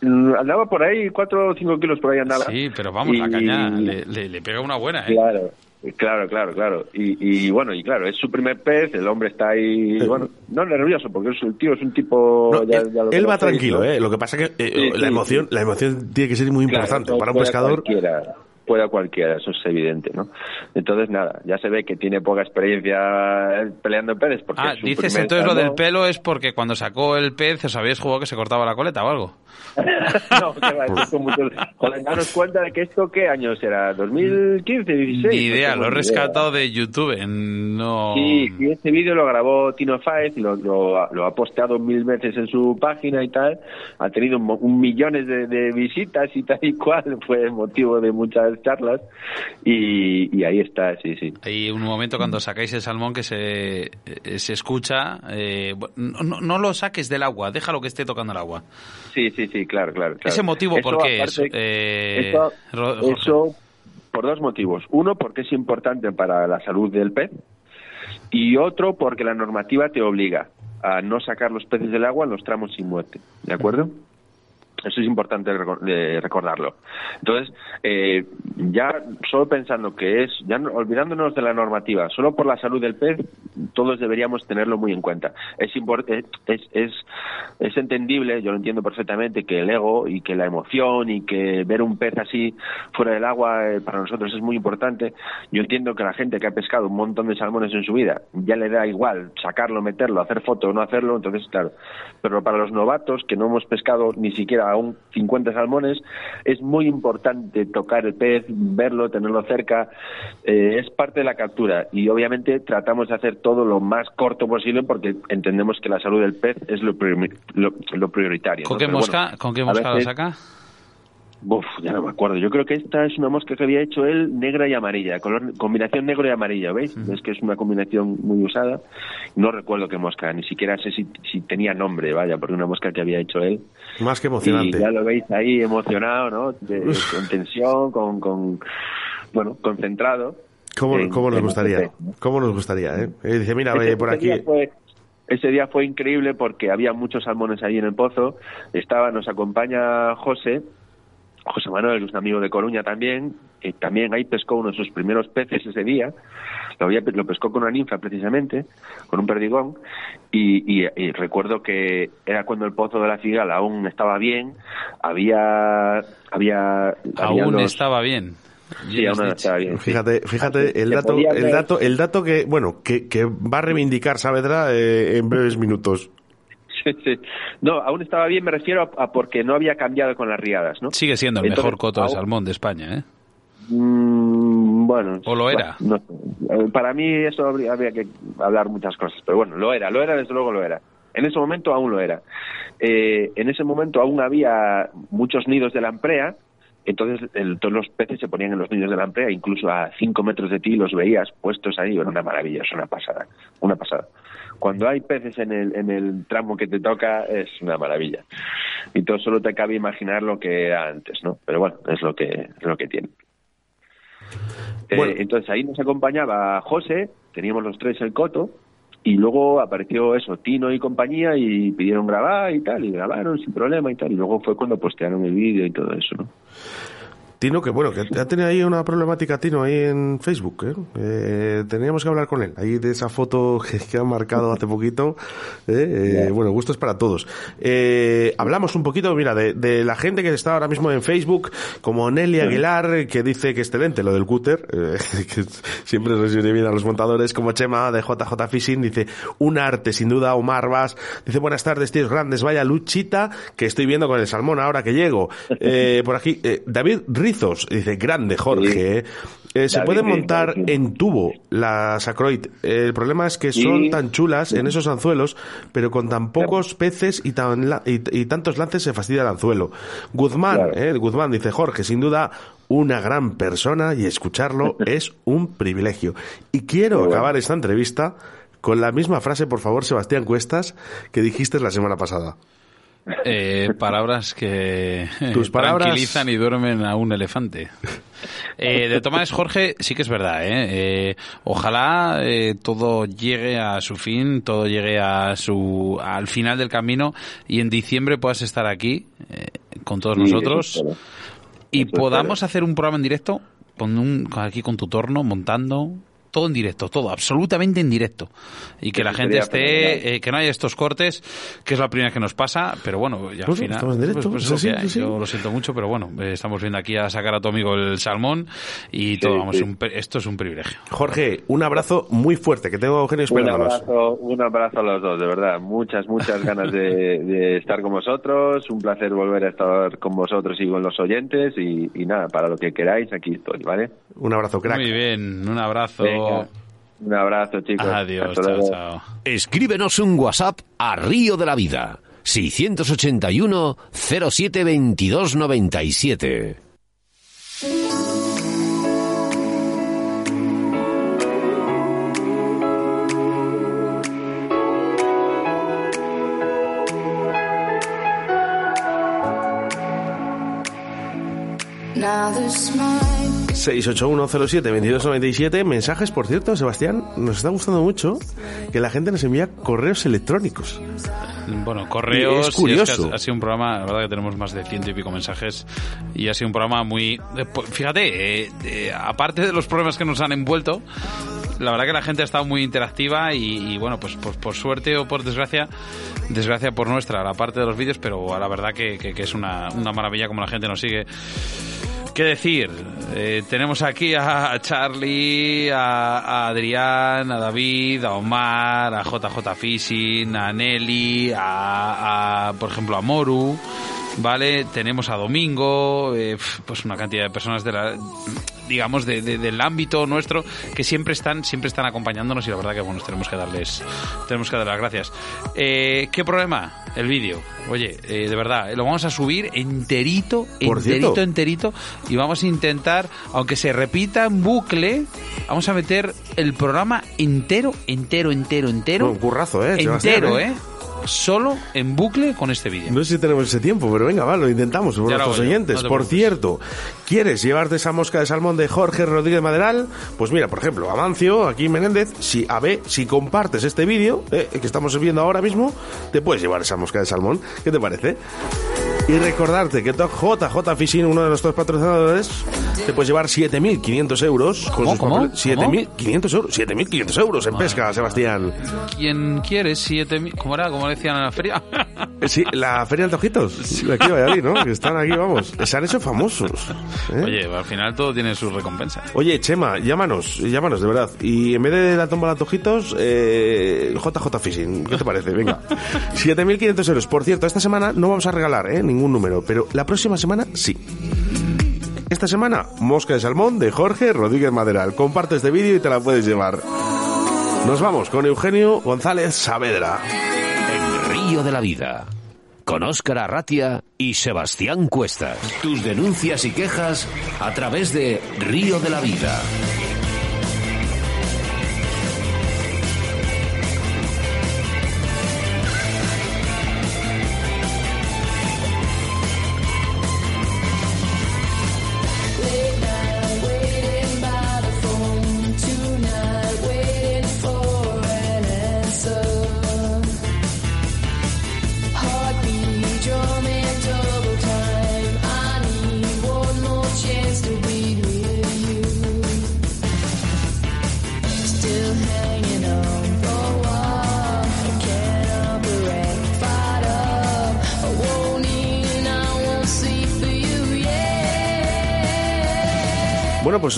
Mm, Andaba por ahí, cuatro o cinco kilos por ahí andaba. Sí, pero vamos, la caña le, le- le pega una buena, ¿eh? Claro, claro, claro, claro. Y, y bueno, y claro, es su primer pez, el hombre está ahí, bueno, no nervioso, porque es, el tío es un tipo... No, ya- él, ya lo él va tranquilo, ¿no? ¿eh? Lo que pasa que eh, Sí, la sí, emoción, sí. la emoción tiene que ser muy importante para un pescador. Cualquiera, puede a cualquiera, eso es evidente, ¿no? Entonces, nada, ya se ve que tiene poca experiencia peleando en peces. Porque Ah, dices entonces lo del pelo es porque cuando sacó el pez os habéis jugado que se cortaba la coleta o algo. no, que va, con muchos- Joder, daros cuenta de que esto, ¿qué año será? ¿2015, 16? Ni idea, No lo he ni idea. rescatado de YouTube. No. Sí, sí, este vídeo lo grabó Tino Faez y lo, lo, lo ha posteado mil veces en su página y tal. Ha tenido un, un millones de, de visitas y tal y cual. Fue motivo de muchas charlas. Y, y ahí está, sí, sí. Hay un momento cuando sacáis el salmón que se, eh, se escucha. eh, no, no- lo saques del agua, déjalo que esté tocando el agua. Sí, sí, sí, claro, claro. claro. Ese motivo, Eso, ¿por qué es? Eh, eso, eso por dos motivos. Uno, porque es importante para la salud del pez. y otro porque la normativa te obliga a no sacar los peces del agua en los tramos sin muerte, ¿de acuerdo? Eso es importante recordarlo. Entonces, eh, ya solo pensando que es, ya olvidándonos de la normativa, solo por la salud del pez, todos deberíamos tenerlo muy en cuenta. Es, es, es, es entendible, yo lo entiendo perfectamente, que el ego y que la emoción y que ver un pez así fuera del agua eh, para nosotros es muy importante. Yo entiendo que la gente que ha pescado un montón de salmones en su vida ya le da igual sacarlo, meterlo, hacer foto o no hacerlo, entonces, claro. Pero para los novatos que no hemos pescado ni siquiera aún 50 salmones, es muy importante tocar el pez, verlo, tenerlo cerca, eh, es parte de la captura y obviamente tratamos de hacer todo lo más corto posible porque entendemos que la salud del pez es lo, lo, prioritario. ¿Con qué mosca, ¿con qué mosca lo saca? Uf, ya no me acuerdo. Yo creo que esta es una mosca que había hecho él negra y amarilla, color, combinación negro y amarilla, ¿veis? Es que es una combinación muy usada. No recuerdo qué mosca, ni siquiera sé si, si tenía nombre, vaya, porque una mosca que había hecho él. Más que emocionante. Y ya lo veis ahí emocionado, ¿no? con tensión, con, con, bueno, concentrado. ¿Cómo, nos gustaría? ¿Cómo nos gustaría, eh? eh dice, mira, por aquí... ese día fue increíble porque había muchos salmones ahí en el pozo. Estaba, nos acompaña José, José Manuel, es un amigo de Coruña también, y también ahí pescó uno de sus primeros peces ese día, lo, había, lo pescó con una ninfa precisamente, con un perdigón, y, recuerdo que era cuando el pozo de la cigala aún estaba bien, había... había, aún estaba bien. Sí, aún estaba bien. Fíjate, fíjate el dato, el dato, el dato que, bueno, que, que va a reivindicar Saavedra eh, en breves minutos. No, aún estaba bien, me refiero a, porque no había cambiado con las riadas, ¿no? Sigue siendo el mejor coto de salmón de España, ¿eh? Mm, bueno. ¿O lo era? Eh, para mí eso habría, que hablar muchas cosas, pero bueno, lo era, lo era, desde luego lo era. En ese momento aún lo era. Eh, en ese momento aún había muchos nidos de lamprea, entonces todos los peces se ponían en los nidos de lamprea, incluso a cinco metros de ti los veías puestos ahí, era una maravilla, es una pasada, una pasada. Cuando hay peces en el, en el tramo que te toca es una maravilla. Y todo solo te cabe imaginar lo que era antes, ¿no? Pero bueno, es lo que, es lo que tiene. Eh, entonces ahí nos acompañaba José, teníamos los tres el coto, y luego apareció eso, Tino y compañía, y pidieron grabar y tal, y grabaron sin problema y tal, y luego fue cuando postearon el vídeo y todo eso, ¿no? Tino, que bueno, que ha tenido ahí una problemática, Tino, ahí en Facebook. ¿eh? eh teníamos que hablar con él, ahí de esa foto que, ha marcado hace poquito. ¿eh? eh bueno, gustos para todos. Eh, hablamos un poquito, mira, de, la gente que está ahora mismo en Facebook, como Nelly Aguilar, que dice que excelente lo del cúter, que siempre les viene bien a los montadores, como Chema de JJ Fishing, dice, un arte, sin duda, Omar Vas, dice, buenas tardes, tíos grandes, vaya luchita que estoy viendo con el salmón ahora que llego. por aquí, David Dice, grande Jorge. ¿eh? Eh, se puede montar en tubo la Sacroid. el problema es que son tan chulas en esos anzuelos, pero con tan pocos peces y, tan y, tantos lances se fastidia el anzuelo. Guzmán, eh, Guzmán dice, Jorge, sin duda una gran persona y escucharlo es un privilegio. Y quiero acabar esta entrevista con la misma frase, por favor, Sebastián Cuestas, que dijiste la semana pasada. Eh, palabras que Tus palabras... tranquilizan y duermen a un elefante. Eh, de Tomás Jorge, sí que es verdad. ¿eh? ojalá todo llegue a su fin, todo llegue a su al final del camino y en diciembre puedas estar aquí con todos nosotros y podamos hacer un programa en directo con un, aquí con tu torno montando todo en directo, todo, absolutamente en directo. Y que la gente esté, eh, que no haya estos cortes, que es la primera que nos pasa, pero bueno, ya al pues final. Pues, pues Yo lo siento mucho, pero bueno, eh, estamos viendo aquí a sacar a tu amigo el salmón y todo, vamos, esto es un privilegio. Jorge, un abrazo muy fuerte, que tengo Eugenio Un abrazo, un abrazo a los dos, de verdad. Muchas, muchas ganas de, estar con vosotros. Un placer volver a estar con vosotros y con los oyentes. Y, y nada, para lo que queráis, aquí estoy, ¿vale? Un abrazo, crack. Muy bien, un abrazo. Un abrazo, chicos. Adiós, chao, chao. Escríbenos un WhatsApp a Río de la Vida. 681 07 22 97. 681072297. Mensajes, por cierto, Sebastián, nos está gustando mucho que la gente nos envía correos electrónicos. Bueno, correos. Es curioso. ha sido un programa, la verdad que tenemos más de ciento y pico mensajes y ha sido un programa muy. eh, po- Fíjate, eh, eh, aparte de los problemas que nos han envuelto, la verdad que la gente ha estado muy interactiva y, y, bueno, pues por, por suerte o por desgracia, desgracia por nuestra, la parte de los vídeos, pero la verdad que, que- que es una, una maravilla como la gente nos sigue. ¿Qué decir? Eh, tenemos aquí a Charlie, a, a Adrián, a David, a Omar, a JJ Fishing, a Nelly, a, a, por ejemplo a Moru, ¿vale? Tenemos a Domingo, eh, pues una cantidad de personas de la digamos de- de- del ámbito nuestro que siempre están siempre están acompañándonos y la verdad que bueno tenemos que darles tenemos que dar las gracias Eh, qué problema el vídeo oye eh, de verdad lo vamos a subir enterito Por enterito cierto. enterito y vamos a intentar, aunque se repita en bucle, vamos a meter el programa entero, entero, entero, entero. Un currazo, ¿eh? Entero, ¿eh? Solo en bucle con este vídeo. No sé si tenemos ese tiempo, pero venga, va, lo intentamos por Ya nuestros oyentes. no por cierto, ¿quieres llevarte esa mosca de salmón de Jorge Rodríguez Maderal? Pues mira, por ejemplo, Amancio, aquí Menéndez, si a ver, si compartes este vídeo eh, que estamos viendo ahora mismo, te puedes llevar esa mosca de salmón. ¿Qué te parece? Y recordarte que JJ Fishing, uno de nuestros patrocinadores, te puedes llevar 7.500 euros. con ¿Cómo? sus ¿Cómo? papeles. 7.500 euros. 7.500 euros en pesca, Sebastián. ¿Quién quiere siete mil? ¿Cómo era? ¿Cómo decían en la feria? Eh, Sí, la Feria de Antojitos, de aquí Valladolid, ¿no? Que están aquí, vamos. Se han hecho famosos. ¿eh? Oye, al final todo tiene sus recompensas. Oye, Chema, llámanos, llámanos, de verdad. Y en vez de la tumba de antojitos, eh, JJ Fishing. ¿Qué te parece? Venga. 7.500 euros. Por cierto, esta semana no vamos a regalar ¿eh? Ningún número, pero la próxima semana sí. Esta semana, mosca de salmón de Jorge Rodríguez Maderal. Comparte este vídeo y te la puedes llevar. Nos vamos con Eugenio González Saavedra. El Río de la Vida. Con Óscar Arratia y Sebastián Cuestas. Tus denuncias y quejas a través de Río de la Vida.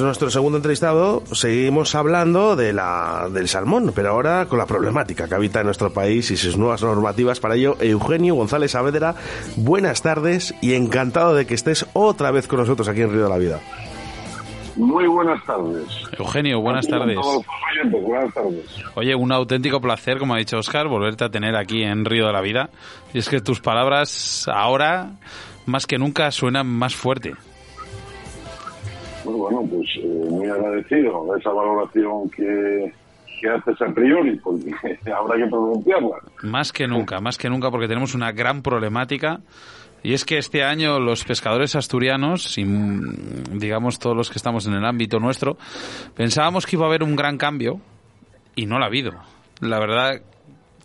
Nuestro segundo entrevistado seguimos hablando de la, del salmón, pero ahora con la problemática que habita en nuestro país y sus nuevas normativas. Para ello, Eugenio González Saavedra, buenas tardes y encantado de que estés otra vez con nosotros aquí en Río de la Vida. Muy buenas tardes. Eugenio, buenas tardes. Oye, un auténtico placer, como ha dicho Oscar, volverte a tener aquí en Río de la Vida. Y es que tus palabras ahora, más que nunca, suenan más fuerte. Muy bueno, pues eh, muy agradecido de esa valoración que, que haces a priori, porque habrá que pronunciarla. Más que nunca, más que nunca, porque tenemos una gran problemática. Y es que este año los pescadores asturianos, y mm, digamos todos los que estamos en el ámbito nuestro, pensábamos que iba a haber un gran cambio y no lo ha habido. La verdad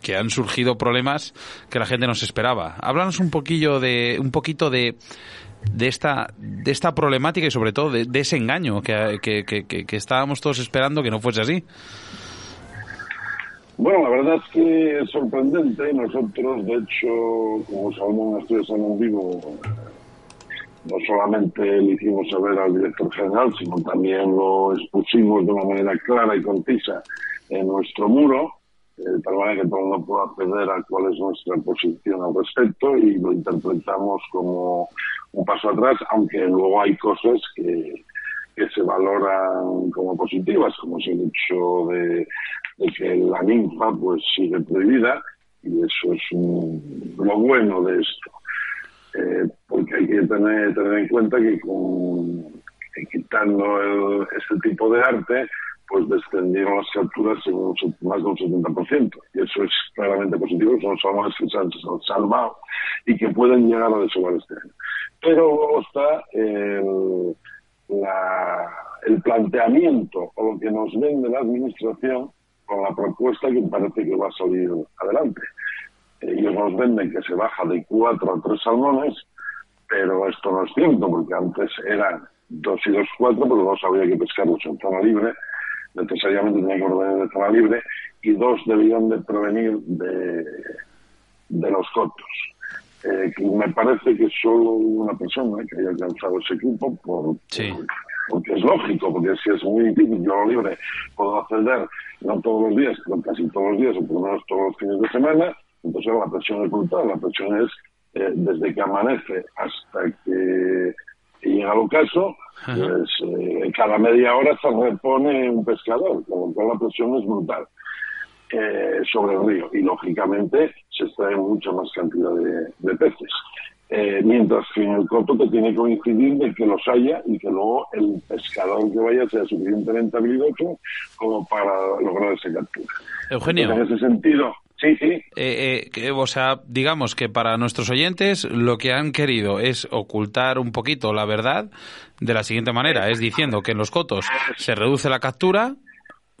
que han surgido problemas que la gente no esperaba. Háblanos un poquillo de un poquito de de esta de esta problemática y sobre todo de, de ese engaño que, que, estábamos todos esperando que no fuese así. Bueno, la verdad es que es sorprendente. Nosotros, de hecho, como Salmón Asturias en vivo, no solamente le hicimos saber al director general, sino también lo expusimos de una manera clara y concisa en nuestro muro, de tal manera que todo el mundo pueda acceder a cuál es nuestra posición al respecto y lo interpretamos como un paso atrás, aunque luego hay cosas que, que se valoran como positivas, como es el hecho de, de que la ninfa pues sigue prohibida y eso es un- lo bueno de esto. Eh, porque hay que tener, tener en cuenta que con quitando el- este tipo de arte, pues descendieron las capturas en un más de un 70%. Y eso es claramente positivo, son salmones que se han salvado y que pueden llegar a desovar este año. pero luego está el, la- el planteamiento o lo que nos vende la administración con la propuesta que parece que va a salir adelante. Ellos nos venden que se baja de cuatro a tres salmones, pero esto no es cierto, porque antes eran dos y dos cuatro, pero dos había que pescarlos en zona libre, necesariamente tenía que provenir de zona libre, y dos debían de provenir de, de los cotos. Eh, me parece que solo una persona que haya alcanzado ese equipo, por, Sí. por- porque es lógico, porque si es muy difícil, yo lo libre puedo acceder, no todos los días, pero casi todos los días, o por lo menos todos los fines de semana, entonces la presión es brutal, la presión es eh, desde que amanece hasta que llega el ocaso, pues eh, cada media hora se repone un pescador, con lo cual la presión es brutal eh, sobre el río y lógicamente se extrae mucha más cantidad de, de peces. Eh, mientras que en el coto te tiene que coincidir de que los haya y que luego el pescador que vaya sea suficientemente habilidoso como para lograr esa captura. Eugenio. Entonces, en ese sentido, sí, sí, Eh, eh, que, o sea, digamos que para nuestros oyentes lo que han querido es ocultar un poquito la verdad de la siguiente manera, es diciendo que en los cotos se reduce la captura,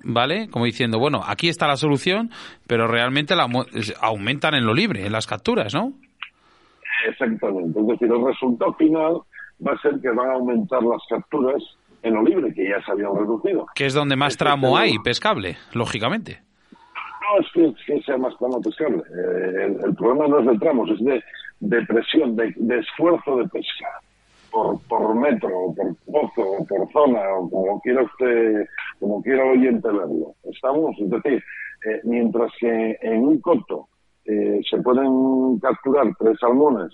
¿vale? Como diciendo, bueno, aquí está la solución, pero realmente la, aumentan en lo libre, en las capturas, ¿no? Exactamente. Es decir, el resultado final va a ser que van a aumentar las capturas en lo libre, que ya se habían reducido. Que es donde más tramo hay pescable, lógicamente. No es que, que sea más plano pescable. Eh, el, problema no es de tramos, es de, de presión, de, esfuerzo de pesca. Por, por metro, por pozo, por zona, o como quiera usted, como quiera oyente verlo. Estamos, es decir, eh, mientras que en un coto eh, se pueden capturar tres salmones,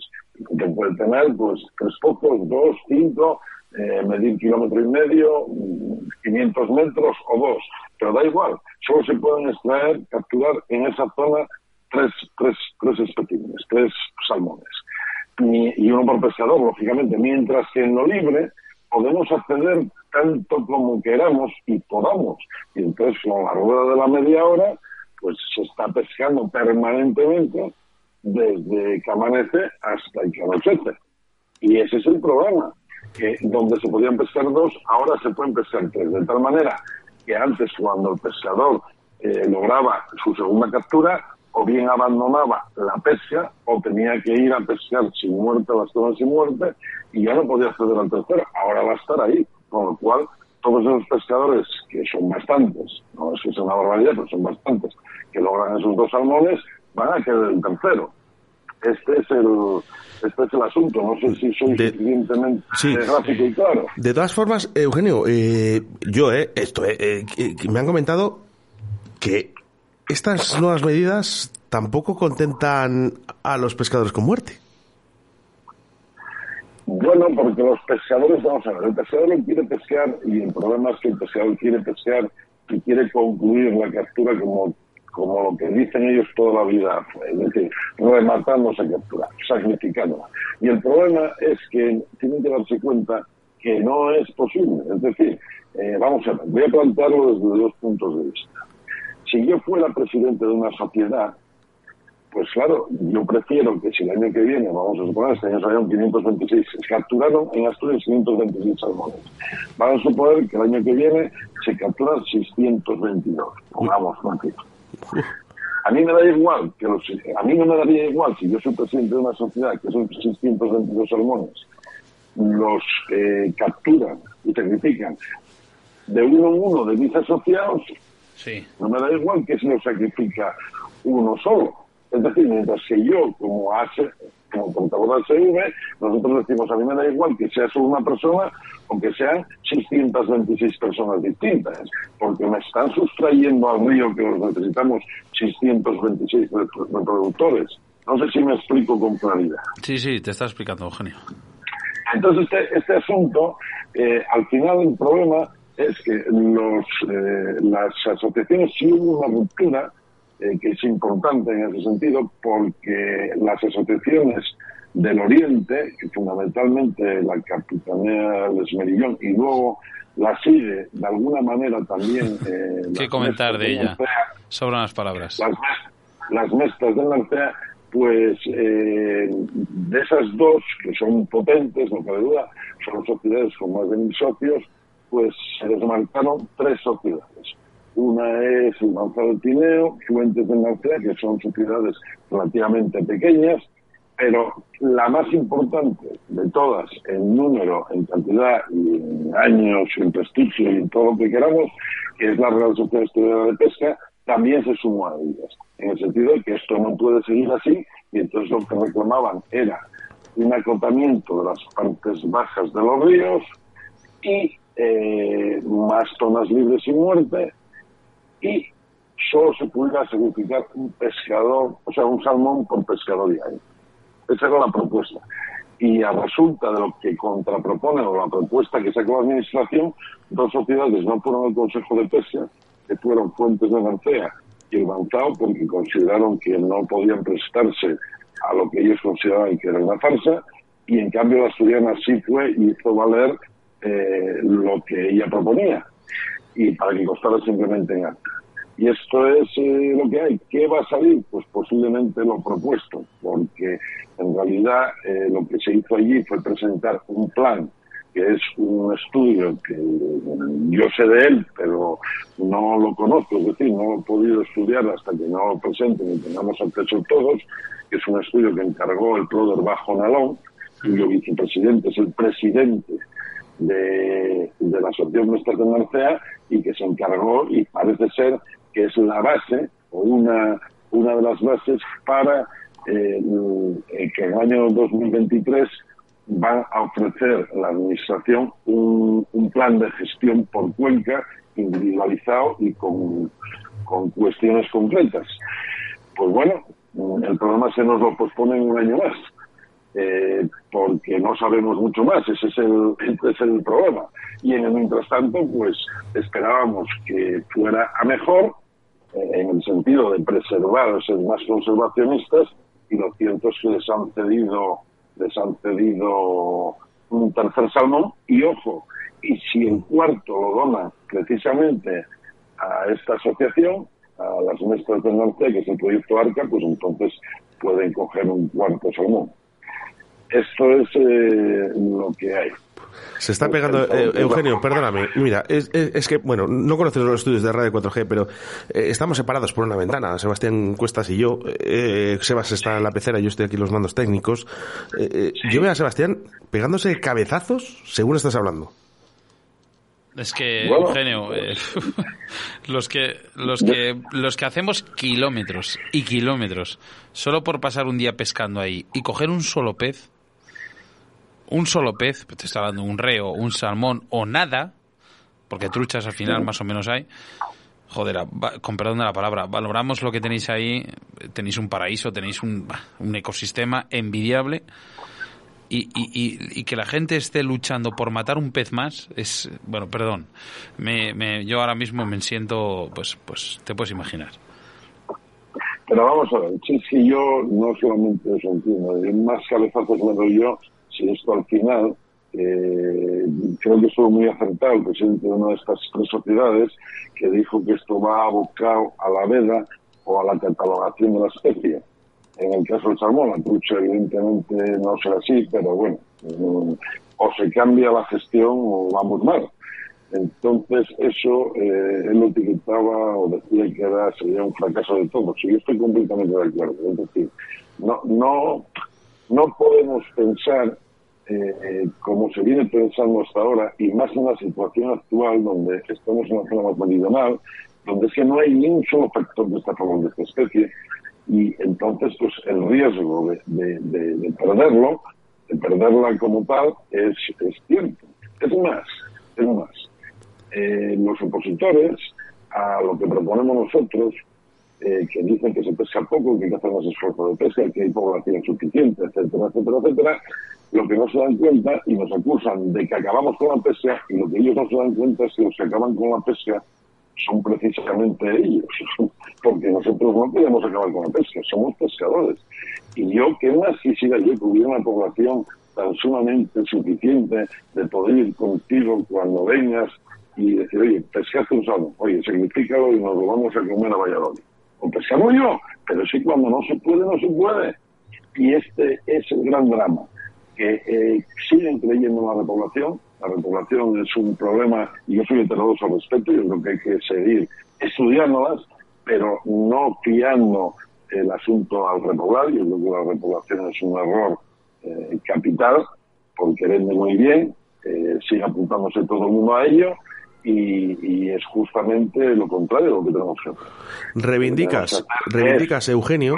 que puede tener pues tres pozos, dos, cinco, eh, medir kilómetro y medio, mm, 500 metros o dos, pero da igual, solo se pueden extraer, capturar en esa zona tres, tres, tres especímenes, tres salmones. Y, uno por pescador, lógicamente, mientras que en lo libre podemos acceder tanto como queramos y podamos. Y entonces, con la rueda de la media hora, pues se está pescando permanentemente desde que amanece hasta que anochece. Y ese es el problema, que donde se podían pescar dos, ahora se pueden pescar tres, de tal manera que antes cuando el pescador eh, lograba su segunda captura, o bien abandonaba la pesca o tenía que ir a pescar sin muerte las zonas sin muerte y ya no podía acceder al tercero. Ahora va a estar ahí, con lo cual todos esos pescadores, que son bastantes, no es que sea una barbaridad, pero son bastantes, que logran esos dos salmones, van a quedar el tercero. Este es el, este es el asunto. No sé si soy De- suficientemente Sí. gráfico y claro. De todas formas, Eugenio, eh, yo, eh, esto, eh, eh, me han comentado que estas nuevas medidas tampoco contentan a los pescadores con muerte. Bueno, porque los pescadores, vamos a ver, el pescador quiere pescar y el problema es que el pescador quiere pescar y quiere concluir la captura como, como lo que dicen ellos toda la vida, es decir, rematando esa captura, sacrificándola. Y el problema es que tienen que darse cuenta que no es posible. Es decir, eh, vamos a ver, voy a plantearlo desde dos puntos de vista. Si yo fuera presidente de una sociedad, pues claro, yo prefiero que si el año que viene, vamos a suponer, este año salieron 526, se capturaron en Asturias 526 salmones. Van a suponer que el año que viene se capturan 622, pongamos, no. A mí me da igual, que los, a mí no me daría igual si yo soy presidente de una sociedad que son 622 salmones, los eh, capturan y sacrifican de uno en uno de mis asociados, Sí. no me da igual que si lo sacrifica uno solo. Es decir, mientras que yo, como hace, como portavoz del CV, nosotros decimos, a mí me da igual que sea solo una persona o que sean 626 personas distintas, porque me están sustrayendo al río que los necesitamos 626 repro- reproductores. No sé si me explico con claridad. Sí, sí, te está explicando, Eugenio. Entonces, este, este asunto, eh, al final el problema es que los, eh, las asociaciones sí hubo una ruptura, eh, que es importante en ese sentido, porque las asociaciones del Oriente, que fundamentalmente la Capitanía del Esmerillón, y luego la sigue de alguna manera también... Eh, ¿Qué comentar de ella? Narcea, Sobran las palabras. las, las mestas de Narcea pues eh, de esas dos, que son potentes, no cabe duda, son sociedades con más de mil socios, pues se desmarcaron tres sociedades. Una es el Manzano del Tineo, Fuentes de Narcea, que son sociedades relativamente pequeñas, pero la más importante de todas en número, en cantidad y en años, en prestigio y en todo lo que queramos, que es la Real Sociedad Estudiada de Pesca, también se sumó a ellas, en el sentido de que esto no puede seguir así, y entonces lo que reclamaban era un acotamiento de las partes bajas de los ríos y eh, más zonas libres y muerte, y solo se pudiera sacrificar un pescador, o sea, un salmón por pescador diario. Esa era la propuesta. Y a resulta de lo que contrapropone o la propuesta que sacó la Administración, dos sociedades no fueron al Consejo de Pesca, que fueron Fuentes de García y el Banzao, porque consideraron que no podían prestarse a lo que ellos consideraban que era una farsa, y en cambio la asturiana sí fue y hizo valer eh, lo que ella proponía, y para que costara simplemente en acta. Y esto es eh, lo que hay. ¿Qué va a salir? Pues posiblemente lo propuesto, porque en realidad eh, lo que se hizo allí fue presentar un plan que es un estudio que yo sé de él, pero no lo conozco, es decir, no lo he podido estudiar hasta que no lo presenten y tengamos acceso todos, que es un estudio que encargó el Proder Bajo Nalón, cuyo vicepresidente es el presidente de, de la Asociación Nuestra de y que se encargó y parece ser que es la base o una, una de las bases para eh, que en el año 2023 van a ofrecer la Administración un, un plan de gestión por cuenca individualizado y con, con cuestiones concretas. Pues bueno, el programa se nos lo pospone en un año más, eh, porque no sabemos mucho más, ese es, el, problema. Y en el mientras tanto, pues esperábamos que fuera a mejor, eh, en el sentido de preservar, ser más conservacionistas, y lo cierto es que les han cedido, les han cedido un tercer salmón, y ojo, y si el cuarto lo dona precisamente a esta asociación, a las muestras del norte, que es el proyecto ARCA, pues entonces pueden coger un cuarto salmón. Esto es eh, lo que hay. Se está pegando, eh, Eugenio, perdóname. Mira, es, es, es, que, bueno, no conoces los estudios de Radio 4G, pero eh, estamos separados por una ventana. Sebastián Cuestas y yo. Eh, Sebas está en la pecera, yo estoy aquí en los mandos técnicos. Eh, yo veo a Sebastián pegándose cabezazos según estás hablando. Es que, bueno, Eugenio, los que los que los que hacemos kilómetros y kilómetros solo por pasar un día pescando ahí y coger un solo pez, un solo pez, te está dando un reo, un salmón o nada, porque truchas al final más o menos hay. Joder, con perdón de la palabra, valoramos lo que tenéis ahí, tenéis un paraíso, tenéis un, un ecosistema envidiable y, y, y, que la gente esté luchando por matar un pez más es bueno perdón me, me, yo ahora mismo me siento pues pues te puedes imaginar pero vamos a ver si, yo no solamente eso entiendo más cabezazos me doy yo si esto al final eh, creo que estuvo muy acertado el presidente de una de estas tres sociedades que dijo que esto va abocado a la veda o a la catalogación de la especie en el caso del salmón, la trucha evidentemente no será así, pero bueno, o se cambia la gestión o vamos mal. Entonces eso eh, él lo o decía que era, sería un fracaso de todos. Y yo estoy completamente de acuerdo. Es decir, no, no, no podemos pensar eh, como se viene pensando hasta ahora, y más en la situación actual donde estamos en la zona más meridional, donde es que no hay ni un solo factor que está a de esta especie, y entonces pues el riesgo de, de, de, de, perderlo, de perderla como tal, es, es cierto. Es más, es más. Eh, los opositores a lo que proponemos nosotros, eh, que dicen que se pesca poco, que hay que hacer más esfuerzo de pesca, que hay población suficiente, etcétera, etcétera, etcétera, lo que no se dan cuenta y nos acusan de que acabamos con la pesca y lo que ellos no se dan cuenta es que los que acaban con la pesca son precisamente ellos, porque nosotros no podemos acabar con la pesca, somos pescadores. Y yo, ¿qué más quisiera yo que hubiera una población tan sumamente suficiente de poder ir contigo cuando vengas y decir, oye, pescaste un salmón, oye, sacrifícalo y nos lo vamos a comer a Valladolid? o pescarlo yo, pero sí cuando no se puede, no se puede. Y este es el gran drama, que eh, siguen creyendo en la repoblación, la repoblación es un problema y yo soy heterodoxo al respecto, yo creo que hay que seguir estudiándolas, pero no fiando el asunto al repoblar, yo creo que la repoblación es un error eh, capital, porque vende muy bien, eh, sigue apuntándose todo el mundo a ello, y, y es justamente lo contrario de lo que tenemos que hacer. Reivindicas, reivindicas, Eugenio,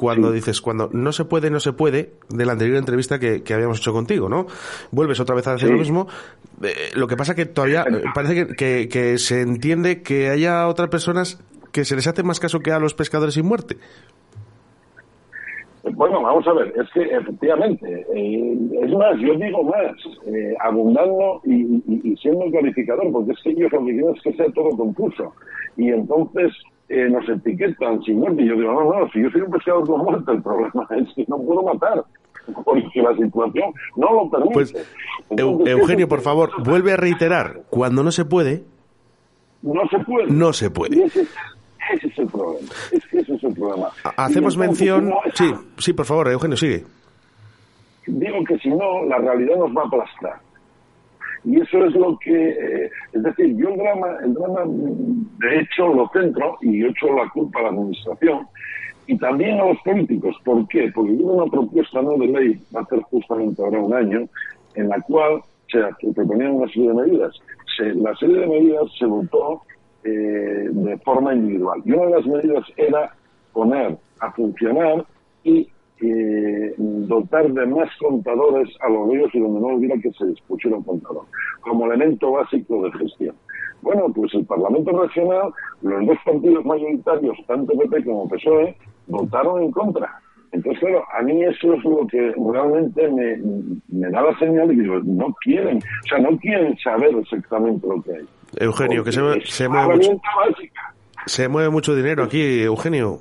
cuando dices, cuando no se puede, no se puede, de la anterior entrevista que, que habíamos hecho contigo, ¿no? Vuelves otra vez a hacer Sí. lo mismo. Eh, lo que pasa que todavía eh, parece que, que- que se entiende que haya otras personas que se les hace más caso que a los pescadores sin muerte. Bueno, vamos a ver, es que efectivamente, eh, es más, yo digo más, eh, abundando y, y- y siendo clarificador, porque es que ellos lo que quieren es que sea todo confuso. Y entonces eh, nos etiquetan sin muerte. Y yo digo, no, no, si yo soy un pescador con muerte, el problema es que no puedo matar, porque la situación no lo permite. Pues, Entonces, Eugenio, por favor, vuelve a reiterar, cuando no se puede, No se puede. no se puede. ese, ese es el problema. Ese es el problema. Ha- Hacemos mención... no, es- Sí, sí, por favor, Eugenio, sigue. digo que si no, la realidad nos va a aplastar. Y eso es lo que, eh, es decir, yo el drama, el drama, de hecho, lo centro y echo la culpa a la administración y también a los políticos. ¿Por qué? Porque hubo una propuesta no de ley, va a ser justamente ahora un año, en la cual se proponían una serie de medidas. Se- la serie de medidas se votó eh, de forma individual. Y una de las medidas era poner a funcionar y eh, dotar de más contadores a los ríos y donde no hubiera que se les pusiera un contador, como elemento básico de gestión. Bueno, pues el Parlamento Regional, los dos partidos mayoritarios, tanto PP como PSOE, votaron en contra. Entonces, claro, a mí eso es lo que realmente me, me da la señal de que no quieren, o sea, no quieren saber exactamente lo que hay. Eugenio, que se, se mueve mucho, básica. se mueve mucho dinero aquí, Eugenio.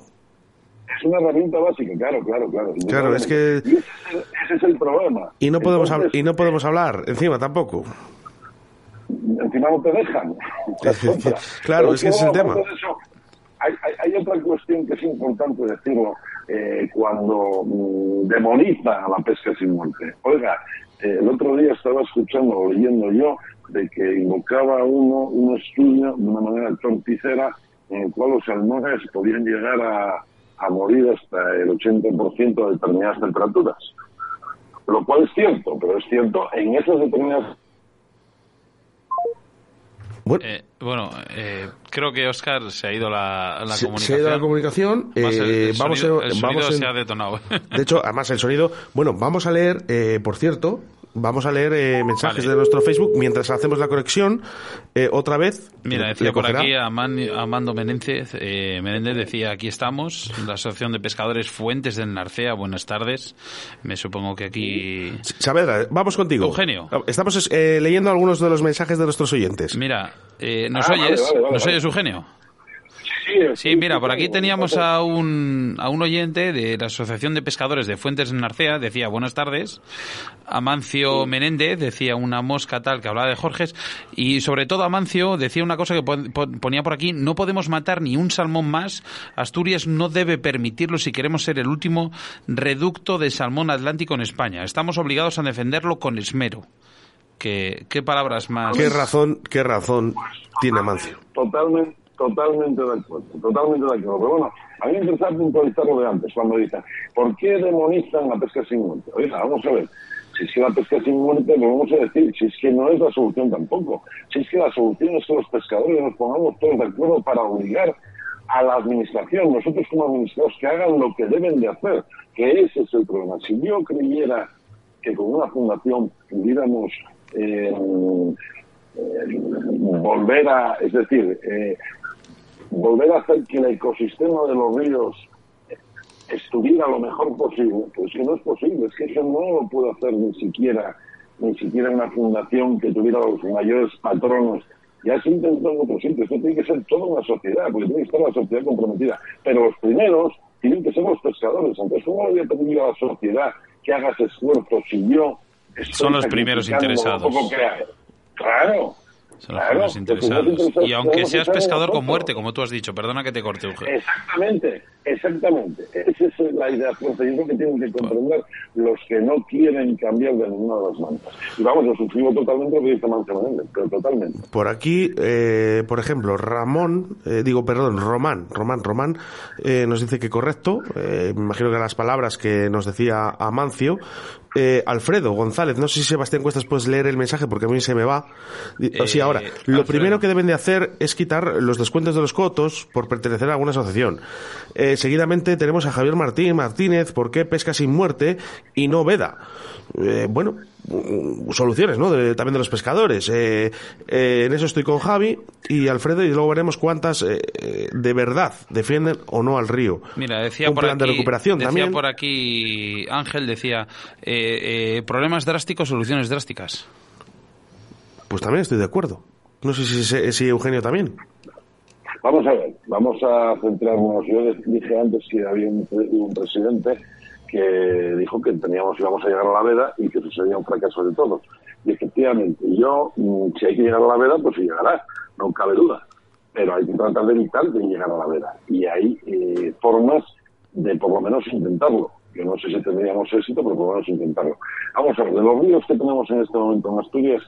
Es una herramienta básica, claro, claro, claro. Claro, es que- Y ese, es el, ese es el problema. Y no podemos Entonces, y no podemos hablar encima tampoco. encima no te dejan. Claro, es que ese es el tema. eso, hay, hay- hay otra cuestión que es importante decirlo eh, cuando mm, demoniza a la pesca sin muerte. Oiga, eh, el otro día estaba escuchando o leyendo yo de que invocaba uno un estudio de una manera torticera en el cual los salmones podían llegar a, a morir hasta el 80% a determinadas temperaturas. Lo cual es cierto, pero es cierto en esas determinadas Bueno, Eh, bueno, eh, creo que Oscar se ha ido la, la se, comunicación. se ha ido la comunicación. El- eh, el vamos sonido- a, el sonido vamos en- se ha detonado. De hecho, además el sonido. Bueno, vamos a leer, eh, por cierto, vamos a leer eh, mensajes Vale. de nuestro Facebook mientras hacemos la conexión. eh, otra vez. Mira, Le- decía por aquí Aman- Amando Menéndez, eh, Menéndez decía, aquí estamos, la Asociación de Pescadores Fuentes del Narcea, buenas tardes. Me supongo que aquí... Saavedra, vamos contigo. Eugenio. Estamos eh, leyendo algunos de los mensajes de nuestros oyentes. Mira, eh, ¿nos Ah, vale, oyes? vale, vale, ¿Nos vale. oyes, Eugenio? Sí, Sí, mira, por aquí teníamos a un, a un oyente de la Asociación de Pescadores de Fuentes del Narcea, decía buenas tardes. Amancio Menéndez decía una mosca tal que hablaba de Jorges. Y sobre todo Amancio decía una cosa que pon- pon- ponía por aquí, no podemos matar ni un salmón más. Asturias no debe permitirlo si queremos ser el último reducto de salmón atlántico en España. Estamos obligados a defenderlo con esmero. ¿Qué, qué palabras más? ¿Qué razón, qué razón tiene Amancio? Totalmente, totalmente de acuerdo, totalmente de acuerdo. Pero bueno, a mí me interesa puntualizar lo de antes, cuando dicen, ¿por qué demonizan la pesca sin muerte? Oiga, vamos a ver, si es que la pesca sin muerte, lo vamos a decir, si es que no es la solución tampoco, si es que la solución es que los pescadores nos pongamos todos de acuerdo para obligar a la administración, nosotros como administradores, que hagan lo que deben de hacer, que ese es el problema. Si yo creyera que con una fundación pudiéramos eh, eh, volver a, es decir, eh, volver a hacer que el ecosistema de los ríos estuviera lo mejor posible, pues que no es posible, es que eso no lo puede hacer ni siquiera, ni siquiera una fundación que tuviera los mayores patronos. Ya se intentó en otros sitios, esto tiene que ser toda una sociedad, porque tiene que estar la sociedad comprometida. Pero los primeros tienen que ser los pescadores. Entonces, ¿cómo le voy a pedir a la sociedad que haga ese esfuerzo si yo estoy Son los primeros sacrificando lo interesados. poco que hay? Claro. Son los Claro, primeros interesados. Y aunque seas ser pescador con muerte, como tú has dicho, perdona que te corte, Eugenio. Exactamente, exactamente. Esa es la idea fuerte. Y es lo que tienen que comprender los que no quieren cambiar de ninguna de las mantas. Y vamos, lo suscribo totalmente lo que dice Mancio Menéndez, pero totalmente. Por aquí, eh, por ejemplo, Ramón, eh, digo, perdón, Román, Román, Román, eh, nos dice que correcto, eh, me imagino que las palabras que nos decía Amancio, eh, Alfredo González, no sé si Sebastián Cuestas puedes leer el mensaje porque a mí se me va. O sí, Eh, ahora, lo Alfredo. primero que deben de hacer es quitar los descuentos de los cotos por pertenecer a alguna asociación. Eh, seguidamente tenemos a Javier Martín Martínez, ¿por qué pesca sin muerte y no veda? Eh, bueno, mm, soluciones, ¿no? De- también de los pescadores. Eh, eh, en eso estoy con Javi y Alfredo y luego veremos cuántas de verdad defienden o no al río. Mira, decía Un por plan aquí, de recuperación decía también. por aquí Ángel decía problemas drásticos, soluciones drásticas. Pues también estoy de acuerdo. No sé si, si, si Eugenio también. Vamos a ver, vamos a centrarnos. Yo dije antes que había un, pre- un presidente que dijo que teníamos íbamos a llegar a la veda y que eso sería un fracaso de todos. Y efectivamente, yo, mm, si hay que llegar a la veda, pues llegará, no cabe duda. Pero hay que tratar de evitar de llegar a la veda. Y hay eh, formas de por lo menos intentarlo. Yo no sé si tendríamos éxito, pero por lo menos intentarlo. Vamos a ver, de los ríos que tenemos en este momento en Asturias,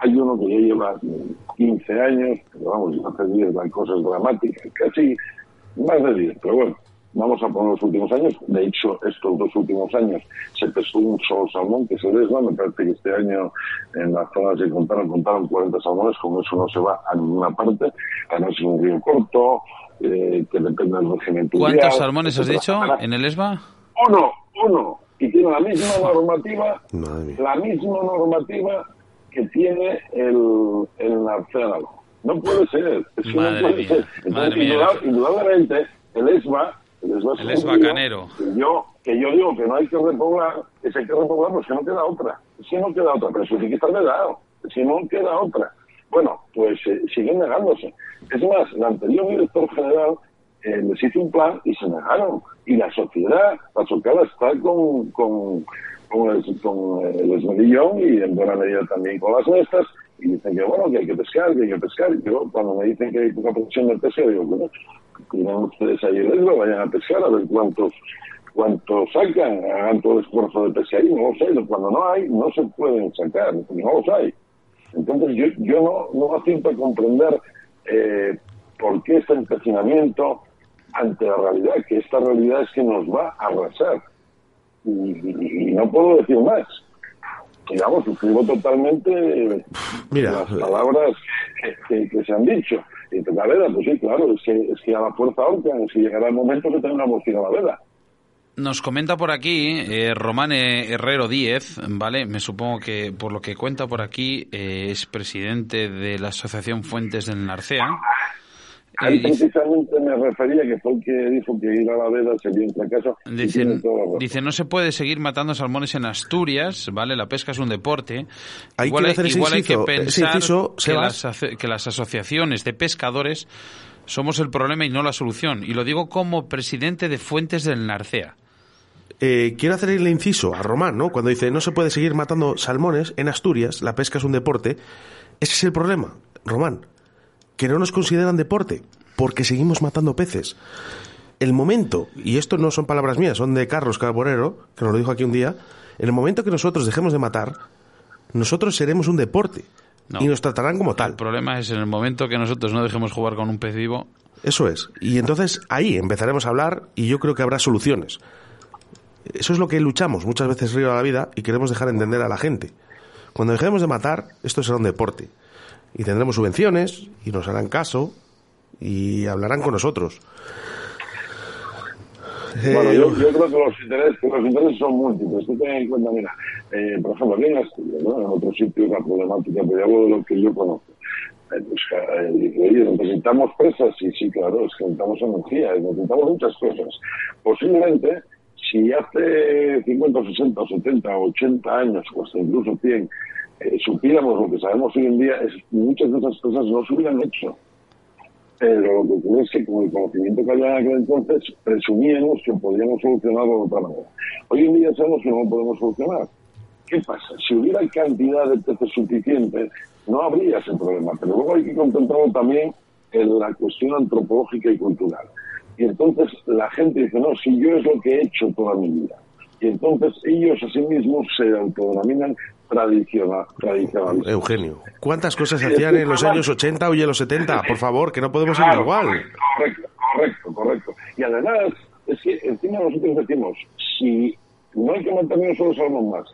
hay uno que ya lleva mm, 15 años, pero vamos, hace 10 hay cosas dramáticas, casi más de 10, pero bueno, vamos a poner los últimos años. De hecho, estos dos últimos años se pescó un solo salmón, que se desva. Me parece que este año en las zonas que contaron, contaron 40 salmones, con eso no se va a ninguna parte. Además, es un río corto, eh, que depende del régimen ¿Cuántos salmones has dicho en el ESBA? Uno, uno. Y tiene la misma normativa, la misma normativa que tiene el, el narcédalo. No puede ser. Es que Madre no puede mía, ser. Entonces, indudablemente, el ESMA, el ESMA, El canero. Que yo, que yo digo que no hay que repoblar, que si hay que repoblar, pues que no queda otra. Que no queda otra, pero eso tiene que estar vedado. Si no queda otra. Bueno, pues eh, siguen negándose. Es más, el anterior director general eh, les hizo un plan y se negaron. Y la sociedad, la sociedad está con, con, con el, con el esmerillón y en buena medida también con las nuestras. Y dicen que bueno, que hay que pescar, que hay que pescar. Y yo, cuando me dicen que hay poca presión del pesca, digo, bueno, tienen ustedes ahí el eslo, vayan a pescar a ver cuántos cuántos sacan, hagan todo el esfuerzo de pesca ahí, no los hay. Cuando no hay, no se pueden sacar, no los hay. Entonces yo, yo no, no a comprender eh, por qué este empecinamiento ante la realidad, que esta realidad es que nos va a arrasar. Y, y- y no puedo decir más. Y vamos, suscribo totalmente Mira, las palabras que, que- que se han dicho. Y la veda, pues sí, claro, es que, es que a la fuerza ahorcan, es que llegará el momento que tengamos que ir a la veda. Nos comenta por aquí eh, Román eh, Herrero Díez, ¿vale? Me supongo que por lo que cuenta por aquí eh, es presidente de la Asociación Fuentes del Narcea. Ahí dice, precisamente me refería que fue el que dijo que ir a la veda sería un fracaso. dice, dice, no se puede seguir matando salmones en Asturias, ¿vale? La pesca es un deporte. Hay igual que hay, hacer ese igual hay que inciso, ese pensar inciso, que, las, que las asociaciones de pescadores somos el problema y no la solución. Y lo digo como presidente de Fuentes del Narcea. Eh, quiero hacer el inciso a Román, ¿no? Cuando dice no se puede seguir matando salmones en Asturias, la pesca es un deporte. Ese es el problema, Román, que no nos consideran deporte porque seguimos matando peces. El momento, y esto no son palabras mías, son de Carlos Carborero, que nos lo dijo aquí un día, en el momento que nosotros dejemos de matar, nosotros seremos un deporte No. y nos tratarán como El tal. problema es en el momento que nosotros no dejemos jugar con un pez vivo. Eso es. Y entonces ahí empezaremos a hablar y yo creo que habrá soluciones. Eso es lo que luchamos muchas veces Río a la vida y queremos dejar entender a la gente. Cuando dejemos de matar, esto será un deporte. Y tendremos subvenciones y nos harán caso y hablarán con nosotros. Bueno, Eh, yo, yo creo que los intereses, que los intereses son múltiples. Tú ten en cuenta, mira, eh, por ejemplo, aquí en Asturias, ¿no? en otros sitios la problemática, pero hablo de lo que yo conozco. Eh, pues, eh, oye, necesitamos presas, sí, sí, claro, es que necesitamos energía, necesitamos muchas cosas. Posiblemente, si hace 50, 60, 70, 80 años, o hasta incluso 100, eh, supiéramos lo que sabemos hoy en día, es, muchas de esas cosas no se hubieran hecho. Pero lo que ocurre es que con el conocimiento que había en aquel entonces, presumíamos que podíamos solucionarlo de otra manera. Hoy en día sabemos que no lo podemos solucionar. ¿Qué pasa? Si hubiera cantidad de peces suficiente, no habría ese problema. Pero luego hay que contemplarlo también en la cuestión antropológica y cultural. Y entonces la gente dice, no, si yo es lo que he hecho toda mi vida. Y entonces ellos a sí mismos se autodenominan tradicional. Eugenio, ¿cuántas cosas hacían en los años 80 y en los 70? Por favor, que no podemos Claro, igual. Correcto, correcto, correcto. Y además, es que encima nosotros decimos, si no hay que mantener solo salmón más,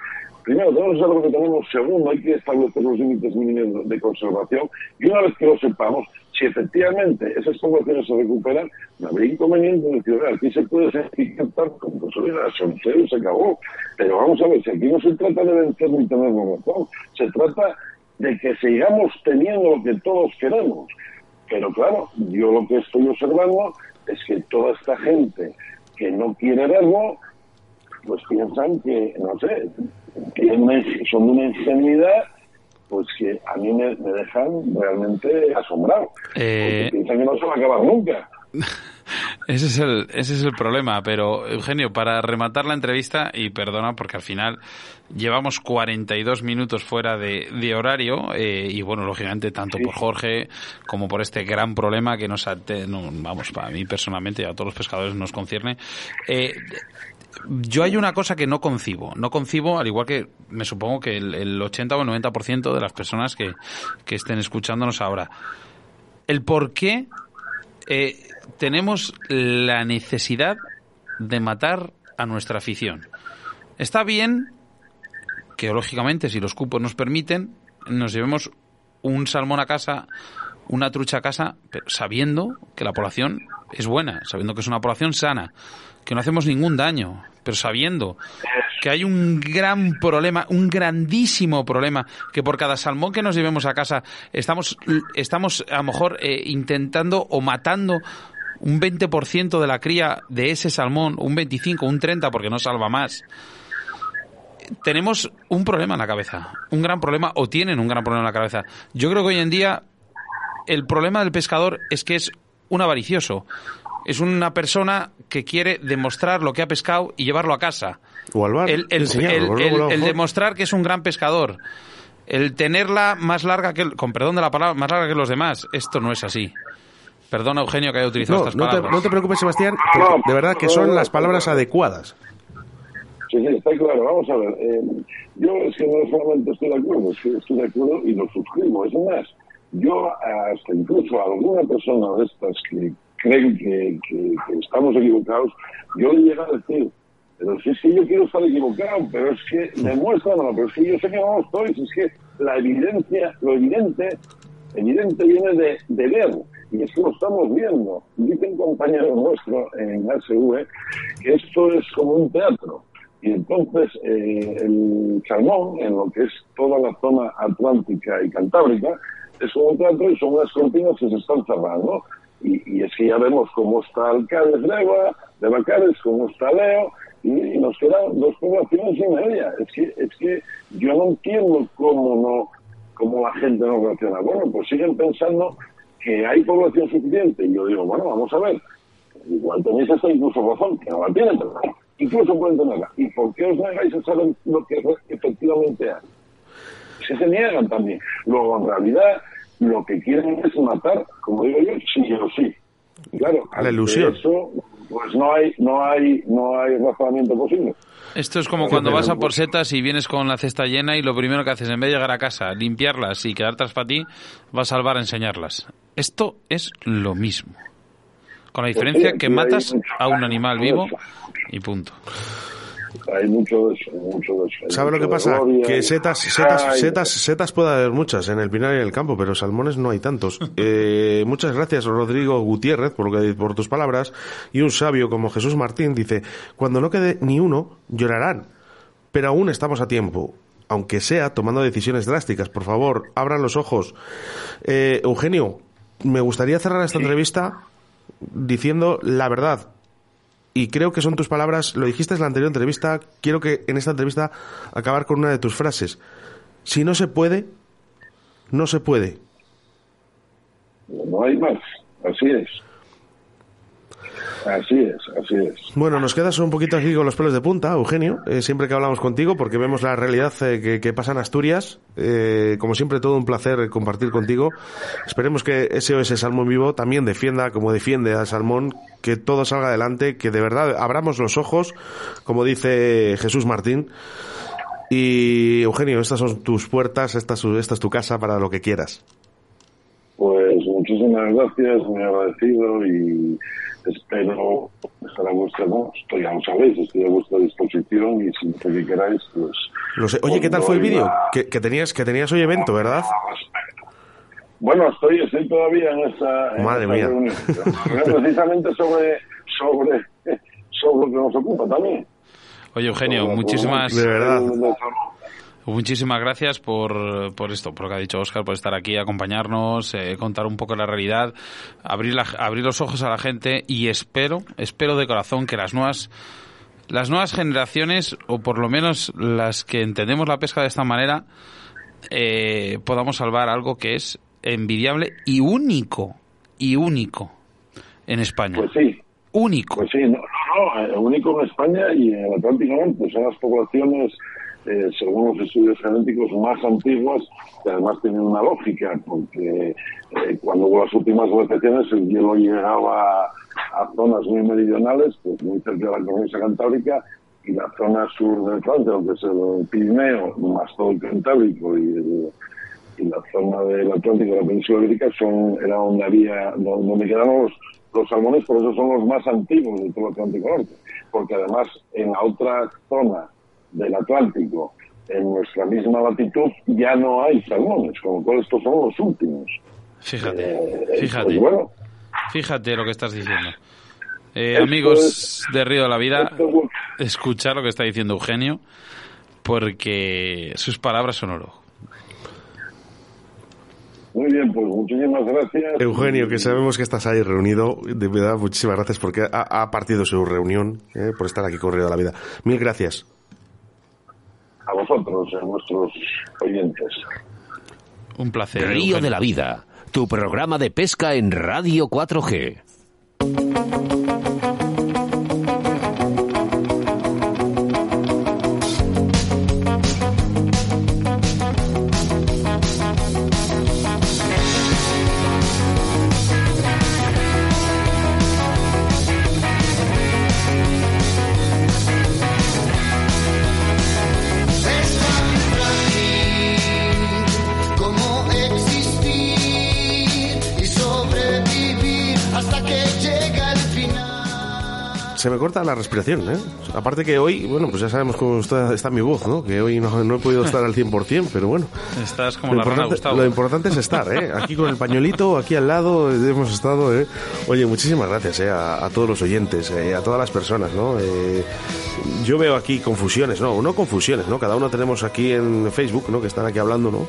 primero tenemos que saber lo que tenemos, segundo hay que establecer los límites mínimos de conservación, y una vez que lo sepamos, si efectivamente esas poblaciones se recuperan, no habría inconveniente en decir, "Oiga, aquí se puede etiquetar como pues y se acabó. Pero vamos a ver, si aquí no se trata de vencer ni tener razón, se trata de que sigamos teniendo lo que todos queremos. Pero claro, yo lo que estoy observando es que toda esta gente que no quiere verlo, pues piensan que, no sé, que es una- son una ingenuidad, pues que a mí me, me dejan realmente asombrado. Eh, Porque piensan que no se va a acabar nunca. Ese es, el, ese es el problema, pero Eugenio, para rematar la entrevista, y perdona porque al final llevamos 42 minutos fuera de, de horario, eh, y bueno, lógicamente tanto por Jorge como por este gran problema que nos, ate- no, vamos, para mí personalmente y a todos los pescadores nos concierne. Eh, yo hay una cosa que no concibo. No concibo, al igual que me supongo que el, el 80 o el 90% de las personas que, que estén escuchándonos ahora. El por qué eh, tenemos la necesidad de matar a nuestra afición. Está bien que, lógicamente, si los cupos nos permiten, nos llevemos un salmón a casa, una trucha a casa, pero sabiendo que la población es buena, sabiendo que es una población sana, que no hacemos ningún daño, pero sabiendo que hay un gran problema, un grandísimo problema, que por cada salmón que nos llevemos a casa estamos, estamos a lo mejor eh, intentando o matando un 20% de la cría de ese salmón, un 25, un 30, porque no salva más. Tenemos un problema en la cabeza, un gran problema, o tienen un gran problema en la cabeza. Yo creo que hoy en día el problema del pescador es que es un avaricioso. Es una persona que quiere demostrar lo que ha pescado y llevarlo a casa. O al bar, El, demostrar que es un gran pescador. El tenerla más larga que, el- con perdón de la palabra, más larga que los demás. Esto no es así. Perdona, Eugenio, que haya utilizado No, estas no te, palabras. no te preocupes, Sebastián, de verdad que son las palabras adecuadas. Sí, sí, está claro. Vamos a ver. eh, yo es que no solamente estoy de acuerdo, es que estoy de acuerdo y lo suscribo. Es más, yo hasta incluso a alguna persona de estas que creen que, que- que estamos equivocados, yo le llego a decir, pero si es que yo quiero estar equivocado, pero es que demuéstramelo, pero es que yo sé que no lo estoy, si es que la evidencia, lo evidente, evidente viene de, de ver, y es que lo estamos viendo. Dice un compañero nuestro en ASV que esto es como un teatro. Y entonces eh, el salmón, en lo que es toda la zona atlántica y cantábrica, es como un teatro y son unas cortinas que se están cerrando. Y, es que ya vemos cómo está de Eva, de Bacares, cómo está Leo, y, nos quedan dos poblaciones y media. Es que, es que yo no entiendo cómo no cómo la gente no reacciona. Bueno, pues siguen pensando que hay población suficiente. Y yo digo, bueno, vamos a ver, igual tenéis hasta incluso razón, que no la tienen, pero incluso pueden tenerla. ¿Y por qué os negáis a saber lo que efectivamente hay? Se se niegan también. Luego, en realidad, lo que quieren es matar, como digo yo, sí o sí. Claro, La ante ilusión. Eso, pues no hay, no hay, no hay razonamiento posible. Esto es como cuando vas a por setas y vienes con la cesta llena y lo primero que haces, en vez de llegar a casa, limpiarlas y quedártelas para ti, vas al bar a enseñarlas. Esto es lo mismo. Con la diferencia sí, que matas a un animal vivo y punto. Hay mucho de eso, hay mucho de eso. Hay ¿Sabe lo que pasa? gloria, Que setas, setas, Ay, setas, setas puede haber muchas en el Pinar y en el campo, pero salmones no hay tantos. Eh, muchas gracias, Rodrigo Gutiérrez, por, lo que, por tus palabras. Y un sabio como Jesús Martín dice, cuando no quede ni uno, llorarán. Pero aún estamos a tiempo. Aunque sea tomando decisiones drásticas, por favor, abran los ojos. Eh, Eugenio, me gustaría cerrar esta entrevista diciendo la verdad y creo que son tus palabras, lo dijiste en la anterior entrevista, quiero que en esta entrevista acabar con una de tus frases. Si no se puede, no se puede. No hay más, así es. Así es, así es. Bueno, nos quedas un poquito aquí con los pelos de punta, Eugenio, eh, siempre que hablamos contigo, porque vemos la realidad eh, que, que pasa en Asturias. Eh, como siempre, todo un placer compartir contigo. Esperemos que SOS Salmón Vivo también defienda, como defiende al salmón, que todo salga adelante, que de verdad abramos los ojos, como dice Jesús Martín. Y Eugenio, estas son tus puertas, esta es, esta es tu casa para lo que quieras. Pues muchísimas gracias, muy agradecido y espero estar a vuestra, no, estoy, ya lo sabéis, estoy a vuestra disposición y siempre que queráis, pues... Lo sé. Oye, ¿qué tal fue el vídeo? la- Que, que tenías, que tenías hoy evento, ¿verdad? Bueno, estoy, estoy todavía en esta, en Madre esta mía. reunión. Precisamente sobre, sobre, sobre lo que nos ocupa también. Oye, Eugenio, muchísimas, De verdad. Muchísimas gracias por, por esto, por lo que ha dicho Oscar, por estar aquí, acompañarnos, eh, contar un poco la realidad, abrir, la- abrir los ojos a la gente y espero, espero de corazón que las nuevas, las nuevas generaciones, o por lo menos las que entendemos la pesca de esta manera, eh, podamos salvar algo que es envidiable y único, y único en España. Pues sí, único. Pues sí, no, no, no, eh, único en España y en el Atlántico Norte. Son las poblaciones, eh, según los estudios genéticos, más antiguas que además tienen una lógica, porque eh, cuando hubo las últimas glaciaciones el hielo llegaba a zonas muy meridionales, pues muy cerca de la cornisa cantábrica, y la zona sur de Francia, que es el Pirineo, más todo el Cantábrico y el, y la zona del Atlántico, la península ibérica, son, era donde había, donde donde quedaron los, los salmones, por eso son los más antiguos de todo el Atlántico Norte. Porque además, en la otra zona del Atlántico, en nuestra misma latitud, ya no hay salmones, con lo cual estos son los últimos. Fíjate, Eh, fíjate. pues bueno, Fíjate lo que estás diciendo. Eh, amigos es- de Río de la Vida, es lo que- escuchar lo que está diciendo Eugenio, porque sus palabras son oro. muy bien, pues muchísimas gracias. Eugenio, que sabemos que estás ahí reunido, de verdad, muchísimas gracias porque ha, ha partido su reunión, eh, por estar aquí con Río de la Vida. Mil gracias. A vosotros, a nuestros oyentes. Un placer. Río Eugenio. de la Vida, tu programa de pesca en Radio 4G. Se me corta la respiración, ¿eh? Aparte que hoy, bueno, pues ya sabemos cómo está, está mi voz, ¿no? Que hoy no, no he podido estar al 100%, pero bueno. Estás como Lo la rana Gustavo. lo importante es estar, ¿eh? Aquí con el pañuelito, aquí al lado, hemos estado, ¿eh? Oye, muchísimas gracias, ¿eh? A, a todos los oyentes, eh, a todas las personas, ¿no? Eh, yo veo aquí confusiones, ¿no? No confusiones, ¿no? Cada uno tenemos aquí en Facebook, ¿no? Que están aquí hablando, ¿no?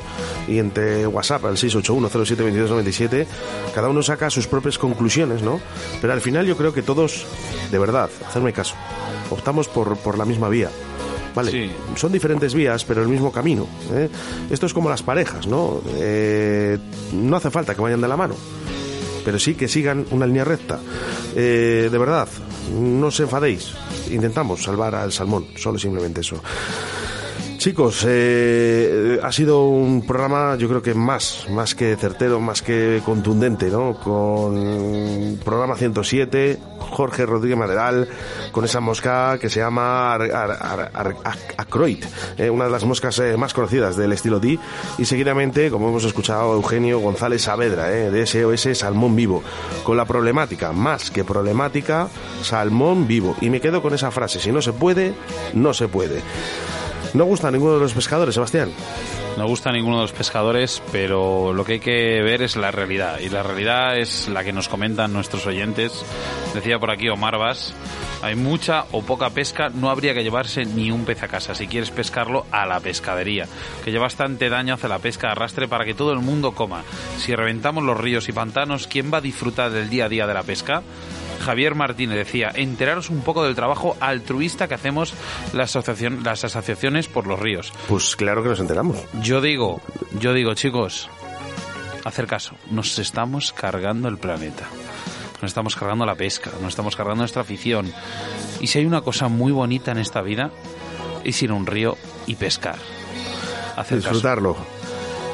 Y entre WhatsApp, al 681072297, cada uno saca sus propias conclusiones, ¿no? Pero al final yo creo que todos, de verdad, hacerme caso, optamos por, por la misma vía. Vale, Sí. son diferentes vías, pero el mismo camino. ¿eh? Esto es como las parejas, ¿no? Eh, no hace falta que vayan de la mano, pero sí que sigan una línea recta. Eh, de verdad, no os enfadéis. Intentamos salvar al salmón, solo simplemente eso. Chicos, eh, ha sido un programa yo creo que más, más que certero, más que contundente, ¿no? Con programa 107, Jorge Rodríguez Maderal, con esa mosca que se llama Ar- eh, una de las moscas eh, más conocidas del estilo D, y seguidamente, como hemos escuchado, Eugenio González Saavedra, de SOS Salmón Vivo, con la problemática, más que problemática, salmón vivo. Y me quedo con esa frase, si no se puede, no se puede. No gusta a ninguno de los pescadores, Sebastián. No gusta a ninguno de los pescadores, pero lo que hay que ver es la realidad. Y la realidad es la que nos comentan nuestros oyentes. Decía por aquí Omar Vas, hay mucha o poca pesca, no habría que llevarse ni un pez a casa. Si quieres pescarlo, a la pescadería. Que ya bastante daño hace la pesca de arrastre para que todo el mundo coma. Si reventamos los ríos y pantanos, ¿quién va a disfrutar del día a día de la pesca? Javier Martínez decía, enteraros un poco del trabajo altruista que hacemos la asociación, las asociaciones por los ríos. Pues claro que nos enteramos. Yo digo, yo digo, chicos, hacer caso, nos estamos cargando el planeta. nos estamos cargando la pesca, nos estamos cargando nuestra afición. Y si hay una cosa muy bonita en esta vida, es ir a un río y pescar. Hacer caso.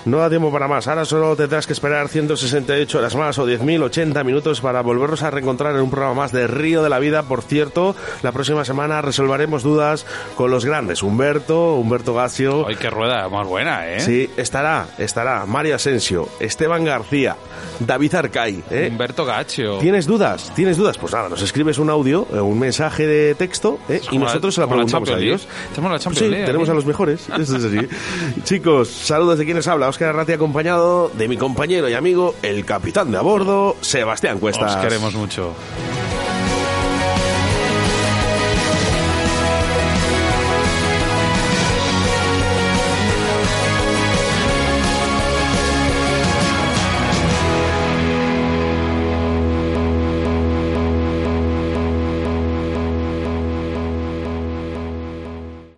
No da tiempo para más. Ahora solo tendrás que esperar 168 horas más o 10.080 minutos para volvernos a reencontrar en un programa más de Río de la Vida. Por cierto, la próxima semana resolveremos dudas con los grandes. Humberto, Humberto Gacio. Ay, qué rueda más buena, ¿eh? Sí, estará, estará Mario Asensio, Esteban García, David Arcay. ¿eh? Humberto Gacho. ¿Tienes dudas? ¿Tienes dudas? Pues nada, nos escribes un audio, eh, un mensaje de texto ¿eh? y la- nosotros se la preguntamos a ellos. Tenemos la Champions Sí, League tenemos a los mejores. Eso es así. Chicos, saludos de quienes habla. Oscar Arrati acompañado de mi compañero y amigo, el capitán de a bordo, Sebastián Cuestas. Os queremos mucho.